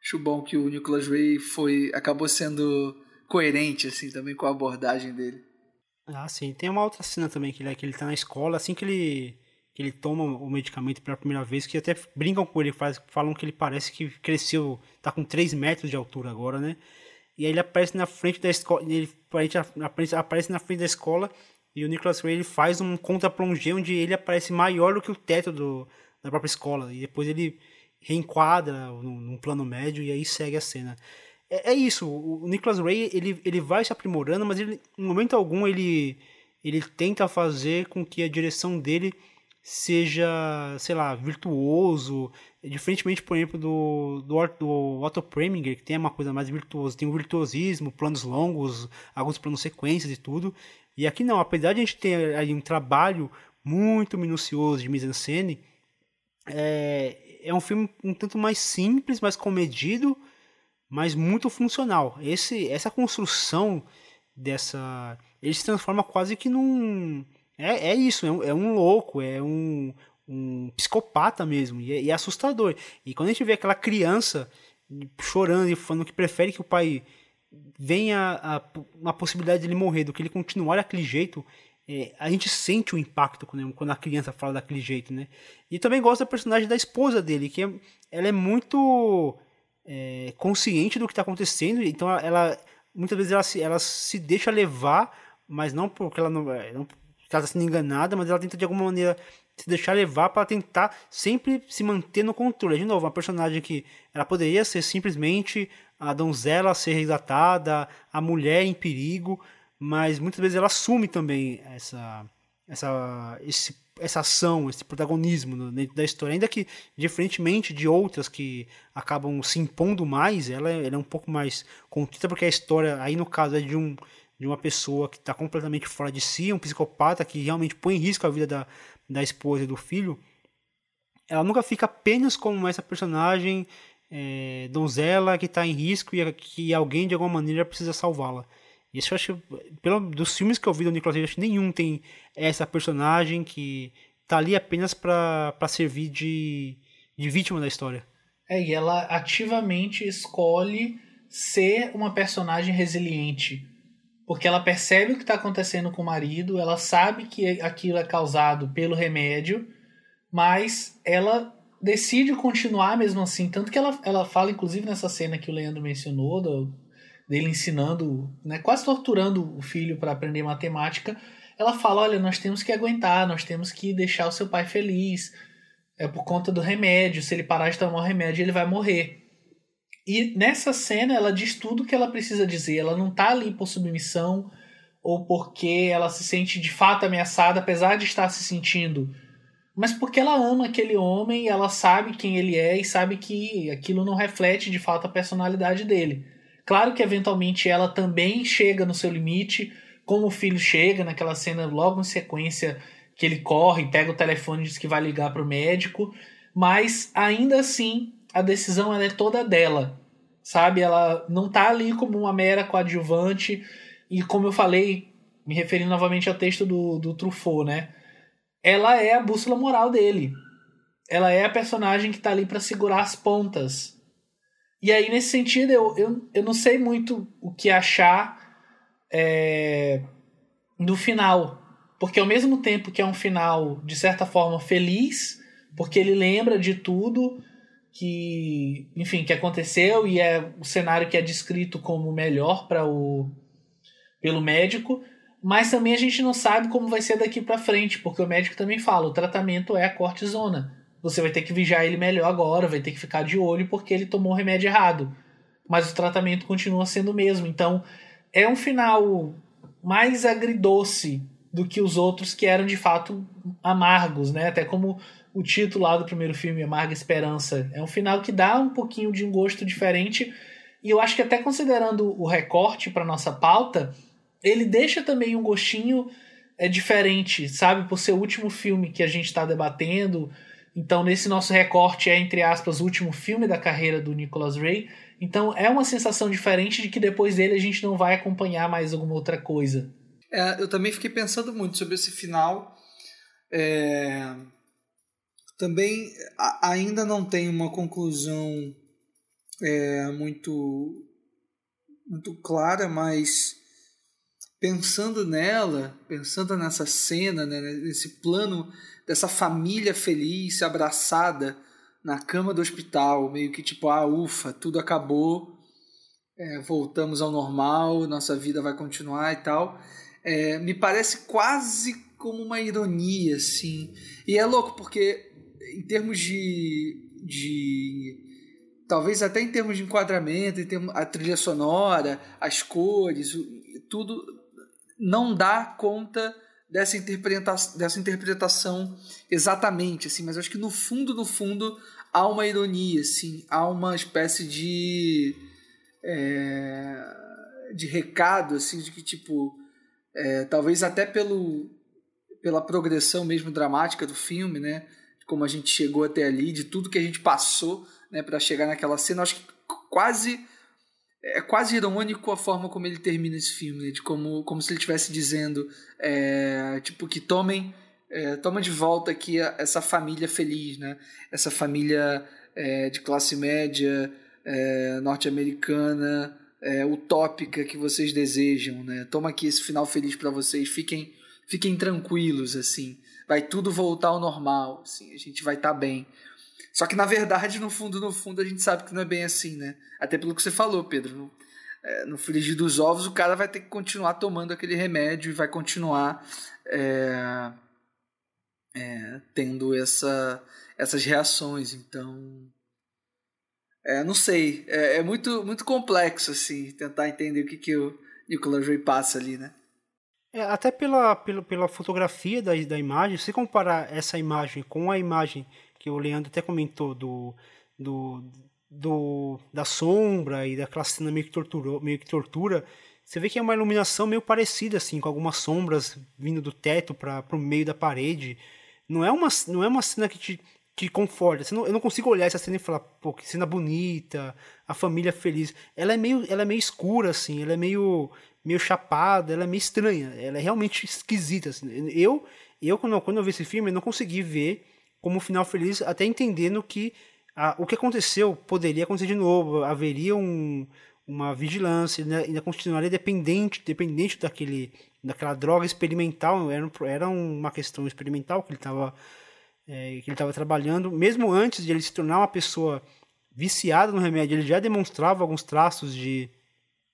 Acho bom que o Nicholas Ray foi acabou sendo coerente, assim, também com a abordagem dele. Ah, sim. Tem uma outra cena também que ele, que ele tá na escola, assim que ele, que ele toma o medicamento pela primeira vez, que até brincam com ele, faz, falam que ele parece que cresceu, tá com 3 metros de altura agora, né? E aí ele aparece na frente da escola, ele aparece, aparece na frente da escola e o Nicholas Ray ele faz um contra-plongé onde ele aparece maior do que o teto do, da própria escola. E depois ele reenquadra num, num plano médio e aí segue a cena é, é isso, o Nicholas Ray, ele, ele vai se aprimorando, mas ele, em momento algum ele, ele tenta fazer com que a direção dele seja, sei lá, virtuoso, diferentemente, por exemplo, do, do, do Otto Preminger, que tem uma coisa mais virtuosa, tem o virtuosismo, planos longos, alguns planos sequências e tudo. E aqui não, apesar de a gente ter aí um trabalho muito minucioso de mise-en-scène, é, é um filme um tanto mais simples, mais comedido, mas muito funcional. Esse, essa construção dessa... Ele se transforma quase que num... É, é isso, é um, é um louco, é um, um psicopata mesmo, e é, e é, assustador. E quando a gente vê aquela criança chorando e falando que prefere que o pai venha a, uma possibilidade de ele morrer do que ele continuar daquele jeito, é, a gente sente o impacto quando, quando, a criança fala daquele jeito, né? E também gosto da personagem da esposa dele, que é, ela é muito é, consciente do que está acontecendo, então ela muitas vezes ela se, ela se deixa levar, mas não porque ela não, é, não ela está sendo enganada, mas ela tenta de alguma maneira se deixar levar para tentar sempre se manter no controle. De novo, uma personagem que ela poderia ser simplesmente a donzela a ser resgatada, a mulher em perigo, mas muitas vezes ela assume também essa essa esse, essa ação, esse protagonismo dentro da história, ainda que diferentemente de outras que acabam se impondo mais, ela, ela é um pouco mais contida porque a história aí no caso é de um de uma pessoa que está completamente fora de si, um psicopata que realmente põe em risco a vida da, da esposa e do filho, ela nunca fica apenas como essa personagem é, donzela que está em risco e que alguém de alguma maneira precisa salvá-la. Isso eu acho, pelo, dos filmes que eu vi do Nicolas Cage, acho nenhum tem essa personagem que tá ali apenas para servir de, de vítima da história. É, e ela ativamente escolhe ser uma personagem resiliente. Porque ela percebe o que está acontecendo com o marido, ela sabe que aquilo é causado pelo remédio, mas ela decide continuar mesmo assim. Tanto que ela, ela fala, inclusive, nessa cena que o Leandro mencionou, do, dele ensinando, né, quase torturando o filho para aprender matemática. Ela fala: Olha, nós temos que aguentar, nós temos que deixar o seu pai feliz. É por conta do remédio. Se ele parar de tomar o remédio, ele vai morrer. E nessa cena ela diz tudo que ela precisa dizer. Ela não tá ali por submissão ou porque ela se sente de fato ameaçada, apesar de estar se sentindo. Mas porque ela ama aquele homem ela sabe quem ele é e sabe que aquilo não reflete de fato a personalidade dele. Claro que eventualmente ela também chega no seu limite, como o filho chega naquela cena logo em sequência que ele corre, pega o telefone e diz que vai ligar para o médico, mas ainda assim a decisão ela é toda dela, sabe? Ela não tá ali como uma mera coadjuvante e como eu falei, me referindo novamente ao texto do, do Truffaut, né? Ela é a bússola moral dele. Ela é a personagem que tá ali para segurar as pontas. E aí, nesse sentido, eu, eu, eu não sei muito o que achar é, do final. Porque ao mesmo tempo que é um final, de certa forma, feliz, porque ele lembra de tudo, que, enfim, que aconteceu e é o cenário que é descrito como melhor para o pelo médico, mas também a gente não sabe como vai ser daqui para frente, porque o médico também fala, o tratamento é a cortisona. Você vai ter que vigiar ele melhor agora, vai ter que ficar de olho porque ele tomou o remédio errado. Mas o tratamento continua sendo o mesmo. Então, é um final mais agridoce do que os outros que eram de fato amargos, né? Até como o título lá do primeiro filme, Amarga Esperança. É um final que dá um pouquinho de um gosto diferente. E eu acho que até considerando o recorte para nossa pauta, ele deixa também um gostinho é diferente, sabe? Por ser o último filme que a gente está debatendo. Então, nesse nosso recorte é, entre aspas, o último filme da carreira do Nicholas Ray. Então, é uma sensação diferente de que depois dele a gente não vai acompanhar mais alguma outra coisa. É, eu também fiquei pensando muito sobre esse final. É também a, ainda não tem uma conclusão é, muito, muito clara, mas pensando nela, pensando nessa cena, né, nesse plano dessa família feliz, abraçada na cama do hospital, meio que tipo, ah, ufa, tudo acabou, é, voltamos ao normal, nossa vida vai continuar e tal. É, me parece quase como uma ironia, assim. E é louco, porque em termos de, de talvez até em termos de enquadramento, em termos, a trilha sonora, as cores, tudo não dá conta dessa, interpreta dessa interpretação exatamente, assim, mas acho que no fundo, no fundo, há uma ironia, assim, há uma espécie de. É, de recado, assim, de que, tipo, é, talvez até pelo, pela progressão mesmo dramática do filme, né? Como a gente chegou até ali, de tudo que a gente passou, né, para chegar naquela cena, acho que quase é quase irônico a forma como ele termina esse filme, né? de como, como se ele estivesse dizendo, é, tipo, que tomem, é, toma de volta aqui a, essa família feliz, né? Essa família é, de classe média, é, norte-americana, é, utópica que vocês desejam, né? Toma aqui esse final feliz para vocês, fiquem, fiquem tranquilos, assim. Vai tudo voltar ao normal, assim, a gente vai estar tá bem. Só que na verdade, no fundo, no fundo, a gente sabe que não é bem assim, né? Até pelo que você falou, Pedro. No, é, no frigir dos ovos, o cara vai ter que continuar tomando aquele remédio e vai continuar é, é, tendo essa, essas reações. Então, é, não sei. É, é, muito, muito complexo, assim, tentar entender o que, que o Nicolas Ray passa ali, né? É, até pela, pela, pela fotografia da, da imagem, se comparar essa imagem com a imagem que o Leandro até comentou do, do, do da sombra e daquela cena meio que, torturou, meio que tortura, você vê que é uma iluminação meio parecida assim, com algumas sombras vindo do teto para o meio da parede. Não é uma, não é uma cena que te, te conforta. Não, eu não consigo olhar essa cena e falar, pô, que cena bonita, a família feliz. Ela é meio, ela é meio escura assim, ela é meio meio chapada, ela é meio estranha, ela é realmente esquisita assim. Eu eu quando, quando eu vi esse filme, eu não consegui ver como final feliz, até entendendo que a, o que aconteceu poderia acontecer de novo, haveria um, uma vigilância, ainda, ainda continuaria dependente, dependente daquele, daquela droga experimental, era, era uma questão experimental que ele estava é, que ele estava trabalhando, mesmo antes de ele se tornar uma pessoa viciada no remédio, ele já demonstrava alguns traços de,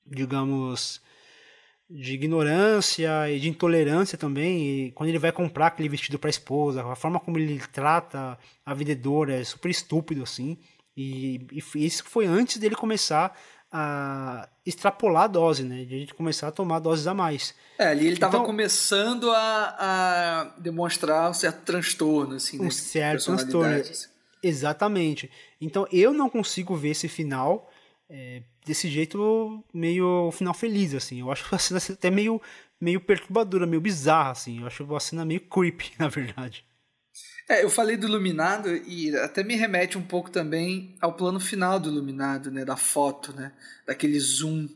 digamos, de ignorância e de intolerância também. E quando ele vai comprar aquele vestido para a esposa, a forma como ele trata a vendedora é super estúpido assim. E, e isso foi antes dele começar a extrapolar a dose, né? De a gente começar a tomar doses a mais. É, ali ele estava então, começando a, a, demonstrar um certo transtorno, assim, um certo transtorno. Exatamente. Então eu não consigo ver esse final é, desse jeito meio final feliz, assim. Eu acho *laughs* a cena até meio, meio perturbadora, meio bizarra, assim. Eu acho a cena meio creepy, *laughs* na verdade. É, eu falei do Iluminado e até me remete um pouco também ao plano final do Iluminado, né? Da foto, né? Daquele zoom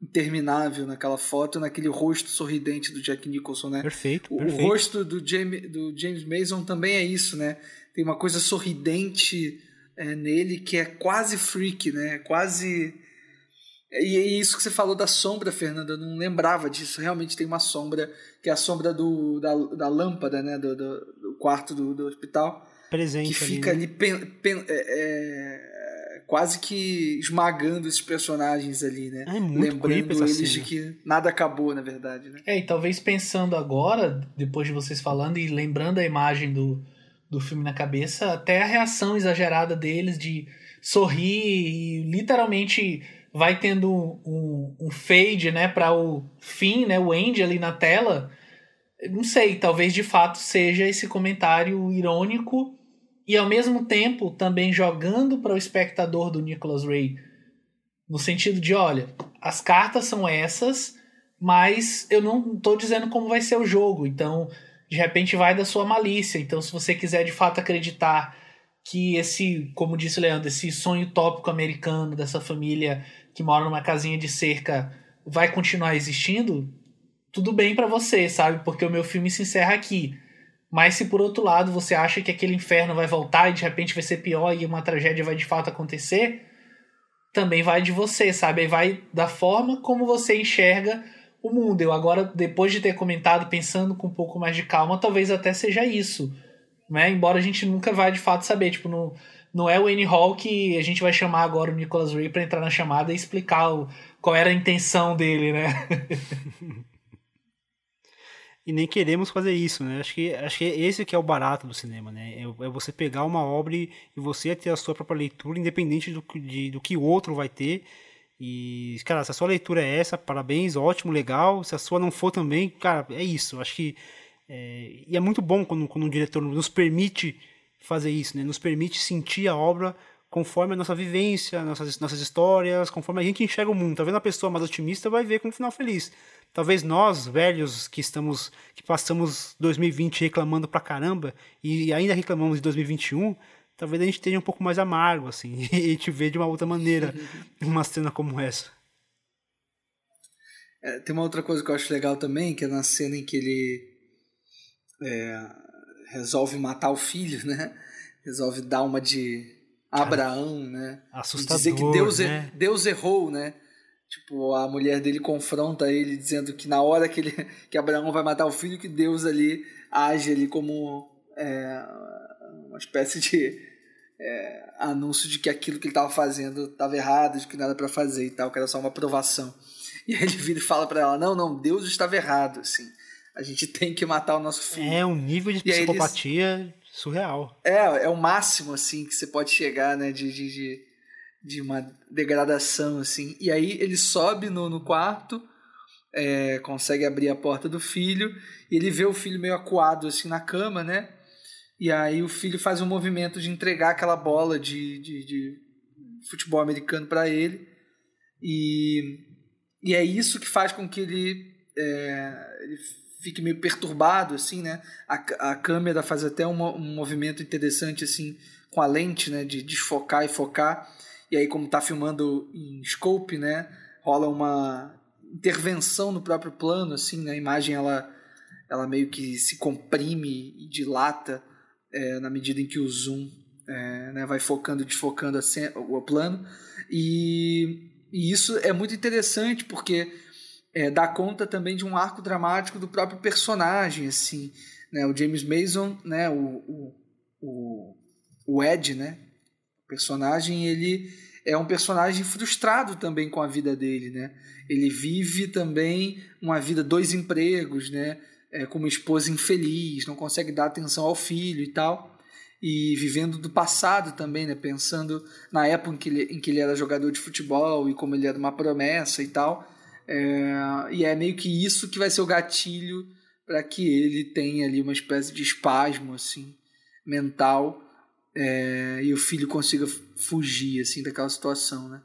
interminável naquela foto, naquele rosto sorridente do Jack Nicholson, né? Perfeito, o, perfeito. O rosto do James, do James Mason também é isso, né? Tem uma coisa sorridente é, nele que é quase freak, né? Quase e é isso que você falou da sombra, Fernanda, eu não lembrava disso. Realmente tem uma sombra, que é a sombra do, da, da lâmpada, né? Do, do, do quarto do, do hospital. Presente. Que fica ali, né? ali pen, pen, é, é, quase que esmagando esses personagens ali, né? É muito Lembrando eles cena. de que nada acabou, na verdade, né? É, e talvez pensando agora, depois de vocês falando e lembrando a imagem do, do filme na cabeça, até a reação exagerada deles de sorrir e literalmente vai tendo um, um fade, né, para o fim, né, o end ali na tela. Não sei, talvez de fato seja esse comentário irônico e ao mesmo tempo também jogando para o espectador do Nicholas Ray no sentido de, olha, as cartas são essas, mas eu não estou dizendo como vai ser o jogo, então de repente vai da sua malícia. Então, se você quiser de fato acreditar que esse, como disse o Leandro, esse sonho tópico americano dessa família que mora numa casinha de cerca vai continuar existindo, tudo bem para você, sabe? Porque o meu filme se encerra aqui. Mas se por outro lado você acha que aquele inferno vai voltar e de repente vai ser pior e uma tragédia vai de fato acontecer, também vai de você, sabe? Aí vai da forma como você enxerga o mundo. Eu agora, depois de ter comentado, pensando com um pouco mais de calma, talvez até seja isso. Né? Embora a gente nunca vá de fato saber. Tipo, no, não é o Annie Hall que a gente vai chamar agora o Nicholas Ray para entrar na chamada e explicar o, qual era a intenção dele, né? *laughs* e nem queremos fazer isso, né? Acho que, acho que esse que é o barato do cinema, né? É, é você pegar uma obra e você ter a sua própria leitura, independente do, de, do que o outro vai ter. E, cara, se a sua leitura é essa, parabéns, ótimo, legal. Se a sua não for também, cara, é isso. Acho que É, e é muito bom quando, quando um diretor nos permite fazer isso, né? Nos permite sentir a obra conforme a nossa vivência, nossas, nossas histórias, conforme a gente enxerga o mundo. Tá vendo a pessoa mais otimista vai ver com um final feliz. Talvez nós, velhos, que estamos que passamos 2020 reclamando pra caramba e ainda reclamamos de 2021, talvez a gente esteja um pouco mais amargo, assim, *laughs* e te vê de uma outra maneira *laughs* uma cena como essa. É, tem uma outra coisa que eu acho legal também, que é na cena em que ele é, resolve matar o filho, né? Resolve dar uma de Abraão, né? Assustador, e dizer que Deus, né? Deus errou, né? Tipo, a mulher dele confronta ele dizendo que na hora que, ele, que Abraão vai matar o filho, que Deus ali age ali como é, uma espécie de é, anúncio de que aquilo que ele estava fazendo estava errado, de que nada para fazer e tal, que era só uma aprovação. E aí ele vira e fala para ela: Não, não, Deus estava errado, assim. A gente *laughs* tem que matar o nosso filho. É um nível de E aí eles- psicopatia surreal. É, é o máximo, assim, que você pode chegar, né, de, de, de, de uma degradação, assim. E aí ele sobe no, no quarto, é, consegue abrir a porta do filho, e ele vê o filho meio acuado, assim, na cama, né? E aí o filho faz um movimento de entregar aquela bola de, de, de futebol americano para ele. E, e é isso que faz com que ele, é, ele fique meio perturbado, assim, né? A, a câmera faz até um, um movimento interessante, assim, com a lente, né? De desfocar e focar. E aí, como tá filmando em scope, né? Rola uma intervenção no próprio plano, assim, né? A imagem, ela, ela meio que se comprime e dilata é, na medida em que o zoom é, né, vai focando e desfocando a o plano. E, e isso é muito interessante porque é, dá conta também de um arco dramático do próprio personagem, assim, né? O James Mason, né? O, o, o, o Ed, né? O personagem, ele é um personagem frustrado também com a vida dele, né? Ele vive também uma vida, dois empregos, né? É, com uma esposa infeliz, não consegue dar atenção ao filho e tal. E vivendo do passado também, né? Pensando na época em que ele, em que ele era jogador de futebol e como ele era uma promessa e tal. É, e é meio que isso que vai ser o gatilho para que ele tenha ali uma espécie de espasmo assim mental é, e o filho consiga fugir assim daquela situação, né?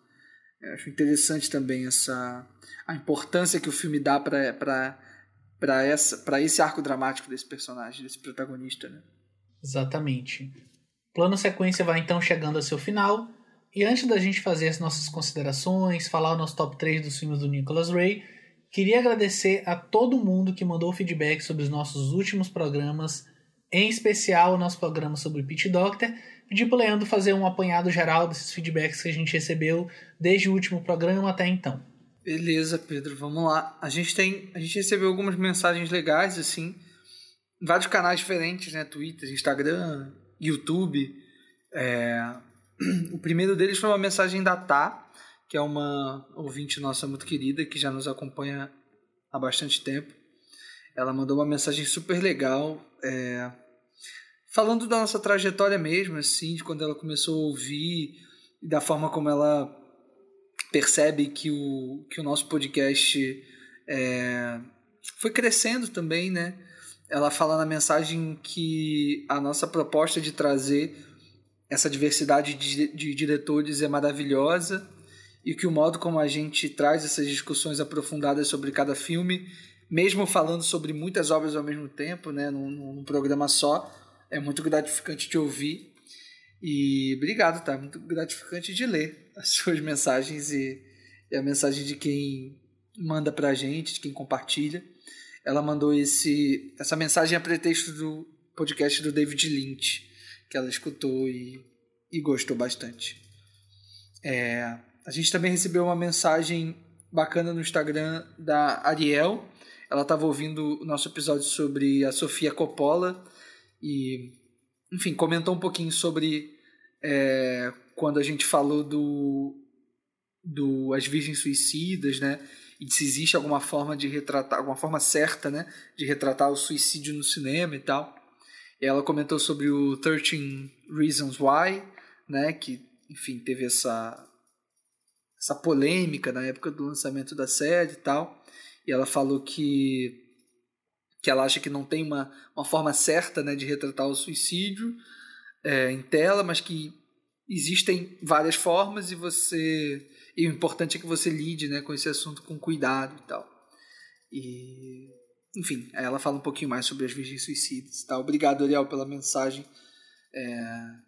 Eu acho interessante também essa a importância que o filme dá para para essa para esse arco dramático desse personagem, desse protagonista, né? Exatamente. Plano sequência vai então chegando ao seu final. E antes da gente fazer as nossas considerações, falar o nosso top 3 dos filmes do Nicholas Ray, queria agradecer a todo mundo que mandou feedback sobre os nossos últimos programas, em especial o nosso programa sobre Pit Doctor. Pedir pro Leandro fazer um apanhado geral desses feedbacks que a gente recebeu desde o último programa até então. Beleza, Pedro, vamos lá. A gente tem, a gente recebeu algumas mensagens legais assim, vários canais diferentes, né? Twitter, Instagram, YouTube. É, O primeiro deles foi uma mensagem da Tá, que é uma ouvinte nossa muito querida, que já nos acompanha há bastante tempo. Ela mandou uma mensagem super legal, é, falando da nossa trajetória mesmo, assim, de quando ela começou a ouvir e da forma como ela percebe que o, que o nosso podcast é, foi crescendo também, né? Ela fala na mensagem que a nossa proposta de trazer essa diversidade de, de diretores é maravilhosa e que o modo como a gente traz essas discussões aprofundadas sobre cada filme, mesmo falando sobre muitas obras ao mesmo tempo, né, num, num programa só, é muito gratificante de ouvir. E obrigado, tá? Muito gratificante de ler *laughs* as suas mensagens e, e a mensagem de quem manda pra gente, de quem compartilha. Ela mandou esse, essa mensagem a pretexto do podcast do David Lynch, que ela escutou e, e gostou bastante. É, a gente também recebeu uma mensagem bacana no Instagram da Ariel. Ela estava ouvindo o nosso episódio sobre a Sofia Coppola e, enfim, comentou um pouquinho sobre é, quando a gente falou do, do As Virgens Suicidas, né? E se existe alguma forma de retratar, alguma forma certa, né? De retratar o suicídio no cinema e tal. Ela comentou sobre o 13 Reasons Why, né? Que, enfim, teve essa essa polêmica na época do lançamento da série e tal. E ela falou que que ela acha que não tem uma, uma forma certa né, de retratar o suicídio é, em tela, mas que existem várias formas e você e o importante é que você lide né, com esse assunto com cuidado e tal. E enfim, ela fala um pouquinho mais sobre as virgens suicidas tal. Obrigado, Ariel, pela mensagem. É...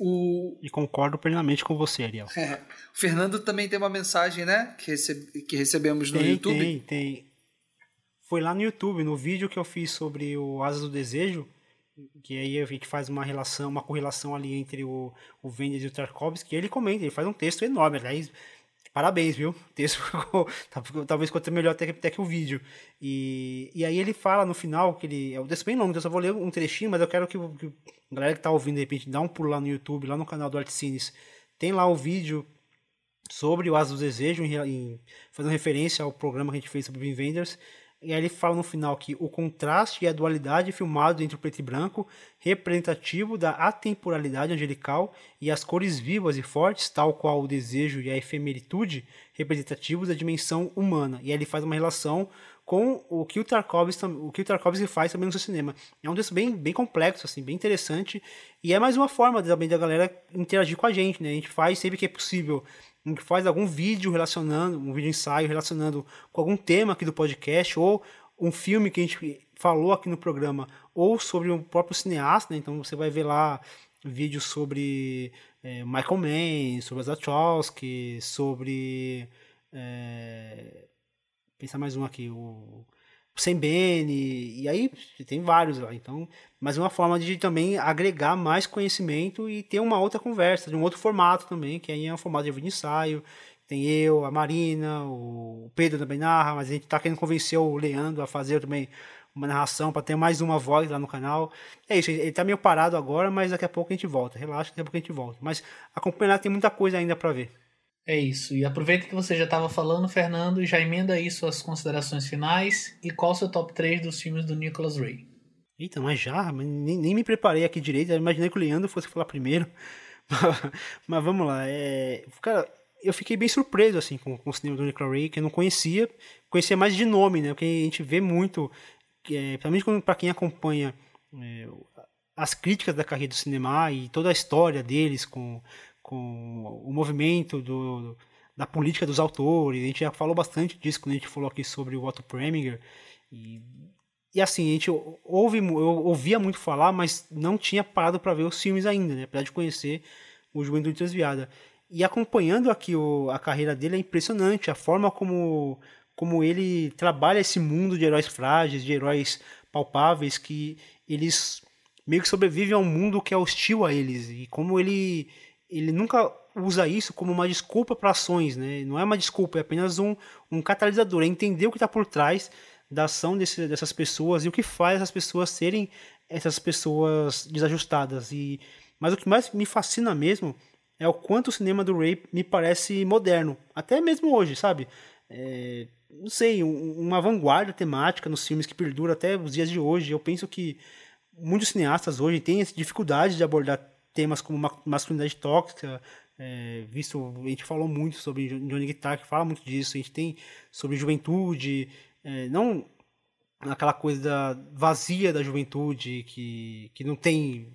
O... E concordo plenamente com você, Ariel. *laughs* É. O Fernando também tem uma mensagem, né? Que, recebe... que recebemos no tem, YouTube. Tem, tem. Foi lá no YouTube, no vídeo que eu fiz sobre o Asas do Desejo, que aí a gente faz uma relação, uma correlação ali entre o, o Vendes e o Tarkovsky, ele comenta, ele faz um texto enorme, aliás, parabéns, viu? O texto *laughs* tá, talvez ficou até melhor até, até que o vídeo. E, e aí ele fala no final, que ele, é um texto bem longo, então eu só vou ler um trechinho, mas eu quero que, que a galera que tá ouvindo, de repente, dá um pulo lá no YouTube, lá no canal do Artcines, tem lá o vídeo sobre o Asas do Desejo, em, em, fazendo referência ao programa que a gente fez sobre Vin Vendors, e aí ele fala no final que o contraste e a dualidade filmado entre o preto e branco, representativo da atemporalidade angelical e as cores vivas e fortes, tal qual o desejo e a efemeritude, representativos da dimensão humana. E aí ele faz uma relação com o que o Tarkovsky, o que o Tarkovsky faz também no seu cinema. É um texto bem, bem complexo, assim, bem interessante, e é mais uma forma também da galera interagir com a gente, né? A gente faz sempre que é possível a gente faz algum vídeo relacionando, um vídeo ensaio relacionando com algum tema aqui do podcast, ou um filme que a gente falou aqui no programa, ou sobre o próprio cineasta, né? então você vai ver lá vídeos sobre é, Michael Mann, sobre Zachowski, sobre... É, pensar mais um aqui, o sem Bene, e aí tem vários lá. Então, mas uma forma de também agregar mais conhecimento e ter uma outra conversa, de um outro formato também, que aí é um formato de ensaio. Tem eu, a Marina, o Pedro também narra, mas a gente tá querendo convencer o Leandro a fazer também uma narração para ter mais uma voz lá no canal. É isso, ele tá meio parado agora, mas daqui a pouco a gente volta. Relaxa, daqui a pouco a gente volta. Mas acompanhar tem muita coisa ainda para ver. É isso. E aproveita que você já estava falando, Fernando, e já emenda aí suas considerações finais e qual o seu top 3 dos filmes do Nicholas Ray. Eita, mas já? Nem, nem me preparei aqui direito. Eu imaginei que o Leandro fosse falar primeiro. *laughs* mas vamos lá. É... Cara, eu fiquei bem surpreso assim com, com o cinema do Nicholas Ray, que eu não conhecia. Conhecia mais de nome, né? Porque a gente vê muito, é, principalmente para quem acompanha é, as críticas da carreira do cinema e toda a história deles com com o movimento do, da política dos autores. A gente já falou bastante disso quando a gente falou aqui sobre o Otto Preminger. E, e assim, a gente ouve, eu ouvia muito falar, mas não tinha parado para ver os filmes ainda, né? apesar de conhecer o Juventude Transviada. E acompanhando aqui o, a carreira dele é impressionante, a forma como, como ele trabalha esse mundo de heróis frágeis, de heróis palpáveis, que eles meio que sobrevivem a um mundo que é hostil a eles, e como ele ele nunca usa isso como uma desculpa para ações, né? Não é uma desculpa, é apenas um, um catalisador, é entender o que está por trás da ação desse, dessas pessoas e o que faz essas pessoas serem essas pessoas desajustadas. E mas o que mais me fascina mesmo é o quanto o cinema do Ray me parece moderno, até mesmo hoje, sabe? É, não sei, um, uma vanguarda temática nos filmes que perdura até os dias de hoje. Eu penso que muitos cineastas hoje têm essa dificuldade de abordar temas como masculinidade tóxica, é, visto, a gente falou muito sobre Johnny Guitar, que fala muito disso, a gente tem sobre juventude, é, não aquela coisa vazia da juventude, que, que não tem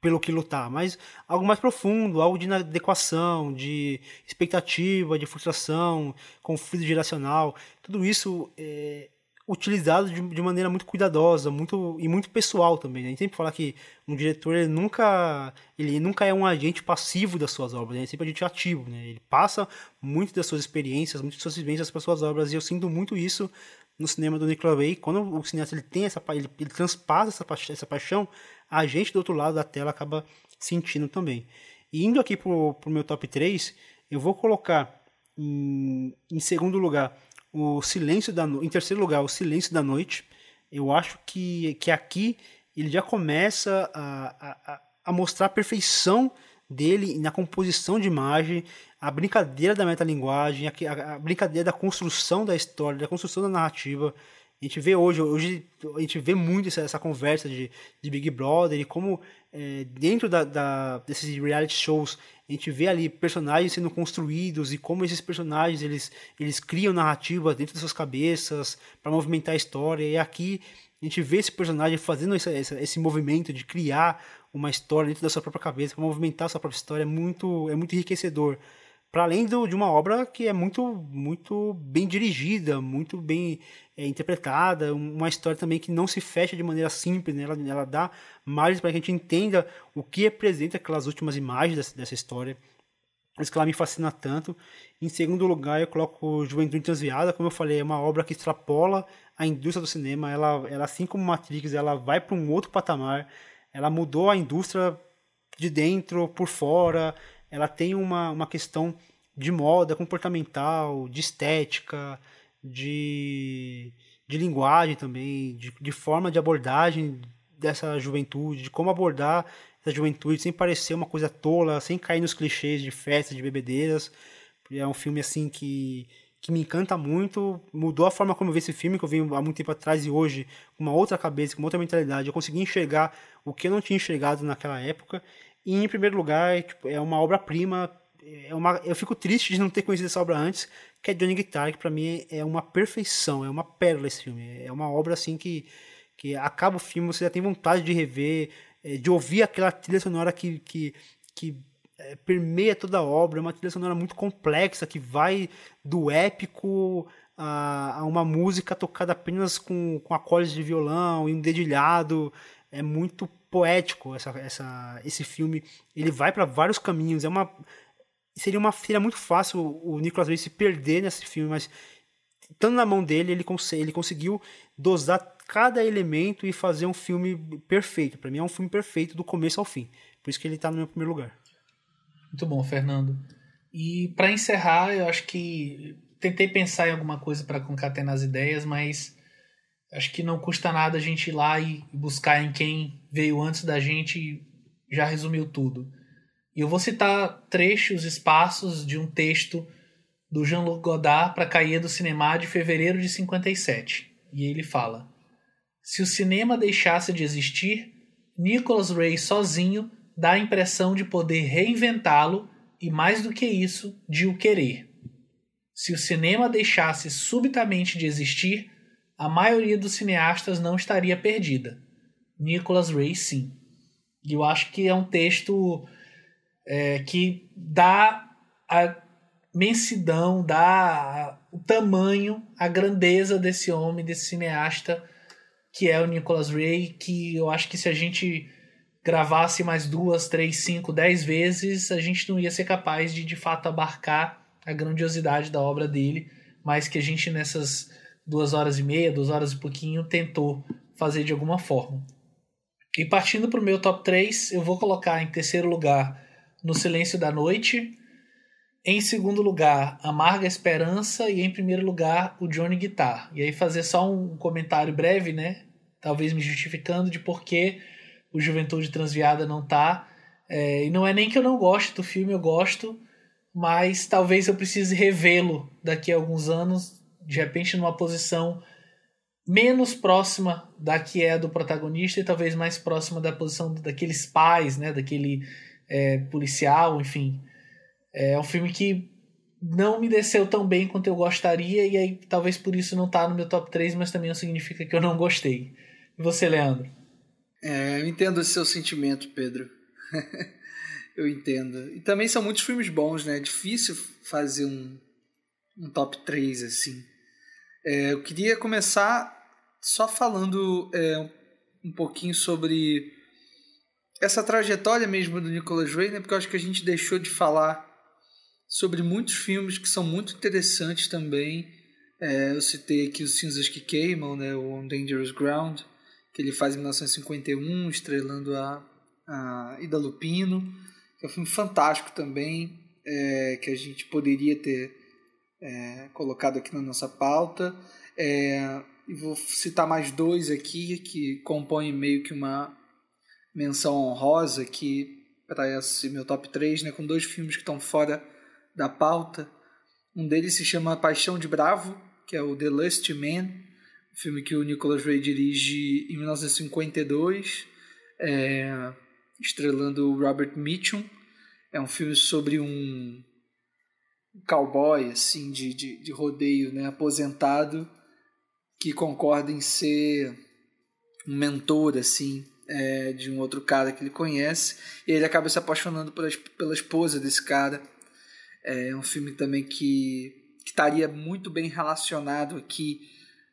pelo que lutar, mas algo mais profundo, algo de inadequação, de expectativa, de frustração, conflito geracional, tudo isso é, utilizado de, de maneira muito cuidadosa, muito e muito pessoal também. Né? A gente sempre fala que um diretor ele nunca ele nunca é um agente passivo das suas obras, né? ele é sempre um agente ativo, né? Ele passa muito das suas experiências, muitas suas vivências para suas obras e eu sinto muito isso no cinema do Nicolas Ray. Quando o cineasta ele tem essa ele, ele transpassa essa, paixão, essa paixão, a gente do outro lado da tela acaba sentindo também. E indo aqui pro, pro meu top 3, eu vou colocar em, em segundo lugar o Silêncio da no... em terceiro lugar, o Silêncio da Noite. Eu acho que, que aqui ele já começa a, a, a mostrar a perfeição dele na composição de imagem, a brincadeira da metalinguagem, a, a brincadeira da construção da história, da construção da narrativa. A gente vê hoje, hoje a gente vê muito essa, essa conversa de, de Big Brother e como é, dentro da, da, desses reality shows a gente vê ali personagens sendo construídos e como esses personagens eles, eles criam narrativas dentro das suas cabeças para movimentar a história. E aqui a gente vê esse personagem fazendo esse, esse, esse movimento de criar uma história dentro da sua própria cabeça, para movimentar a sua própria história, é muito, é muito enriquecedor. Para além do, de uma obra que é muito, muito bem dirigida, muito bem é, interpretada, uma história também que não se fecha de maneira simples, né? ela, ela dá margens para que a gente entenda o que representa aquelas últimas imagens dessa, dessa história. Isso que ela me fascina tanto. Em segundo lugar, eu coloco Juventude Transviada, como eu falei, é uma obra que extrapola a indústria do cinema. Ela, ela assim como Matrix, ela vai para um outro patamar. Ela mudou a indústria de dentro, por fora. Ela tem uma, uma questão de moda comportamental, de estética, de, de linguagem também, de, de forma de abordagem dessa juventude, de como abordar essa juventude sem parecer uma coisa tola, sem cair nos clichês de festas, de bebedeiras. É um filme assim que, que me encanta muito, mudou a forma como eu vi esse filme, que eu vi há muito tempo atrás e hoje, com uma outra cabeça, com uma outra mentalidade, eu consegui enxergar o que eu não tinha enxergado naquela época. E em primeiro lugar, tipo, é uma obra-prima. É uma, eu fico triste de não ter conhecido essa obra antes, que é Johnny Guitar, que para mim é uma perfeição, é uma pérola esse filme. É uma obra assim que, que acaba o filme, você já tem vontade de rever, é, de ouvir aquela trilha sonora que, que, que é, permeia toda a obra, é uma trilha sonora muito complexa, que vai do épico a, a uma música tocada apenas com, com acordes de violão e um dedilhado. É muito poético essa, essa, esse filme. Ele vai para vários caminhos. É uma seria uma seria muito fácil o Nicolas Cage se perder nesse filme, mas estando na mão dele, ele, cons ele conseguiu dosar cada elemento e fazer um filme perfeito. Para mim é um filme perfeito do começo ao fim. Por isso que ele está no meu primeiro lugar. Muito bom, Fernando. E para encerrar, eu acho que tentei pensar em alguma coisa para concatenar as ideias, mas acho que não custa nada a gente ir lá e buscar em quem veio antes da gente e já resumiu tudo. E eu vou citar trechos, espaços de um texto do Jean-Luc Godard para Cahiers do Cinema de fevereiro de 57. E ele fala: Se o cinema deixasse de existir, Nicholas Ray sozinho dá a impressão de poder reinventá-lo e, mais do que isso, de o querer. Se o cinema deixasse subitamente de existir, a maioria dos cineastas não estaria perdida. Nicholas Ray, sim. E eu acho que é um texto é, que dá a mensidão, dá o tamanho, a grandeza desse homem, desse cineasta que é o Nicholas Ray, que eu acho que se a gente gravasse mais duas, três, cinco, dez vezes, a gente não ia ser capaz de de fato abarcar a grandiosidade da obra dele, mas que a gente nessas duas horas e meia, duas horas e pouquinho, tentou fazer de alguma forma. E partindo para o meu top 3, eu vou colocar em terceiro lugar No Silêncio da Noite, em segundo lugar, Amarga Esperança e em primeiro lugar, o Johnny Guitar. E aí fazer só um comentário breve, né? Talvez me justificando de por que o Juventude Transviada não tá. É, e não é nem que eu não gosto do filme, eu gosto, mas talvez eu precise revê-lo daqui a alguns anos, de repente numa posição menos próxima da que é do protagonista e talvez mais próxima da posição daqueles pais, né, daquele é, policial, enfim. É um filme que não me desceu tão bem quanto eu gostaria e aí talvez por isso não tá no meu top 3, mas também não significa que eu não gostei. E você, Leandro? É, eu entendo o seu sentimento, Pedro. *laughs* eu entendo. E também são muitos filmes bons, né? É difícil fazer um, um top 3 assim. É, eu queria começar só falando é, um pouquinho sobre essa trajetória mesmo do Nicolas Ray, né? Porque eu acho que a gente deixou de falar sobre muitos filmes que são muito interessantes também. É, eu citei aqui Os Cinzas que Queimam, né? O On Dangerous Ground que ele faz em 1951, estrelando a, a Ida Lupino, que é um filme fantástico também, é, que a gente poderia ter é, colocado aqui na nossa pauta. É, vou citar mais dois aqui que compõem meio que uma menção honrosa aqui para esse meu top 3, né, com dois filmes que estão fora da pauta. Um deles se chama Paixão de Bravo, que é o The Lust Man, filme que o Nicholas Ray dirige em 1952, é, estrelando o Robert Mitchum. É um filme sobre um cowboy assim de, de, de rodeio, né, aposentado, que concorda em ser um mentor, assim, é, de um outro cara que ele conhece, e ele acaba se apaixonando pela, pela esposa desse cara. É um filme também que, que estaria muito bem relacionado aqui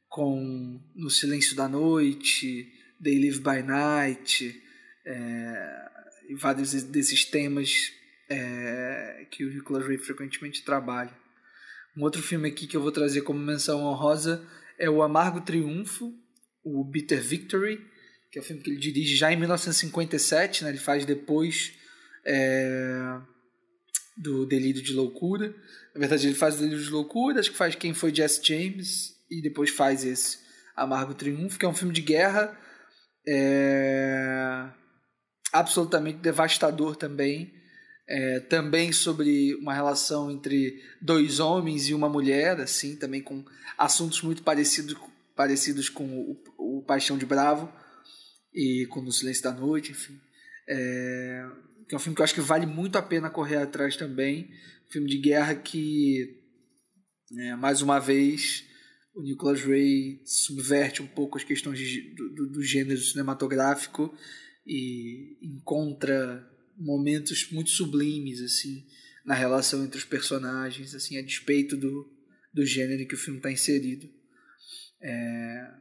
com No Silêncio da Noite, They Live by Night, é, e vários desses temas é, que o Nicolas Ray frequentemente trabalha. Um outro filme aqui que eu vou trazer como menção honrosa é o Amargo Triunfo, o Bitter Victory, que é um filme que ele dirige já em 1957, né? ele faz depois é, do Delírio de Loucura. Na verdade, ele faz o Delírio de Loucura, acho que faz Quem Foi Jesse James, e depois faz esse Amargo Triunfo, que é um filme de guerra é, absolutamente devastador também. É, também sobre uma relação entre dois homens e uma mulher, assim, também com assuntos muito parecidos, parecidos com o, o Paixão de Bravo e com No Silêncio da Noite, enfim. É, que é um filme que eu acho que vale muito a pena correr atrás também. Um filme de guerra que, é, mais uma vez, o Nicholas Ray subverte um pouco as questões de, do, do gênero cinematográfico e encontra momentos muito sublimes assim na relação entre os personagens assim a despeito do, do gênero que o filme está inserido. É...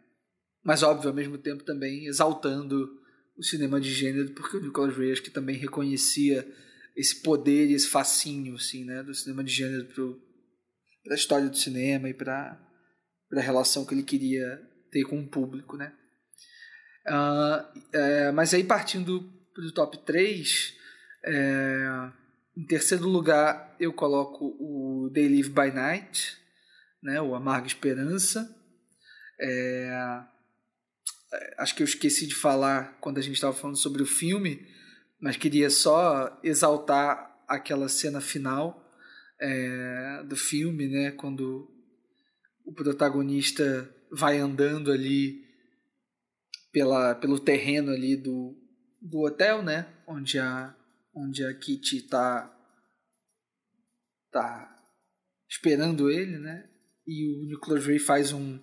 mas óbvio ao mesmo tempo também exaltando o cinema de gênero porque o Nicholas Ray acho que também reconhecia esse poder e esse fascínio assim né do cinema de gênero para a história do cinema e para a relação que ele queria ter com o público né. Uh, é, mas aí partindo para o top 3 é, em terceiro lugar, eu coloco o They Live by Night, né, o Amarga Esperança. É, acho que eu esqueci de falar quando a gente estava falando sobre o filme, mas queria só exaltar aquela cena final é, do filme, né, quando o protagonista vai andando ali pela, pelo terreno ali do, do hotel, né, onde a onde a Kitty tá tá esperando ele, né? E o Nicholas Ray faz um,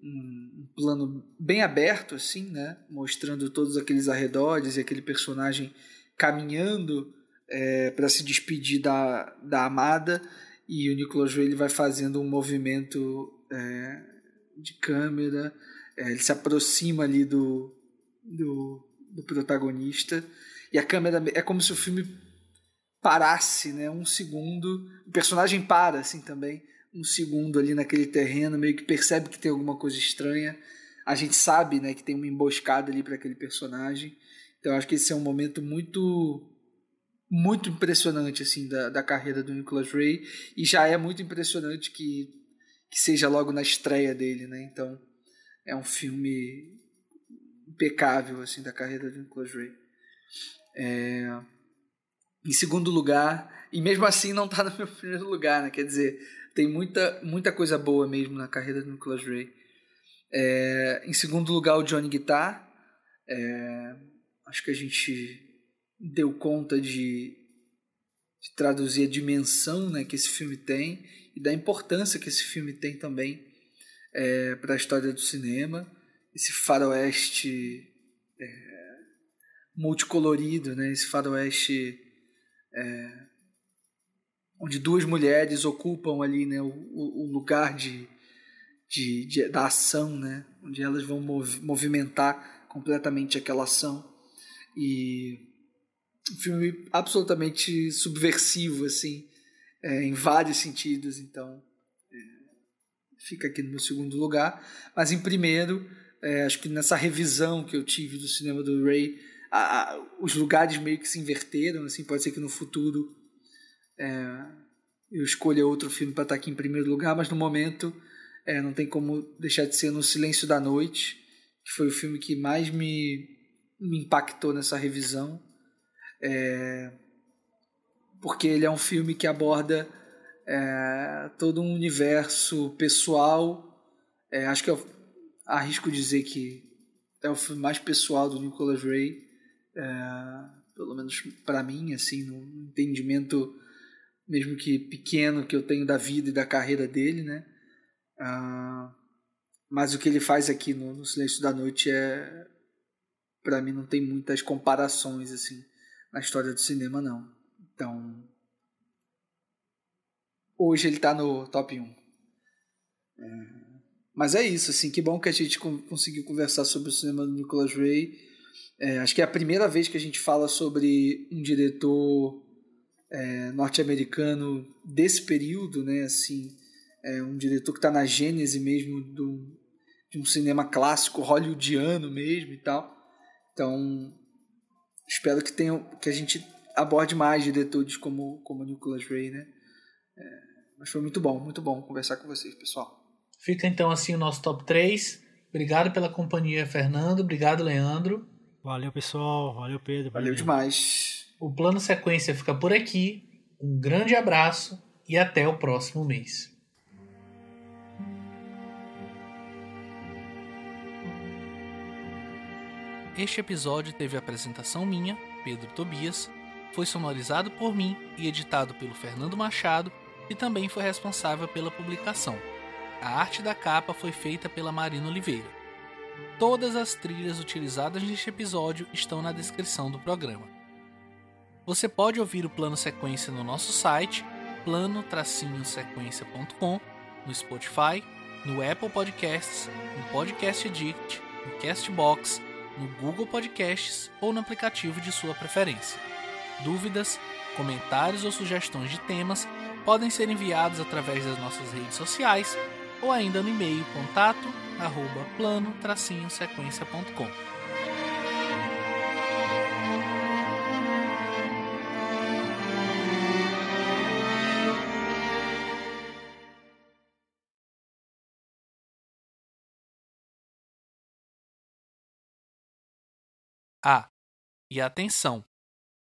um plano bem aberto assim, né? Mostrando todos aqueles arredores e aquele personagem caminhando é, para se despedir da, da amada e o Nicholas Ray ele vai fazendo um movimento é, de câmera, é, ele se aproxima ali do, do, do protagonista e a câmera é como se o filme parasse, né? Um segundo. O personagem para, assim, também. Um segundo ali naquele terreno, meio que percebe que tem alguma coisa estranha. A gente sabe, né, que tem uma emboscada ali para aquele personagem. Então acho que esse é um momento muito muito impressionante assim da, da carreira do Nicholas Ray e já é muito impressionante que, que seja logo na estreia dele, né? Então é um filme impecável assim da carreira do Nicholas Ray. É, em segundo lugar, e mesmo assim não está no meu *laughs* primeiro lugar, né? Quer dizer, tem muita, muita coisa boa mesmo na carreira do Nicholas Ray. É, em segundo lugar, o Johnny Guitar. É, acho que a gente deu conta de, de, traduzir a dimensão né, que esse filme tem e da importância que esse filme tem também é, para a história do cinema. Esse faroeste é, multicolorido, né? Esse faroeste é, onde duas mulheres ocupam ali, né? O, o lugar de, de, de, da ação, né? Onde elas vão mov, movimentar completamente aquela ação e um filme absolutamente subversivo, assim, é, em vários sentidos. Então, é, fica aqui no meu segundo lugar. Mas em primeiro, é, acho que nessa revisão que eu tive do cinema do Ray a, a, os lugares meio que se inverteram, assim, pode ser que no futuro é, eu escolha outro filme para estar aqui em primeiro lugar, mas no momento é, não tem como deixar de ser No Silêncio da Noite, que foi o filme que mais me, me impactou nessa revisão, é, porque ele é um filme que aborda é, todo um universo pessoal, é, acho que eu arrisco dizer que é o filme mais pessoal do Nicholas Ray, é, pelo menos para mim, assim, no entendimento mesmo que pequeno que eu tenho da vida e da carreira dele, né? Ah, Mas o que ele faz aqui no, no Silêncio da Noite é. para mim, não tem muitas comparações, assim, na história do cinema, não. Então. Hoje ele tá no top 1. É, mas é isso, assim, que bom que a gente conseguiu conversar sobre o cinema do Nicholas Ray. É, acho que é a primeira vez que a gente fala sobre um diretor é, norte-americano desse período, né? Assim, é um diretor que está na gênese mesmo do, de um cinema clássico hollywoodiano mesmo e tal. Então, espero que tenha, que a gente aborde mais diretores como como Nicholas Ray, né? É, mas foi muito bom, muito bom conversar com vocês, pessoal. Fica então assim o nosso top 3. Obrigado pela companhia, Fernando. Obrigado, Leandro. Valeu, pessoal. Valeu, Pedro. Valeu demais. O plano sequência fica por aqui. Um grande abraço e até o próximo mês. Este episódio teve a apresentação minha, Pedro Tobias, foi sonorizado por mim e editado pelo Fernando Machado e também foi responsável pela publicação. A arte da capa foi feita pela Marina Oliveira. Todas as trilhas utilizadas neste episódio estão na descrição do programa. Você pode ouvir o plano sequência no nosso site, plano-sequência.com, no Spotify, no Apple Podcasts, no Podcast Addict, no Castbox, no Google Podcasts ou no aplicativo de sua preferência. Dúvidas, comentários ou sugestões de temas podem ser enviados através das nossas redes sociais ou ainda no e-mail contato arroba plano-sequência.com. Ah, e atenção!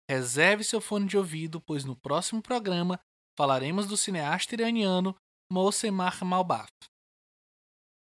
Reserve seu fone de ouvido, pois no próximo programa falaremos do cineasta iraniano Mossemar Malbaf.